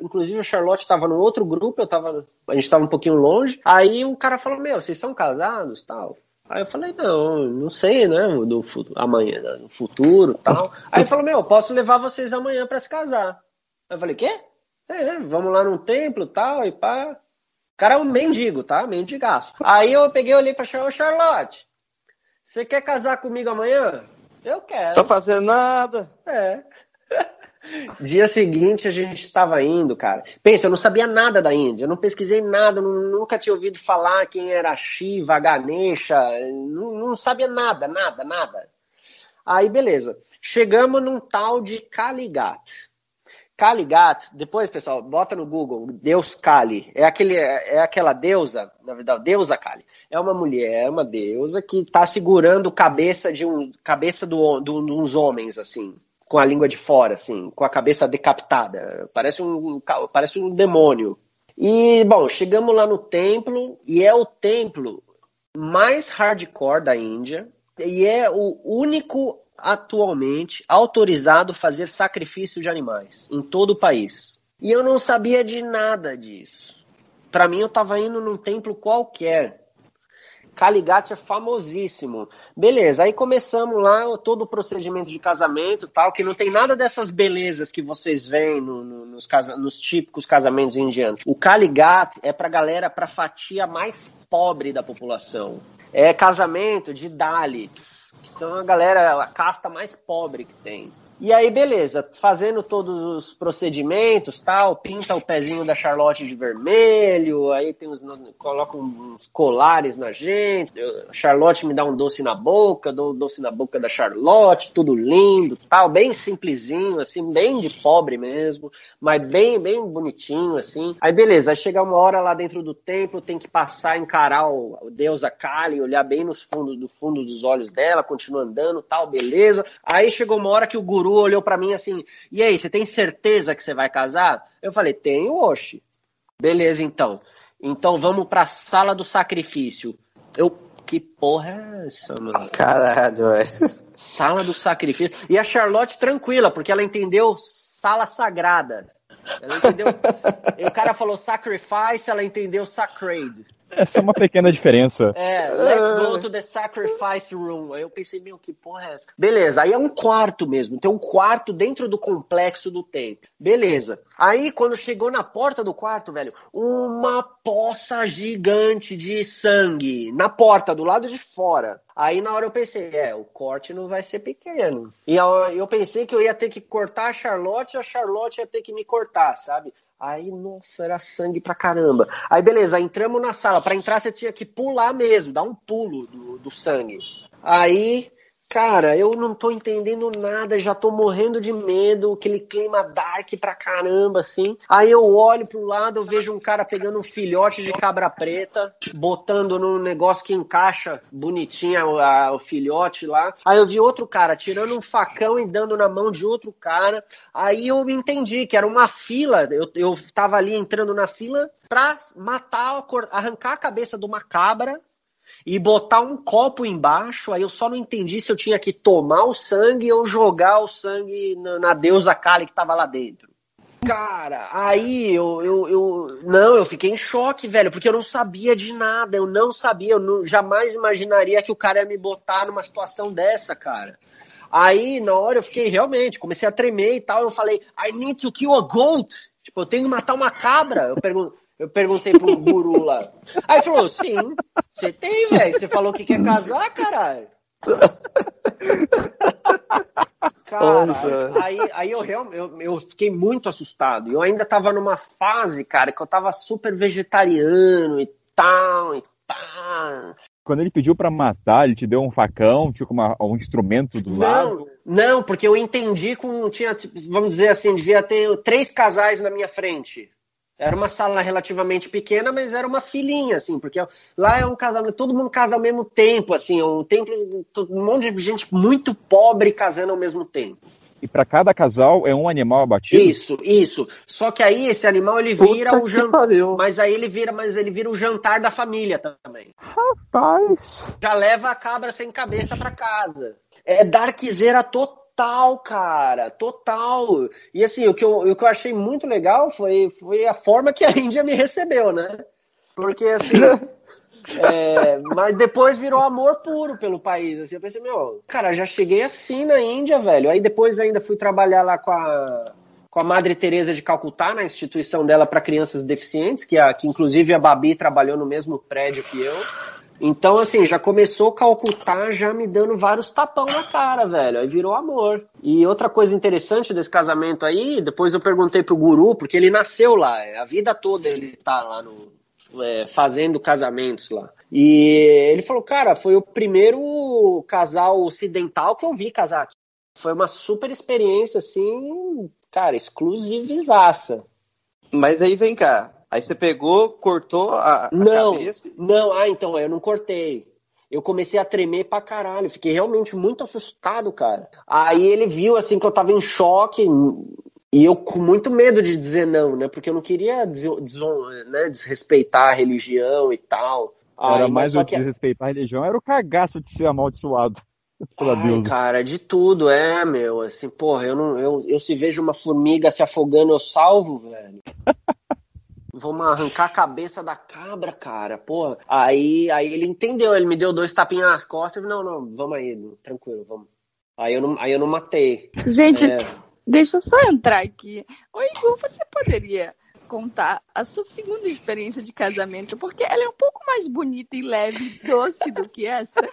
inclusive a Charlotte tava no outro grupo, eu tava, a gente tava um pouquinho longe. Aí um cara falou: Meu, vocês são casados tal? Aí eu falei: Não, não sei, né? Do amanhã, né, no futuro tal. Aí ele falou: Meu, posso levar vocês amanhã pra se casar. Aí eu falei: Quê? É, vamos lá num templo tal, e pá. O cara é um mendigo, tá? Mendigaço. Aí eu peguei olhei pra Charlotte: Charlotte, você quer casar comigo amanhã? Eu quero. Tô fazendo nada. É. Dia seguinte a gente estava indo, cara. Pensa, eu não sabia nada da Índia, eu não pesquisei nada, nu- nunca tinha ouvido falar quem era Shiva, Ganesha, não, não sabia nada, nada, nada. Aí beleza, chegamos num tal de Kaligat. Kaligat, depois pessoal, bota no Google, Deus Kali. É, aquele, é aquela deusa, na verdade, deusa Kali. É uma mulher, uma deusa que está segurando cabeça de um cabeça do, do, homens assim, com a língua de fora, assim, com a cabeça decapitada. Parece um parece um demônio. E bom, chegamos lá no templo e é o templo mais hardcore da Índia e é o único atualmente autorizado fazer sacrifício de animais em todo o país. E eu não sabia de nada disso. Para mim, eu estava indo num templo qualquer. Kaligat é famosíssimo. Beleza, aí começamos lá todo o procedimento de casamento tal, que não tem nada dessas belezas que vocês veem no- no- nos, casa- nos típicos casamentos indianos. O Kaligat é pra galera, pra fatia mais pobre da população. É casamento de Dalits, que são a galera, a casta mais pobre que tem. E aí, beleza, fazendo todos os procedimentos, tal, pinta o pezinho da Charlotte de vermelho, aí tem uns, coloca uns colares na gente, eu- Charlotte me dá um doce na boca, dou um doce na boca da Charlotte, tudo lindo, tal, bem simplesinho, assim, bem de pobre mesmo, mas bem, bem bonitinho, assim. Aí, beleza, aí chega uma hora lá dentro do templo, tem que passar, encarar o, o deus Kali, olhar bem nos fundos, do fundo dos olhos dela, continua andando, tal, beleza. Aí chegou uma hora que o guru olhou pra mim assim, e aí, você tem certeza que você vai casar? Eu falei, tenho, oxe. Beleza, então. Então vamos pra sala do sacrifício. Eu, que porra é essa, mano? Caralho, velho. Sala do sacrifício. E a Charlotte tranquila, porque ela entendeu sala sagrada. Ela entendeu. e o cara falou sacrifice, ela entendeu sacred. Essa é uma pequena diferença. É, let's go to the sacrifice room. Aí eu pensei, meu, que porra é essa? Beleza, aí é um quarto mesmo. Tem um quarto dentro do complexo do templo. Beleza. Aí quando chegou na porta do quarto, velho, uma poça gigante de sangue na porta, do lado de fora. Aí na hora eu pensei, é, o corte não vai ser pequeno. E eu, pensei que eu ia ter que cortar a Charlotte e a Charlotte ia ter que me cortar, sabe? Aí, nossa, era sangue pra caramba. Aí, beleza, entramos na sala. Pra entrar, você tinha que pular mesmo, dar um pulo do, do sangue. Aí, cara, eu não tô entendendo nada, já tô morrendo de medo, aquele clima dark pra caramba, assim. Aí eu olho pro lado, eu vejo um cara pegando um filhote de cabra preta, botando num negócio que encaixa bonitinho a- a- o filhote lá. Aí eu vi outro cara tirando um facão e dando na mão de outro cara. Aí eu entendi que era uma fila, eu, eu tava ali entrando na fila pra matar, arrancar a cabeça de uma cabra e botar um copo embaixo. Aí eu só não entendi se eu tinha que tomar o sangue ou jogar o sangue na, na deusa Kali que tava lá dentro. Cara, aí eu, eu, eu. Não, eu fiquei em choque, velho, porque eu não sabia de nada, eu não sabia, eu não, jamais imaginaria que o cara ia me botar numa situação dessa, cara. Aí, na hora, eu fiquei realmente, comecei a tremer e tal, eu falei, I need to kill a goat. Tipo, eu tenho que matar uma cabra. Eu, pergun eu perguntei pro guru lá. Aí falou, sim, você tem, velho. Você falou que quer casar, caralho. Cara, aí, aí eu, eu, eu fiquei muito assustado. Eu ainda tava numa fase, cara, que eu tava super vegetariano e tal, e tal. Quando ele pediu para matar, ele te deu um facão, tipo uma, um instrumento do não, lado? Não, porque eu entendi com. Tinha, tipo, vamos dizer assim, devia ter três casais na minha frente. Era uma sala relativamente pequena, mas era uma filinha, assim, porque lá é um casamento, todo mundo casa ao mesmo tempo, assim, é um templo, um monte de gente muito pobre casando ao mesmo tempo. E para cada casal é um animal abatido? Isso, isso. Só que aí esse animal ele vira Puta o jantar, mas aí ele vira, mas ele vira o jantar da família também. Rapaz. Já leva a cabra sem cabeça para casa. É darkzeira total Total, cara, total. E assim, o que eu, o que eu achei muito legal foi, foi a forma que a Índia me recebeu, né? Porque assim. é, mas depois virou amor puro pelo país. Assim, eu pensei, meu, cara, já cheguei assim na Índia, velho. Aí depois ainda fui trabalhar lá com a, com a Madre Teresa de Calcutá, na instituição dela para crianças deficientes, que, a, que inclusive a Babi trabalhou no mesmo prédio que eu. Então, assim, já começou a Calcutá já me dando vários tapão na cara, velho. Aí virou amor. E outra coisa interessante desse casamento aí, depois eu perguntei pro guru, porque ele nasceu lá, é, a vida toda ele tá lá no, é, fazendo casamentos lá. E ele falou, cara, foi o primeiro casal ocidental que eu vi casar aqui. Foi uma super experiência, assim, cara, exclusivizaça. Mas aí vem cá, Aí você pegou, cortou a, a não, cabeça? Não, ah, então, eu não cortei. Eu comecei a tremer pra caralho. Fiquei realmente muito assustado, cara. Aí ele viu, assim, que eu tava em choque. E eu com muito medo de dizer não, né? Porque eu não queria des des né? desrespeitar a religião e tal. Era Aí, mais do que desrespeitar a religião, era o cagaço de ser amaldiçoado. Ai, cara, de tudo, é, meu. Assim, porra, eu não. Eu, eu se vejo uma formiga se afogando, eu salvo, velho. Vamos arrancar a cabeça da cabra, cara. Pô, aí, aí ele entendeu, ele me deu dois tapinhas nas costas e não, não, vamos aí, tranquilo, vamos. Aí eu não, aí eu não matei. Gente, é... deixa eu só entrar aqui. Oi, Igor, você poderia contar a sua segunda experiência de casamento, porque ela é um pouco mais bonita e leve e doce do que essa.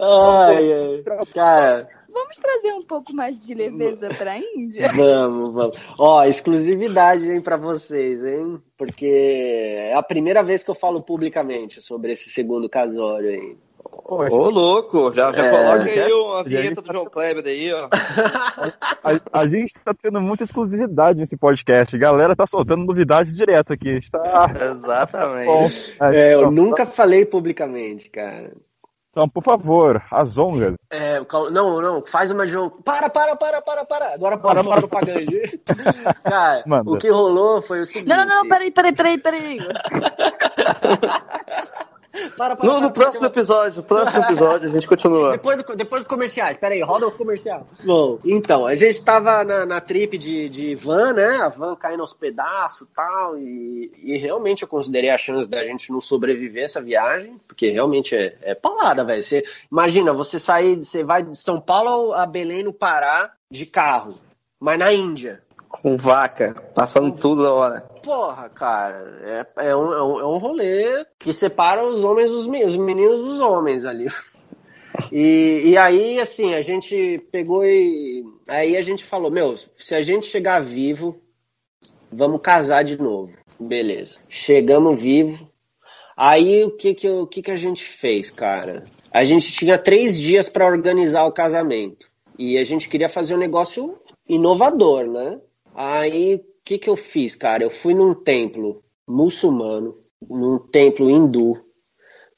ai, ai. Cara, Vamos trazer um pouco mais de leveza para a Índia? Vamos, vamos. Ó, exclusividade, hein, para vocês, hein? Porque é a primeira vez que eu falo publicamente sobre esse segundo casório aí. Ô, oh, louco, já, já é, coloca aí já, a vinheta do João Kleber aí, ó. A, a, gente tá tendo muita exclusividade nesse podcast. A galera tá soltando novidades direto aqui. Tá... Exatamente. Bom, é, eu nunca falei publicamente, cara. Então, por favor, as ongas. É, não, não, faz uma jogo. Para, para, para, para, para. Agora para para propaganda. Cara, Manda. o que rolou foi o seguinte. Não, não, não, peraí, peraí, peraí, peraí. Para, para, no, no próximo episódio, no próximo episódio a gente continua. Depois, do, depois do comercial, espera aí, roda o comercial. Bom, então, a gente tava na, na trip de, de van, né? A van caindo aos pedaços tal, e e realmente eu considerei a chance da gente não sobreviver essa viagem, porque realmente é, é paulada, velho. Você imagina, você sair, você vai de São Paulo a Belém no Pará de carro, mas na Índia com vaca, passando tudo da hora. Porra, cara, é, é, um, é, um, é um rolê que separa os homens dos os meninos dos homens ali. E, e aí, assim, a gente pegou e. Aí a gente falou: Meu, se a gente chegar vivo, vamos casar de novo. Beleza. Chegamos vivo. Aí o que que, o que que a gente fez, cara? A gente tinha três dias para organizar o casamento. E a gente queria fazer um negócio inovador, né? Aí, que, que eu fiz, cara? Eu fui num templo muçulmano, num templo hindu,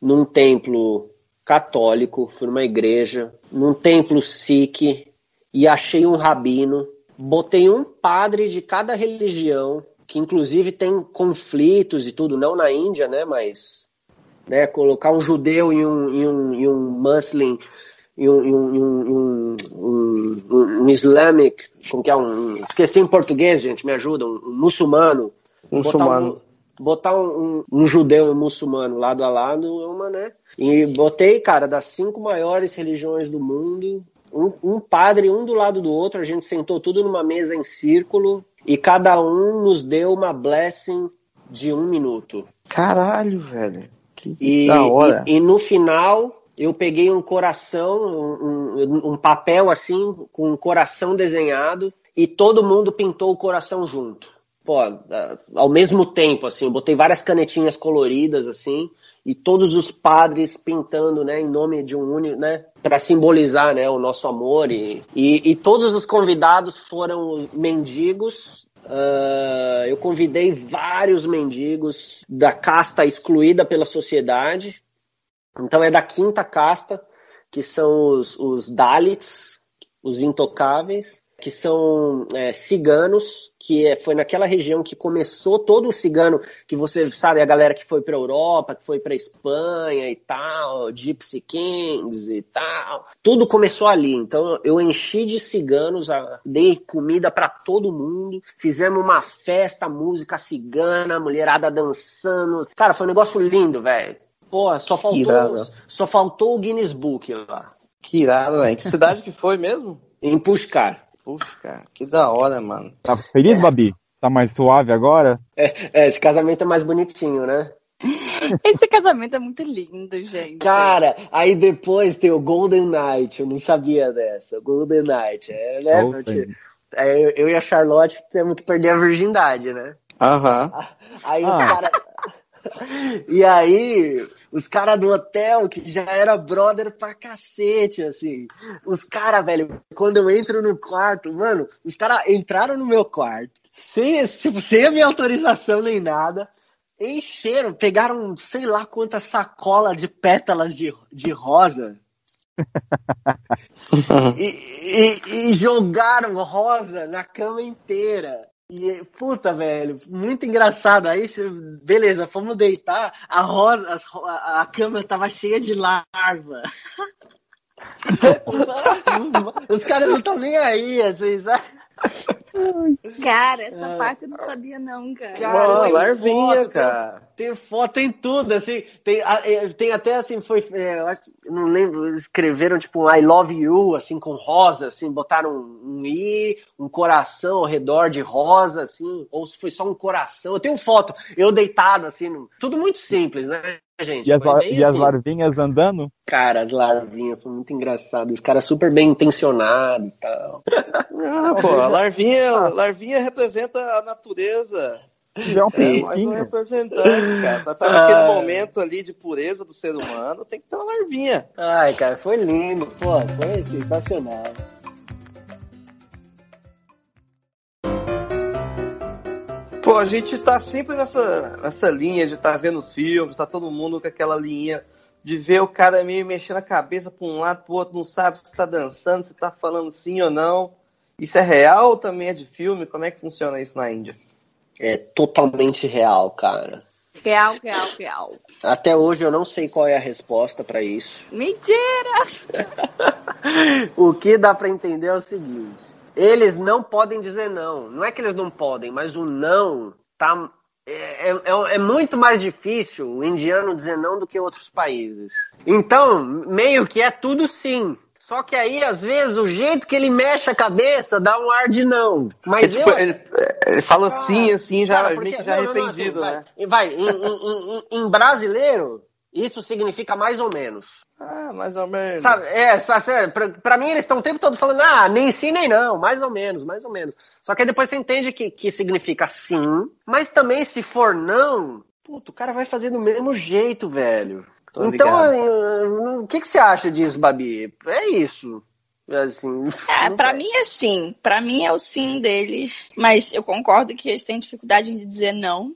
num templo católico, fui numa igreja, num templo sikh e achei um rabino, botei um padre de cada religião que inclusive tem conflitos e tudo, não na Índia, né? Mas né, colocar um judeu e um, e um, e um muslim e um, um, um, islamic, como que é um, esqueci em português, gente, me ajuda, um, um muçulmano, muçulmano. Botar, um, um, judeu e um muçulmano lado a lado, uma, né? E botei, cara, das cinco maiores religiões do mundo, um, um padre um do lado do outro, a gente sentou tudo numa mesa em círculo e cada um nos deu uma blessing de um minuto. Caralho, velho. Que e, da hora. E, e no final eu peguei um coração, um, um, papel assim, com um coração desenhado, e todo mundo pintou o coração junto. Pô, ao mesmo tempo, assim, botei várias canetinhas coloridas, assim, e todos os padres pintando, né, em nome de um único, né, para simbolizar, né, o nosso amor. E, e, e, todos os convidados foram mendigos. Uh, eu convidei vários mendigos da casta excluída pela sociedade, então é da quinta casta, que são os, os Dalits, os intocáveis, que são é, ciganos, que é, foi naquela região que começou todo o cigano, que você sabe, a galera que foi para Europa, que foi para Espanha e tal, Gypsy Kings e tal, tudo começou ali. Então eu enchi de ciganos, dei comida para todo mundo, fizemos uma festa, música cigana, mulherada dançando. Cara, foi um negócio lindo, velho. Pô, só faltou, só faltou o Guinness Book lá. Que irado, velho. Que cidade que foi mesmo? Em Puxcar. Puxa, que da hora, mano. Tá feliz, é. Babi? Tá mais suave agora? É, é, esse casamento é mais bonitinho, né? Esse casamento é muito lindo, gente. Cara, aí depois tem o Golden Night, eu não sabia dessa. Golden Night, é, né? É, eu e a Charlotte temos que perder a virgindade, né? Aham. Aí ah. os caras. E aí, os caras do hotel, que já era brother pra cacete, assim. Os caras, velho, quando eu entro no quarto, mano, os caras entraram no meu quarto, sem, tipo, sem a minha autorização nem nada, encheram, pegaram sei lá quantas sacolas de pétalas de, de rosa. e, e, e jogaram rosa na cama inteira. E, puta, velho, muito engraçado. Aí, beleza, fomos deitar, a rosa, a, a cama tava cheia de larva. Os caras não estão nem aí, assim, sabe? Cara, essa é. parte eu não sabia, não, cara. Cara, larvinha, foto, cara. Tem, tem, foto em tudo, assim. Tem, é, tem até assim, foi. É, eu acho, não lembro, escreveram tipo I love you, assim, com rosa, assim, botaram um, um I, um coração ao redor de rosa, assim, ou se foi só um coração. Eu tenho foto, eu deitado, assim, tudo muito simples, né? Gente. E as, e as assim. larvinhas andando? Cara, as larvinhas foi muito engraçado. Os caras super bem intencionados e tal. Ah, pô, a larvinha, a larvinha representa a natureza. É um é, mais um representante, cara. Pra estar naquele ah. momento ali de pureza do ser humano, tem que ter uma larvinha. Ai, cara, foi lindo, pô, foi sensacional. A gente tá sempre nessa, nessa linha de estar tá vendo os filmes, tá todo mundo com aquela linha de ver o cara meio mexendo a cabeça pra um lado, pro outro, não sabe se tá dançando, se tá falando sim ou não. Isso é real ou também é de filme? Como é que funciona isso na Índia? É totalmente real, cara. Real, real, real. Até hoje eu não sei qual é a resposta para isso. Mentira! o que dá para entender é o seguinte: eles não podem dizer não. Não é que eles não podem, mas o não tá é, é, é, muito mais difícil o indiano dizer não do que outros países. Então, meio que é tudo sim. Só que aí, às vezes, o jeito que ele mexe a cabeça dá um ar de não. Mas tipo, eu... ele, ele, fala ah, sim, assim, já, cara, porque, já não, arrependido, não, assim, né? Vai, vai em, em, em, em brasileiro, isso significa mais ou menos. Ah, mais ou menos. Sabe, é, pra, pra mim eles estão o tempo todo falando, ah, nem sim nem não, mais ou menos, mais ou menos. Só que aí depois você entende que, que significa sim, mas também se for não, puto, o cara vai fazer do mesmo jeito, velho. Tô então, o que, que você acha disso, Babi? É isso. Assim, é, para mim é sim. Para mim é o sim deles. Mas eu concordo que eles têm dificuldade em dizer não.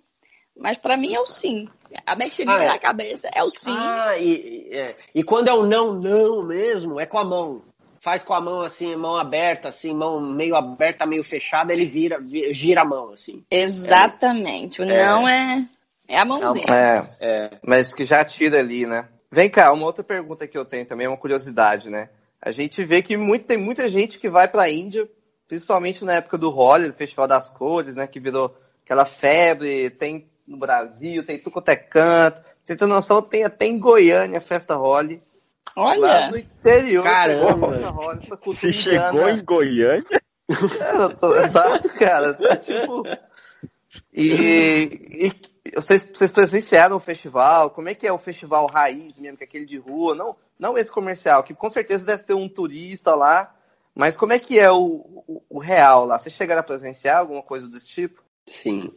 Mas para mim é o sim. A mexeria ah, é. na cabeça é o sim. Ah, e, é. e quando é o não, não mesmo, é com a mão. faz com a mão assim, mão aberta, assim, mão meio aberta, meio fechada, ele vira, gira a mão, assim. Exatamente. O não é, é a mãozinha. É, é, mas que já tira ali, né? Vem cá, uma outra pergunta que eu tenho também, é uma curiosidade, né? A gente vê que muito, tem muita gente que vai para a Índia, principalmente na época do Holi, do Festival das Cores, né? Que virou aquela febre, tem no Brasil, tem tudo quanto é canto. Você tem noção, tem até em Goiânia a festa Holi. Olha! Lá no interior, Caramba. a festa Holi, essa cultura Você chegou indiana. em Goiânia? É, eu tô- exato, cara. Tá tipo. E, e vocês, vocês presenciaram o festival? Como é que é o festival raiz mesmo, que é aquele de rua? Não, não esse comercial, que com certeza deve ter um turista lá. Mas como é que é o, o, o real lá? Vocês chegaram a presenciar alguma coisa desse tipo? Sim.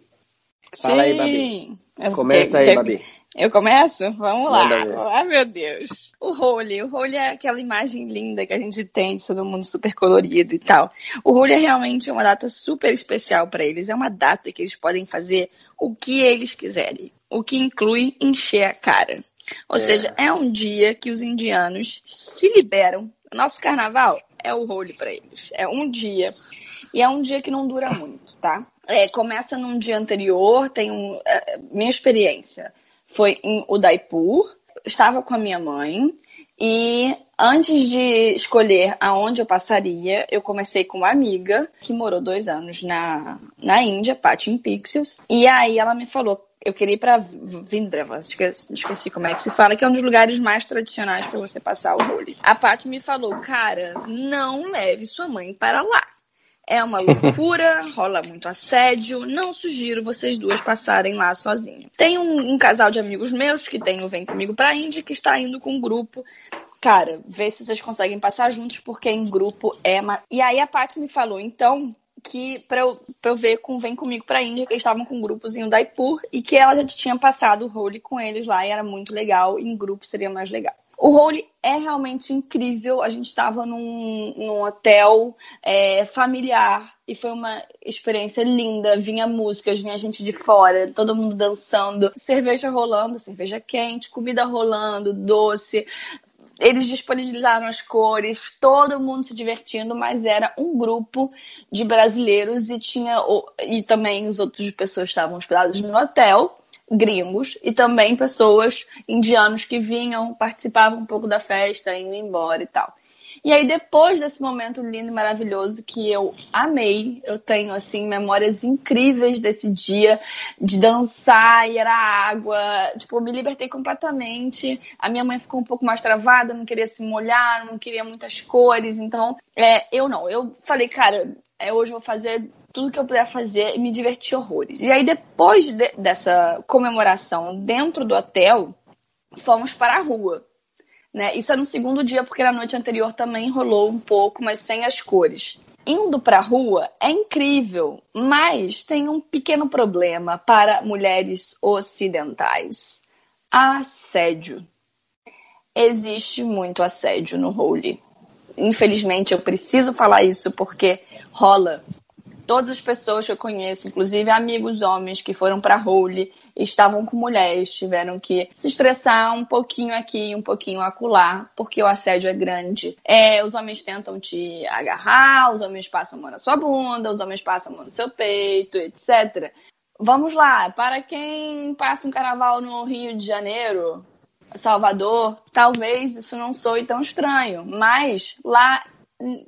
Fala aí, Babi. Começa aí, Babi. Eu começo? Vamos lá. Ai, meu Deus. O Holy. O Holy é aquela imagem linda que a gente tem de todo mundo super colorido e tal. O Holy é realmente uma data super especial para eles. É uma data que eles podem fazer o que eles quiserem. O que inclui encher a cara. Ou É. seja, é um dia que os indianos se liberam. Nosso carnaval é o Holy para eles. É um dia. E é um dia que não dura muito, tá? É, começa num dia anterior, tem um. é, minha experiência foi em Udaipur, estava com a minha mãe e antes de escolher aonde eu passaria, eu comecei com uma amiga que morou dois anos na, na Índia, Patti in Pixels, e aí ela me falou eu queria ir para Vindrava, esqueci, esqueci como é que se fala, que é um dos lugares mais tradicionais para você passar o Holi. A Paty me falou, cara, não leve sua mãe para lá. É uma loucura, rola muito assédio. Não sugiro vocês duas passarem lá sozinho. Tem um, um casal de amigos meus que tem o Vem Comigo pra Índia que está indo com um grupo. Cara, vê se vocês conseguem passar juntos, porque em grupo é. Ma... E aí a Paty me falou, então, que pra eu, pra eu ver com Vem Comigo pra Índia, que eles estavam com grupos em Udaipur e que ela já tinha passado o role com eles lá e era muito legal. Em grupo seria mais legal. O role é realmente incrível. A gente estava num, num hotel é, familiar e foi uma experiência linda. Vinha músicas, vinha gente de fora, todo mundo dançando, cerveja rolando, cerveja quente, comida rolando, doce. Eles disponibilizaram as cores, todo mundo se divertindo, mas era um grupo de brasileiros e tinha e também os outros pessoas estavam hospedados no hotel gringos e também pessoas indianos que vinham, participavam um pouco da festa, indo embora e tal. E aí depois desse momento lindo e maravilhoso que eu amei, eu tenho assim memórias incríveis desse dia de dançar e era água, tipo, eu me libertei completamente. A minha mãe ficou um pouco mais travada, não queria se molhar, não queria muitas cores, então é, eu não, eu falei, cara, é, hoje eu vou fazer tudo que eu puder fazer e me divertir horrores. E aí, depois de, dessa comemoração dentro do hotel, fomos para a rua. Né? Isso é no segundo dia, porque na noite anterior também rolou um pouco, mas sem as cores. Indo para a rua é incrível, mas tem um pequeno problema para mulheres ocidentais: assédio. Existe muito assédio no Holy. Infelizmente, eu preciso falar isso porque rola todas as pessoas que eu conheço, inclusive amigos homens que foram para Holy, estavam com mulheres, tiveram que se estressar um pouquinho aqui, um pouquinho acolá, porque o assédio é grande. É, os homens tentam te agarrar, os homens passam a mão na sua bunda, os homens passam a mão no seu peito, etc. Vamos lá, para quem passa um carnaval no Rio de Janeiro, Salvador, talvez isso não soe tão estranho, mas lá,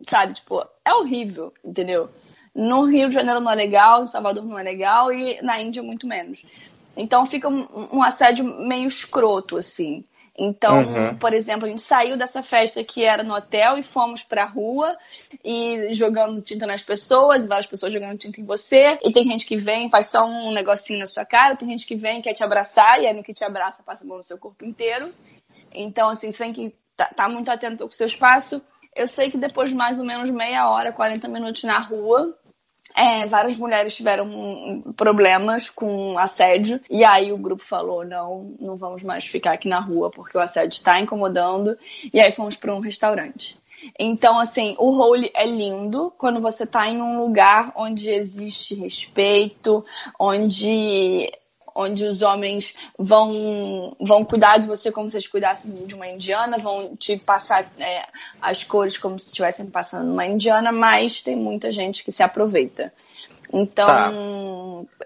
sabe, tipo, é horrível, entendeu? No Rio de Janeiro não é legal, em Salvador não é legal e na Índia muito menos. Então fica um, um assédio meio escroto, assim. Então, Uhum. por exemplo, a gente saiu dessa festa que era no hotel e fomos pra rua e jogando tinta nas pessoas, várias pessoas jogando tinta em você. E tem gente que vem, faz só um negocinho na sua cara, tem gente que vem, quer te abraçar, e aí no que te abraça, passa a mão no seu corpo inteiro. Então, assim, você tem que estar tá, muito atento com o seu espaço. Eu sei que depois de mais ou menos meia hora, 40 minutos na rua, é, várias mulheres tiveram problemas com assédio e aí o grupo falou não, não vamos mais ficar aqui na rua porque o assédio está incomodando e aí fomos para um restaurante. Então assim, o role é lindo quando você está em um lugar onde existe respeito, onde onde os homens vão, vão cuidar de você como se eles cuidassem de uma indiana, vão te passar é, as cores como se estivessem passando numa indiana, mas tem muita gente que se aproveita. Então, tá.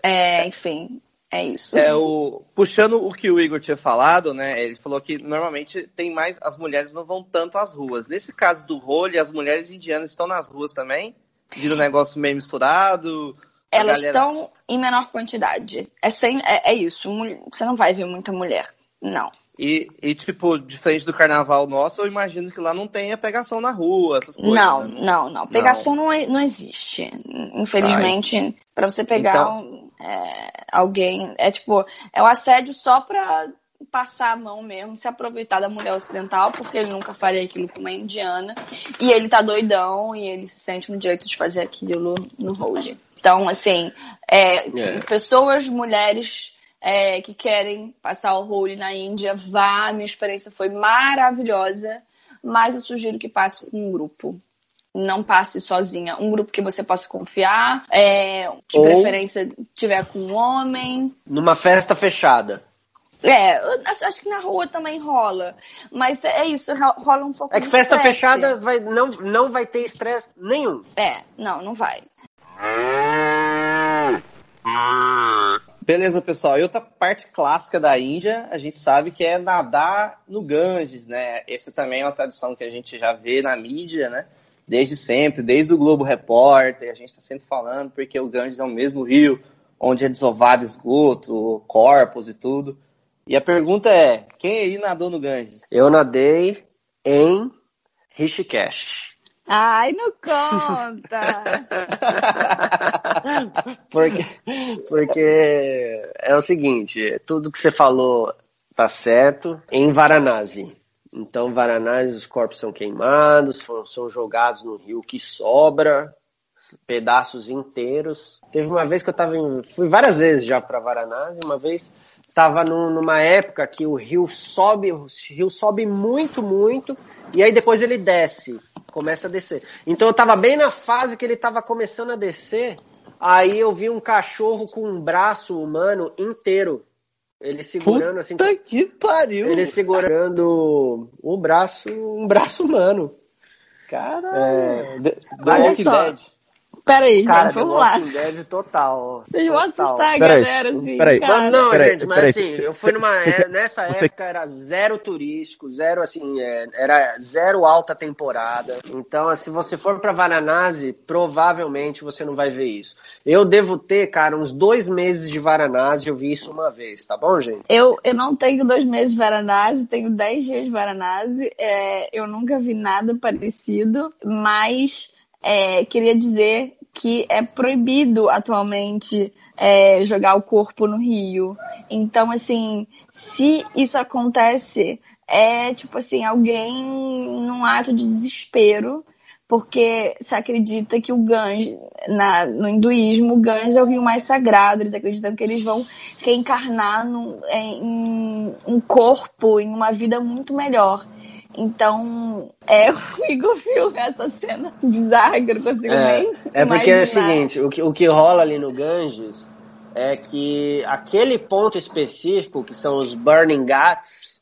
é, enfim, é isso. É, o, puxando o que o Igor tinha falado, né? Ele falou que normalmente tem mais. As mulheres não vão tanto às ruas. Nesse caso do role, as mulheres indianas estão nas ruas também? Pedindo um negócio meio misturado. Elas galera... estão em menor quantidade. É, sem, é, é isso. Você não vai ver muita mulher. Não. E, e, tipo, diferente do carnaval nosso, eu imagino que lá não tenha pegação na rua, essas coisas. Não, né? não, não. Pegação não, não, não existe. Infelizmente, para você pegar então... um, é, alguém. É tipo, é o assédio só pra passar a mão mesmo, se aproveitar da mulher ocidental, porque ele nunca faria aquilo com uma indiana. E ele tá doidão e ele se sente no direito de fazer aquilo no role. Então, assim, é, é. pessoas, mulheres é, que querem passar o role na Índia, vá. Minha experiência foi maravilhosa, mas eu sugiro que passe com um grupo. Não passe sozinha. Um grupo que você possa confiar, é, de Ou... preferência tiver com um homem. Numa festa fechada. É, acho que na rua também rola. Mas é isso, rola um pouco É que festa fechada vai, não, não vai ter estresse nenhum. É, não, não vai. Beleza, pessoal. E outra parte clássica da Índia, a gente sabe que é nadar no Ganges, né? Essa também é uma tradição que a gente já vê na mídia, né? Desde sempre, desde o Globo Repórter, a gente está sempre falando, porque o Ganges é o mesmo rio onde é desovado esgoto, corpos e tudo. E a pergunta é, quem aí nadou no Ganges? Eu nadei em Rishikesh. Ai, não conta! porque, porque é o seguinte, tudo que você falou tá certo em Varanasi. Então, Varanasi, os corpos são queimados, são jogados no rio que sobra, pedaços inteiros. Teve uma vez que eu tava em, fui várias vezes já para Varanasi, uma vez estava numa época que o rio sobe, o rio sobe muito, muito, e aí depois ele desce começa a descer. Então eu tava bem na fase que ele tava começando a descer, aí eu vi um cachorro com um braço humano inteiro. Ele segurando assim. Puta que pariu! Ele segurando o braço, um braço humano. Caralho! É, The, Walking Dead. Peraí, cara, gente, vamos lá. Dead total. Vocês vão assustar a galera, assim. Peraí. Cara. Não, peraí, gente, mas peraí. assim, eu fui numa. É, nessa época era zero turístico, zero assim, é, era zero alta temporada. Então, se você for pra Varanasi, provavelmente você não vai ver isso. Eu devo ter, cara, uns dois meses de Varanasi, eu vi isso uma vez, tá bom, gente? Eu, eu não tenho dois meses de Varanasi, tenho dez dias de Varanasi. É, eu nunca vi nada parecido, mas. É, queria dizer que é proibido atualmente é, jogar o corpo no rio. Então, assim, se isso acontece, é tipo assim, alguém num ato de desespero, porque se acredita que o Ganges, na, no hinduísmo, o Ganges é o rio mais sagrado, eles acreditam que eles vão reencarnar no, em um corpo, em uma vida muito melhor. Então, é, o Igor viu essa cena bizarra que eu não consigo é, nem. É porque é o seguinte: o que, o que rola ali no Ganges é que aquele ponto específico, que são os Burning Ghats,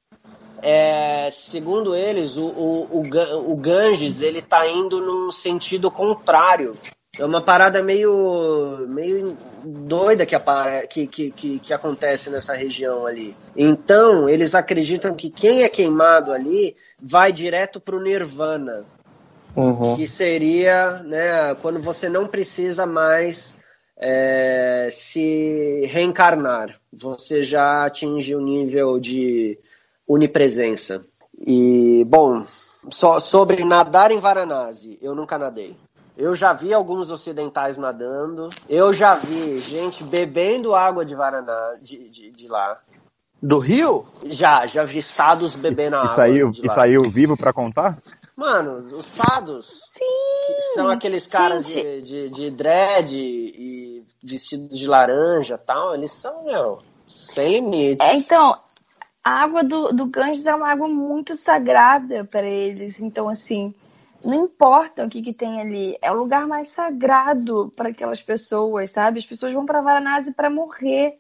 é, segundo eles, o, o, o, o Ganges ele tá indo num sentido contrário. É uma parada meio, meio doida que, que, que, que, acontece nessa região ali. Então, eles acreditam que quem é queimado ali vai direto para o Nirvana. Uhum. Que seria né, quando você não precisa mais é, se reencarnar. Você já atinge o um nível de onipresença. E, bom, so, sobre nadar em Varanasi, eu nunca nadei. Eu já vi alguns ocidentais nadando. Eu já vi gente bebendo água de Varaná, de, de, de lá. Do rio? Já, já vi sados bebendo e, água. Saiu, e saiu vivo para contar? Mano, os sados. Sim, são aqueles caras de, de, de dread e vestidos de laranja tal. Eles são, meu, sem limites. É, então, a água do, do Ganges é uma água muito sagrada para eles. Então, assim, não importa o que, que tem ali, é o lugar mais sagrado para aquelas pessoas, sabe? As pessoas vão para Varanasi para morrer.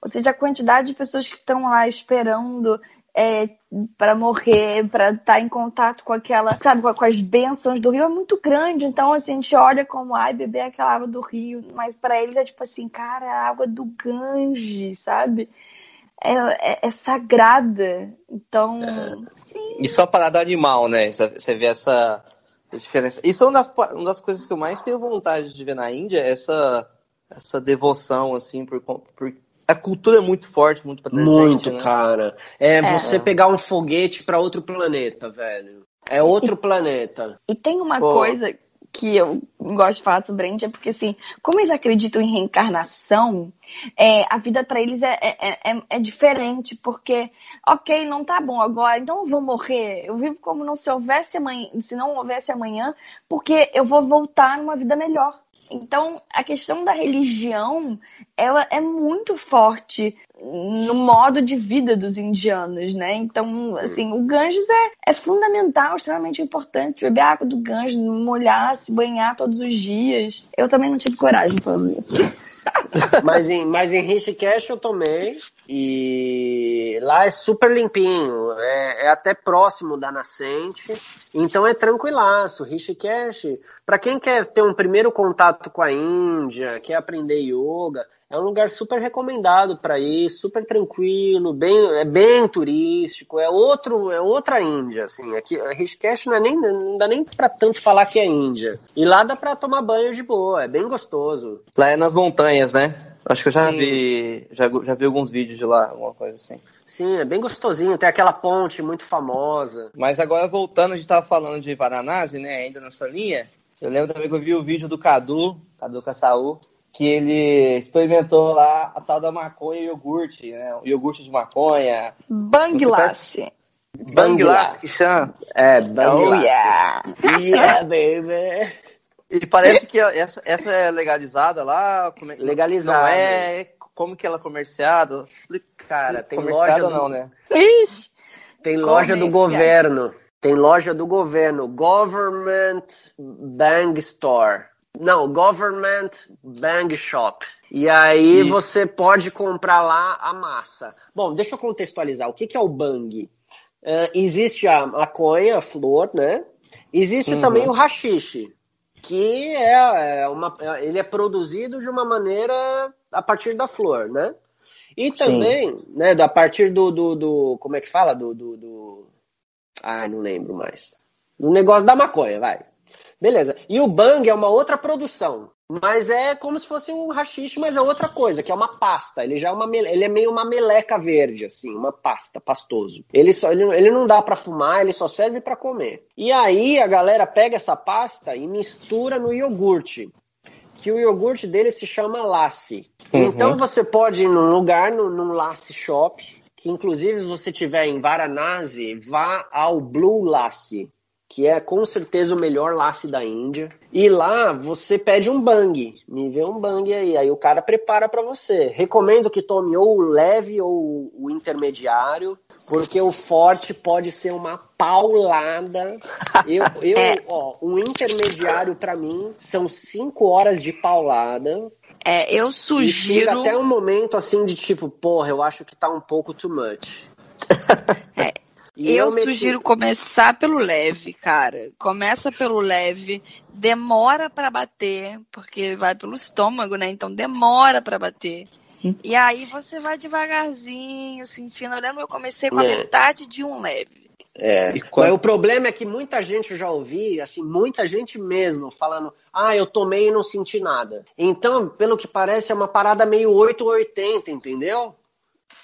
Ou seja, a quantidade de pessoas que estão lá esperando é, para morrer, para estar tá em contato com aquela, sabe, com, as bênçãos do rio é muito grande. Então, assim, a gente olha como, ai, beber aquela água do rio, mas para eles é tipo assim, cara, a água do Ganges, sabe? É, é, é sagrada. Então. É. E só parada animal, né? Você vê essa diferença. Isso é uma das, uma das coisas que eu mais tenho vontade de ver na Índia, essa, essa devoção, assim, por, por a cultura é muito forte, muito presente. Muito, né? cara. É, é, você pegar um foguete para outro planeta, velho. É outro e, planeta. E tem uma Pô. coisa que eu gosto de falar sobre Índia, porque assim, como eles acreditam em reencarnação, é, a vida para eles é, é, é, é, diferente, porque, ok, não tá bom agora, então eu vou morrer. Eu vivo como não se houvesse amanhã, se não houvesse amanhã, porque eu vou voltar numa vida melhor. Então, a questão da religião, ela é muito forte no modo de vida dos indianos, né? Então, assim, o Ganges é, é fundamental, extremamente importante. Beber água do Ganges, molhar, se banhar todos os dias. Eu também não tive coragem fazer isso. mas, em, mas em Rishikesh eu tomei e lá é super limpinho, é, é até próximo da nascente, então é tranquilaço. Rishikesh, para quem quer ter um primeiro contato com a Índia, quer aprender yoga, é um lugar super recomendado para ir, super tranquilo, bem, é bem turístico, é outro, é outra Índia, assim. Aqui, Rishikesh não, é nem, não dá nem para tanto falar que é Índia. E lá dá para tomar banho de boa, é bem gostoso. Lá é nas montanhas, né? Acho que eu já Sim. vi, já, já vi alguns vídeos de lá, alguma coisa assim. Sim, é bem gostosinho, tem aquela ponte muito famosa. Mas agora voltando, a gente tava falando de Varanasi, né, ainda nessa linha. Eu lembro também que eu vi o vídeo do Cadu, Cadu Caçaú, que ele experimentou lá a tal da maconha e iogurte, né? O iogurte de maconha. Bangladesh. Bangladesh que chama? É, Bangladesh. Oh, yeah. yeah, baby. E parece que essa, essa é legalizada lá? Como é, legalizada. Não é? Como que ela é comerciada? Cara, tem comerciada loja não, né? Ixi. Tem loja do governo. Tem loja do governo. Government Bang Store. Não, Government Bang Shop. E aí e... você pode comprar lá a massa. Bom, deixa eu contextualizar. O que, que é o bang? Uh, existe a maconha, a flor, né? Existe uhum. também o rachixe, que é, é uma, é, ele é produzido de uma maneira a partir da flor, né? E também, Sim. né, a partir do, do, do, como é que fala? Do, do, do... Ah, não lembro mais. O negócio da maconha, vai. Beleza. E o bang é uma outra produção. Mas é como se fosse um rachixe, mas é outra coisa, que é uma pasta. Ele já é uma ele é meio uma meleca verde, assim, uma pasta, pastoso. Ele só ele, ele não dá para fumar, ele só serve para comer. E aí a galera pega essa pasta e mistura no iogurte. Que o iogurte dele se chama Lassi. Uhum. Então você pode ir num lugar, num, num Lassi Shop, que inclusive se você estiver em Varanasi, vá ao Blue Lassi que é com certeza o melhor lace da Índia. E lá você pede um bang, me vê um bang aí, aí o cara prepara para você. Recomendo que tome ou o leve ou o intermediário, porque o forte pode ser uma paulada. Eu, eu é. ó, um intermediário para mim são cinco horas de paulada. É, eu sugiro. E até um momento assim de tipo, porra, eu acho que tá um pouco too much. E eu, sugiro começar pelo leve, cara. Começa pelo leve, demora para bater, porque vai pelo estômago, né? Então demora para bater. E aí você vai devagarzinho, sentindo. Eu lembro eu comecei com a é. metade de um leve. É. Quando... Mas o problema é que muita gente eu já ouvi, assim, muita gente mesmo falando, ah, eu tomei e não senti nada. Então, pelo que parece, é uma parada meio 8 ou 80, entendeu?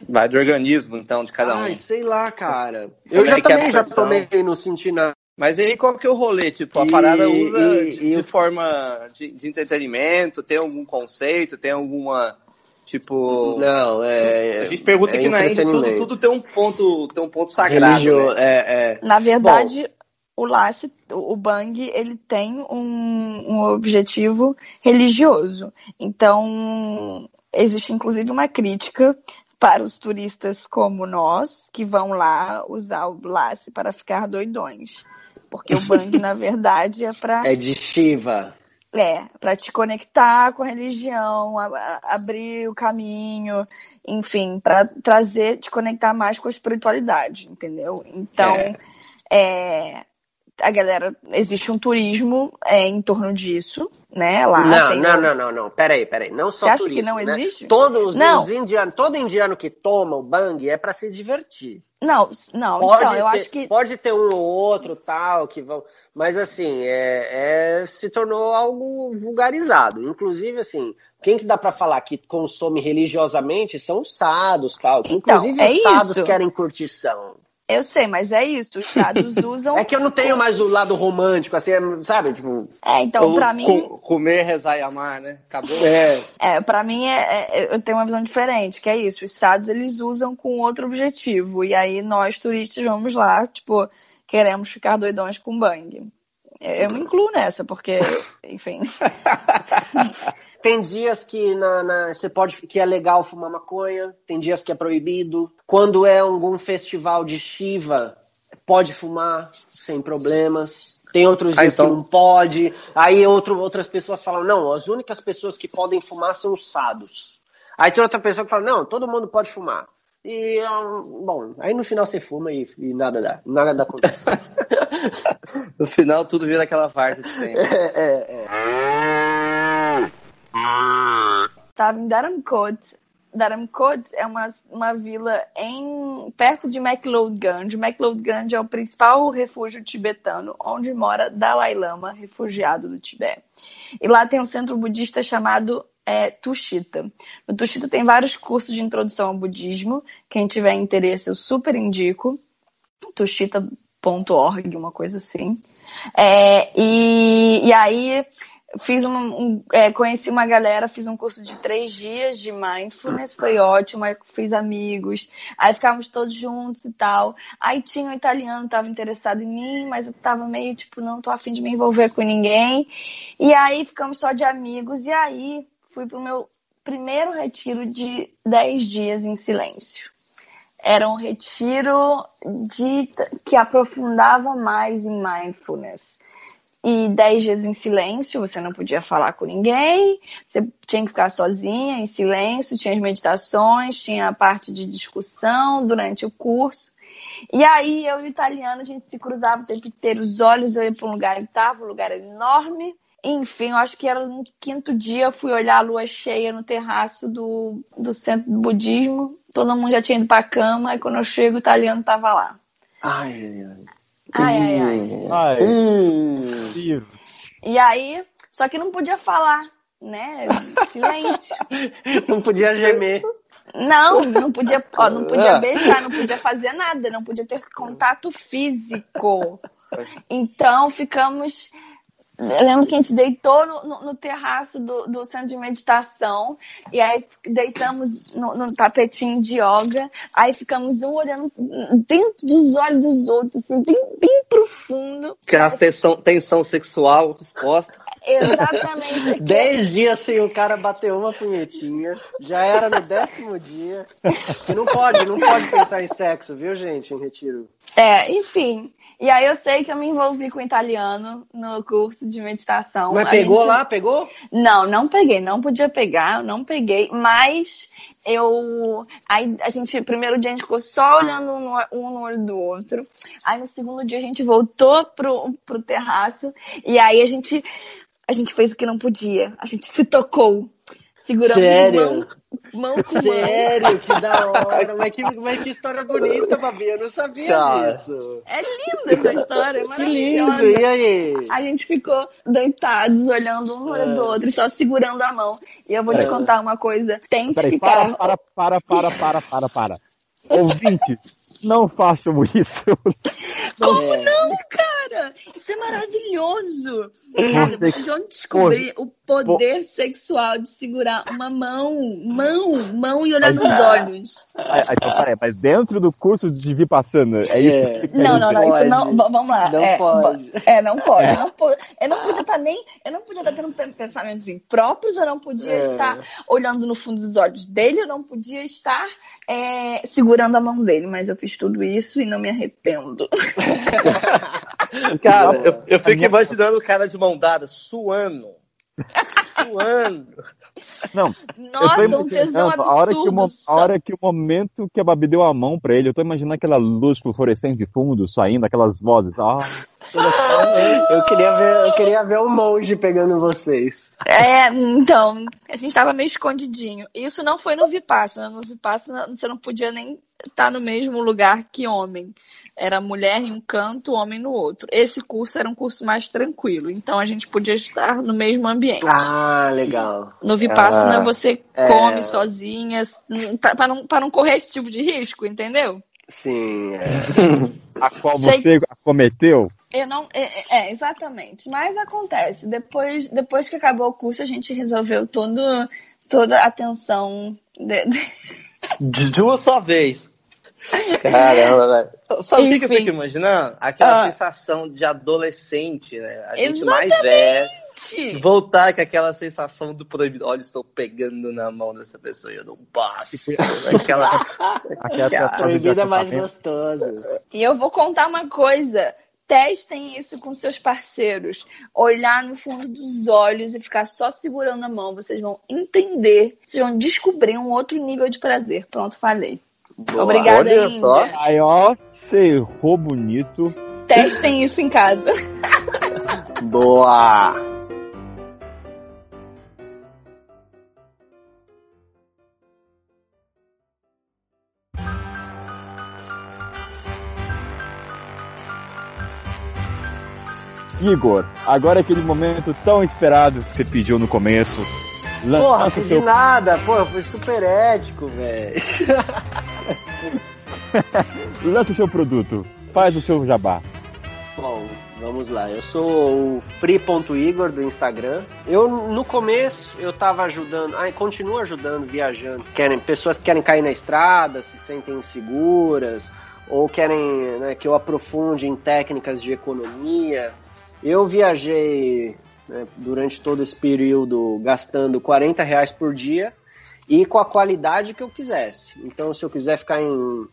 Vai do organismo, então, de cada um. Ai, sei lá, cara. Eu já é, é também já tomei e não senti nada. Mas aí qual que é o rolê? Tipo, a e, parada usa e, de, e de forma de, de, entretenimento, tem algum conceito, tem alguma. Tipo. Não, é. A gente pergunta é que na Índia tudo, tudo tem um ponto, tem um ponto sagrado. Religio, né? é, é. Na verdade, Bom, o Lace, o Bang, ele tem um, um objetivo religioso. Então, existe inclusive uma crítica para os turistas como nós, que vão lá usar o lace para ficar doidões. Porque o bang, na verdade, é para. É de Shiva. É, para te conectar com a religião, a, a, abrir o caminho, enfim, para trazer, te conectar mais com a espiritualidade, entendeu? Então, é. É, a galera, existe um turismo é, em torno disso, né? Lá não, não, um... não, não, não, peraí, peraí, não só Você acha turismo, que não né? existe? Todos não. os indianos, todo indiano que toma o bang é para se divertir. Não, não, pode então, eu ter, acho que... Pode ter um ou outro tal, que vão... Mas, assim, é, é, se tornou algo vulgarizado. Inclusive, assim, quem que dá para falar que consome religiosamente são os sados, tal. Que, então, inclusive, é os sados isso. querem curtição. Eu sei, mas é isso. Os estados usam. é que eu não tenho mais o lado romântico, assim, sabe? Tipo. É, então, pra mim. Com, comer, rezar e amar, né? Acabou. É. É, pra mim, é, é, eu tenho uma visão diferente, que é isso. Os estados, eles usam com outro objetivo. E aí, nós, turistas, vamos lá, tipo, queremos ficar doidões com bang. Eu me incluo nessa, porque, enfim. Tem dias que na, na, você pode que é legal fumar maconha, tem dias que é proibido. Quando é algum festival de Shiva, pode fumar sem problemas. Tem outros dias ah, então... que não pode. Aí outro, outras pessoas falam, não, as únicas pessoas que podem fumar são os sados. Aí tem outra pessoa que fala, não, todo mundo pode fumar. E, bom, aí no final você fuma e, e nada dá. Nada dá acontece. no final tudo vira aquela farsa de sempre. É, é, é. Estava em Dharamkot. Dharamkot é uma, uma vila em perto de McLeodganj. McLeodganj é o principal refúgio tibetano, onde mora Dalai Lama, refugiado do Tibete. E lá tem um centro budista chamado é, Tushita. No Tushita tem vários cursos de introdução ao budismo. Quem tiver interesse, eu super indico. Tushita.org, uma coisa assim. É, e, e aí fiz um, um é, conheci uma galera, fiz um curso de três dias de mindfulness, foi ótimo, aí fiz amigos, aí ficávamos todos juntos e tal. Aí tinha um italiano que estava interessado em mim, mas eu tava meio tipo, não tô afim de me envolver com ninguém. E aí ficamos só de amigos, e aí fui pro meu primeiro retiro de 10 dias em silêncio. Era um retiro de, que aprofundava mais em mindfulness e 10 dias em silêncio, você não podia falar com ninguém, você tinha que ficar sozinha, em silêncio, tinha as meditações, tinha a parte de discussão durante o curso. E aí eu e o italiano, a gente se cruzava o tempo inteiro, os olhos, eu ia para um lugar que estava, um lugar enorme. Enfim, eu acho que era no quinto dia, eu fui olhar a lua cheia no terraço do, do centro do budismo. Todo mundo já tinha ido para a cama, e quando eu chego, o italiano estava lá. Ai, ai. Ai, ai, ai. Ai, Hum. E aí, só que não podia falar, né? Silêncio. Não podia gemer. Não, não podia, ó, não podia beijar, não podia fazer nada, não podia ter contato físico. Então ficamos eu lembro que a gente deitou no, no, no terraço do, do, centro de meditação e aí deitamos no, no, tapetinho de yoga, aí ficamos um olhando dentro dos olhos dos outros, assim, bem, bem profundo. Que a tensão, tensão sexual exposta. Exatamente. Dez dias sem o cara bater uma punhetinha, já era no décimo dia. E não pode, não pode pensar em sexo, viu, gente, em retiro. É, enfim. E aí eu sei que eu me envolvi com italiano no curso de meditação. Mas pegou gente- lá, pegou? Não, não peguei, não podia pegar, não peguei, mas eu. Aí a gente, primeiro dia a gente ficou só olhando um no, um no olho do outro. Aí no segundo dia a gente voltou pro, pro terraço e aí a gente, a gente fez o que não podia. A gente se tocou. Seguramos Sério? mão, mão com mão. Sério, que da hora. Mas que, mas que história bonita, Babi. Eu não sabia Cara. disso. É linda essa história, é Que maravilhosa. lindo. E aí? A gente ficou deitados, olhando um no olho do outro, e só segurando a mão. E eu vou te contar uma coisa. Tente Peraí, ficar. para, para, para, para, para, para, para. Ouvintes, não façam isso. Como É. não, cara? Isso é maravilhoso. Cara, vocês vão descobrir o poder sexual de segurar uma mão, mão, mão e olhar nos olhos. Ah, Então, peraí, mas dentro do curso de Vipassana, é isso? É. que quer Não, não, não, isso não. Vamos lá. Não é, pode. É, não pode. Eu não, eu não podia estar nem. Eu não podia estar tendo pen- pensamentos impróprios, eu não podia É. estar olhando no fundo dos olhos dele, eu não podia estar é, segurando a mão dele, mas eu fiz tudo isso e não me arrependo. Cara, eu, eu fico imaginando o cara de mão dada, suando. Suando. Não, Nossa, um tesão imaginando a hora, que o, absurdo. a hora que o momento que a Babi deu a mão pra ele, eu tô imaginando aquela luz fluorescente de fundo saindo, aquelas vozes. Ah, Eu queria ver, eu queria ver o monge pegando vocês. É, então, a gente tava meio escondidinho. Isso não foi no Vipassana. No Vipassana você não podia nem estar no mesmo lugar que homem. Era mulher em um canto, homem no outro. Esse curso era um curso mais tranquilo, então a gente podia estar no mesmo ambiente. Ah, legal. No Vipassana Ah, você é. come sozinha, para não, pra não correr esse tipo de risco, entendeu? Sim, é. a qual Sei- você cometeu. Eu não. É, é, é, exatamente. Mas acontece. Depois, depois que acabou o curso, a gente resolveu todo, toda a atenção. de- de- De uma só vez. Caramba, velho. Sabe o que eu fico imaginando? Aquela Ah. sensação de adolescente, né? A gente Exatamente. mais velho. Voltar com aquela sensação do proibido. Olha, estou pegando na mão dessa pessoa e eu não posso. Aquela. Aquela Proibido é mais gostoso. E eu vou contar uma coisa. Testem isso com seus parceiros. Olhar no fundo dos olhos e ficar só segurando a mão. Vocês vão entender. Vocês vão descobrir um outro nível de prazer. Pronto, falei. Boa. Obrigada, Olha Índia. só. Aí, ó, você errou bonito. Testem isso em casa. Boa! Igor, agora é aquele momento tão esperado que você pediu no começo. Porra, lança o pedi seu- nada. Porra, foi super ético, velho. Lança o seu produto. Faz o seu jabá. Bom, vamos lá. Eu sou o free.igor do Instagram. Eu, no começo, eu tava ajudando, ah, continuo ajudando viajando. Querem, pessoas que querem cair na estrada, se sentem inseguras, ou querem né, que eu aprofunde em técnicas de economia. Eu viajei né, durante todo esse período gastando 40 reais por dia e com a qualidade que eu quisesse. Então, se eu quiser ficar em,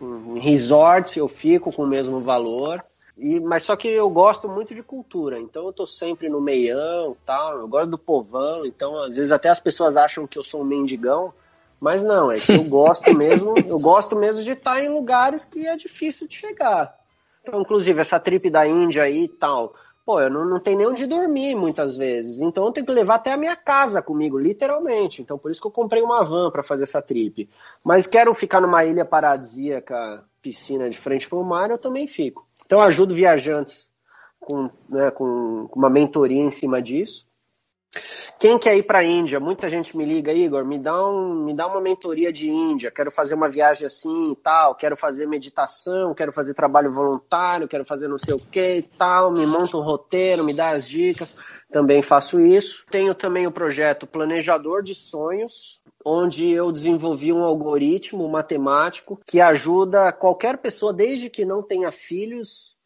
em resort, eu fico com o mesmo valor. E, mas só que eu gosto muito de cultura, então eu tô sempre no meião tal, eu gosto do povão, então às vezes até as pessoas acham que eu sou um mendigão, mas não, é que eu gosto mesmo, eu gosto mesmo de estar em lugares que é difícil de chegar. Então, inclusive, essa trip da Índia aí e tal, pô, eu não, não tenho nem onde dormir muitas vezes, então eu tenho que levar até a minha casa comigo, literalmente. Então por isso que eu comprei uma van para fazer essa trip. Mas quero ficar numa ilha paradisíaca, piscina de frente para o mar, eu também fico. Então eu ajudo viajantes com, né, com com uma mentoria em cima disso. Quem quer ir para a Índia? Muita gente me liga, Igor, me dá, um, me dá uma mentoria de Índia, quero fazer uma viagem assim e tal, quero fazer meditação, quero fazer trabalho voluntário, quero fazer não sei o que e tal, me monta um roteiro, me dá as dicas, também faço isso. Tenho também o projeto Planejador de Sonhos, onde eu desenvolvi um algoritmo matemático que ajuda qualquer pessoa, desde que não tenha filhos,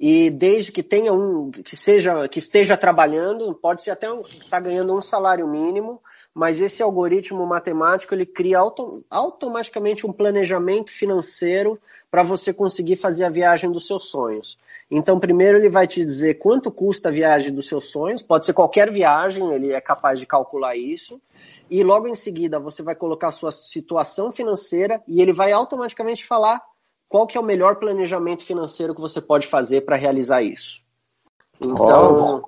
e desde que tenha um que seja que esteja trabalhando pode ser até um, está ganhando um salário mínimo mas esse algoritmo matemático ele cria auto, automaticamente um planejamento financeiro para você conseguir fazer a viagem dos seus sonhos. Então primeiro ele vai te dizer quanto custa a viagem dos seus sonhos pode ser qualquer viagem ele é capaz de calcular isso e logo em seguida você vai colocar a sua situação financeira e ele vai automaticamente falar qual que é o melhor planejamento financeiro que você pode fazer para realizar isso. Então,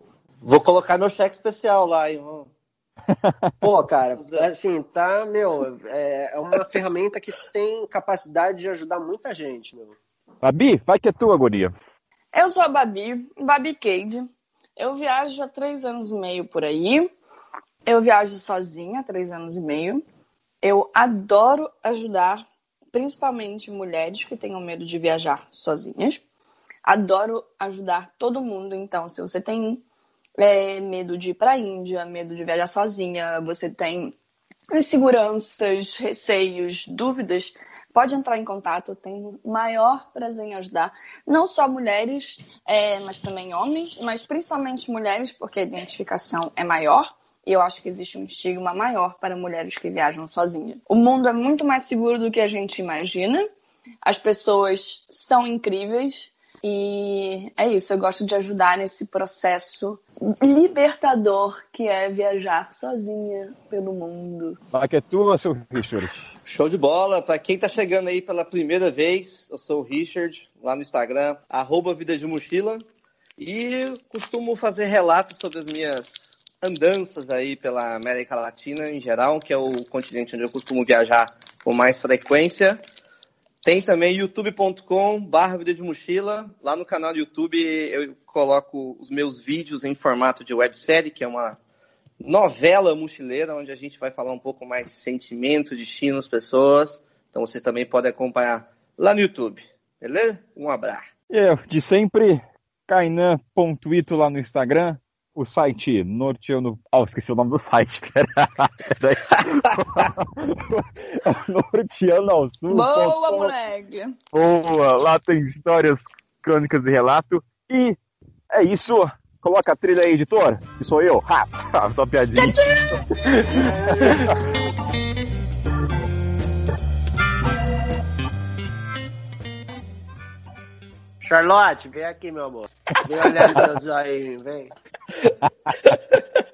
Vou colocar meu cheque especial lá, pô, cara, assim, tá, meu, é, é uma ferramenta que tem capacidade de ajudar muita gente, meu. Babi, vai que é tua, guria. Eu sou a Babi, Babi Cade. Eu viajo há três anos e meio por aí. Eu viajo sozinha há três anos e meio. Eu adoro ajudar, principalmente mulheres que tenham medo de viajar sozinhas. Adoro ajudar todo mundo. Então, se você tem é, medo de ir para a Índia, medo de viajar sozinha, você tem inseguranças, receios, dúvidas, pode entrar em contato. Eu tenho maior prazer em ajudar. Não só mulheres, é, mas também homens, mas principalmente mulheres, porque a identificação é maior. E eu acho que existe um estigma maior para mulheres que viajam sozinhas. O mundo é muito mais seguro do que a gente imagina. As pessoas são incríveis. E é isso, eu gosto de ajudar nesse processo libertador que é viajar sozinha pelo mundo. Vai que é tua, seu Richard. Show de bola. Para quem tá chegando aí pela primeira vez, eu sou o Richard, lá no Instagram, arroba Vida de Mochila. E costumo fazer relatos sobre as minhas andanças aí pela América Latina em geral, que é o continente onde eu costumo viajar com mais frequência. Tem também youtube.com barra de mochila. Lá no canal do YouTube eu coloco os meus vídeos em formato de websérie, que é uma novela mochileira, onde a gente vai falar um pouco mais de sentimento, destino das pessoas. Então você também pode acompanhar lá no YouTube. Beleza? Um abraço. Eu, de sempre, kainan.ito lá no Instagram, o site norteando. Oh, esqueci o nome do site. Peraí. norteando ao sul. Boa, moleque! Boa! Lá tem histórias, crônicas e relato. E é isso. Coloca a trilha aí, editor. Que sou eu. Ha! Só piadinha. Tchau, tchau. Charlotte, vem aqui, meu amor. Vem olhar nos meus olhinhos, vem.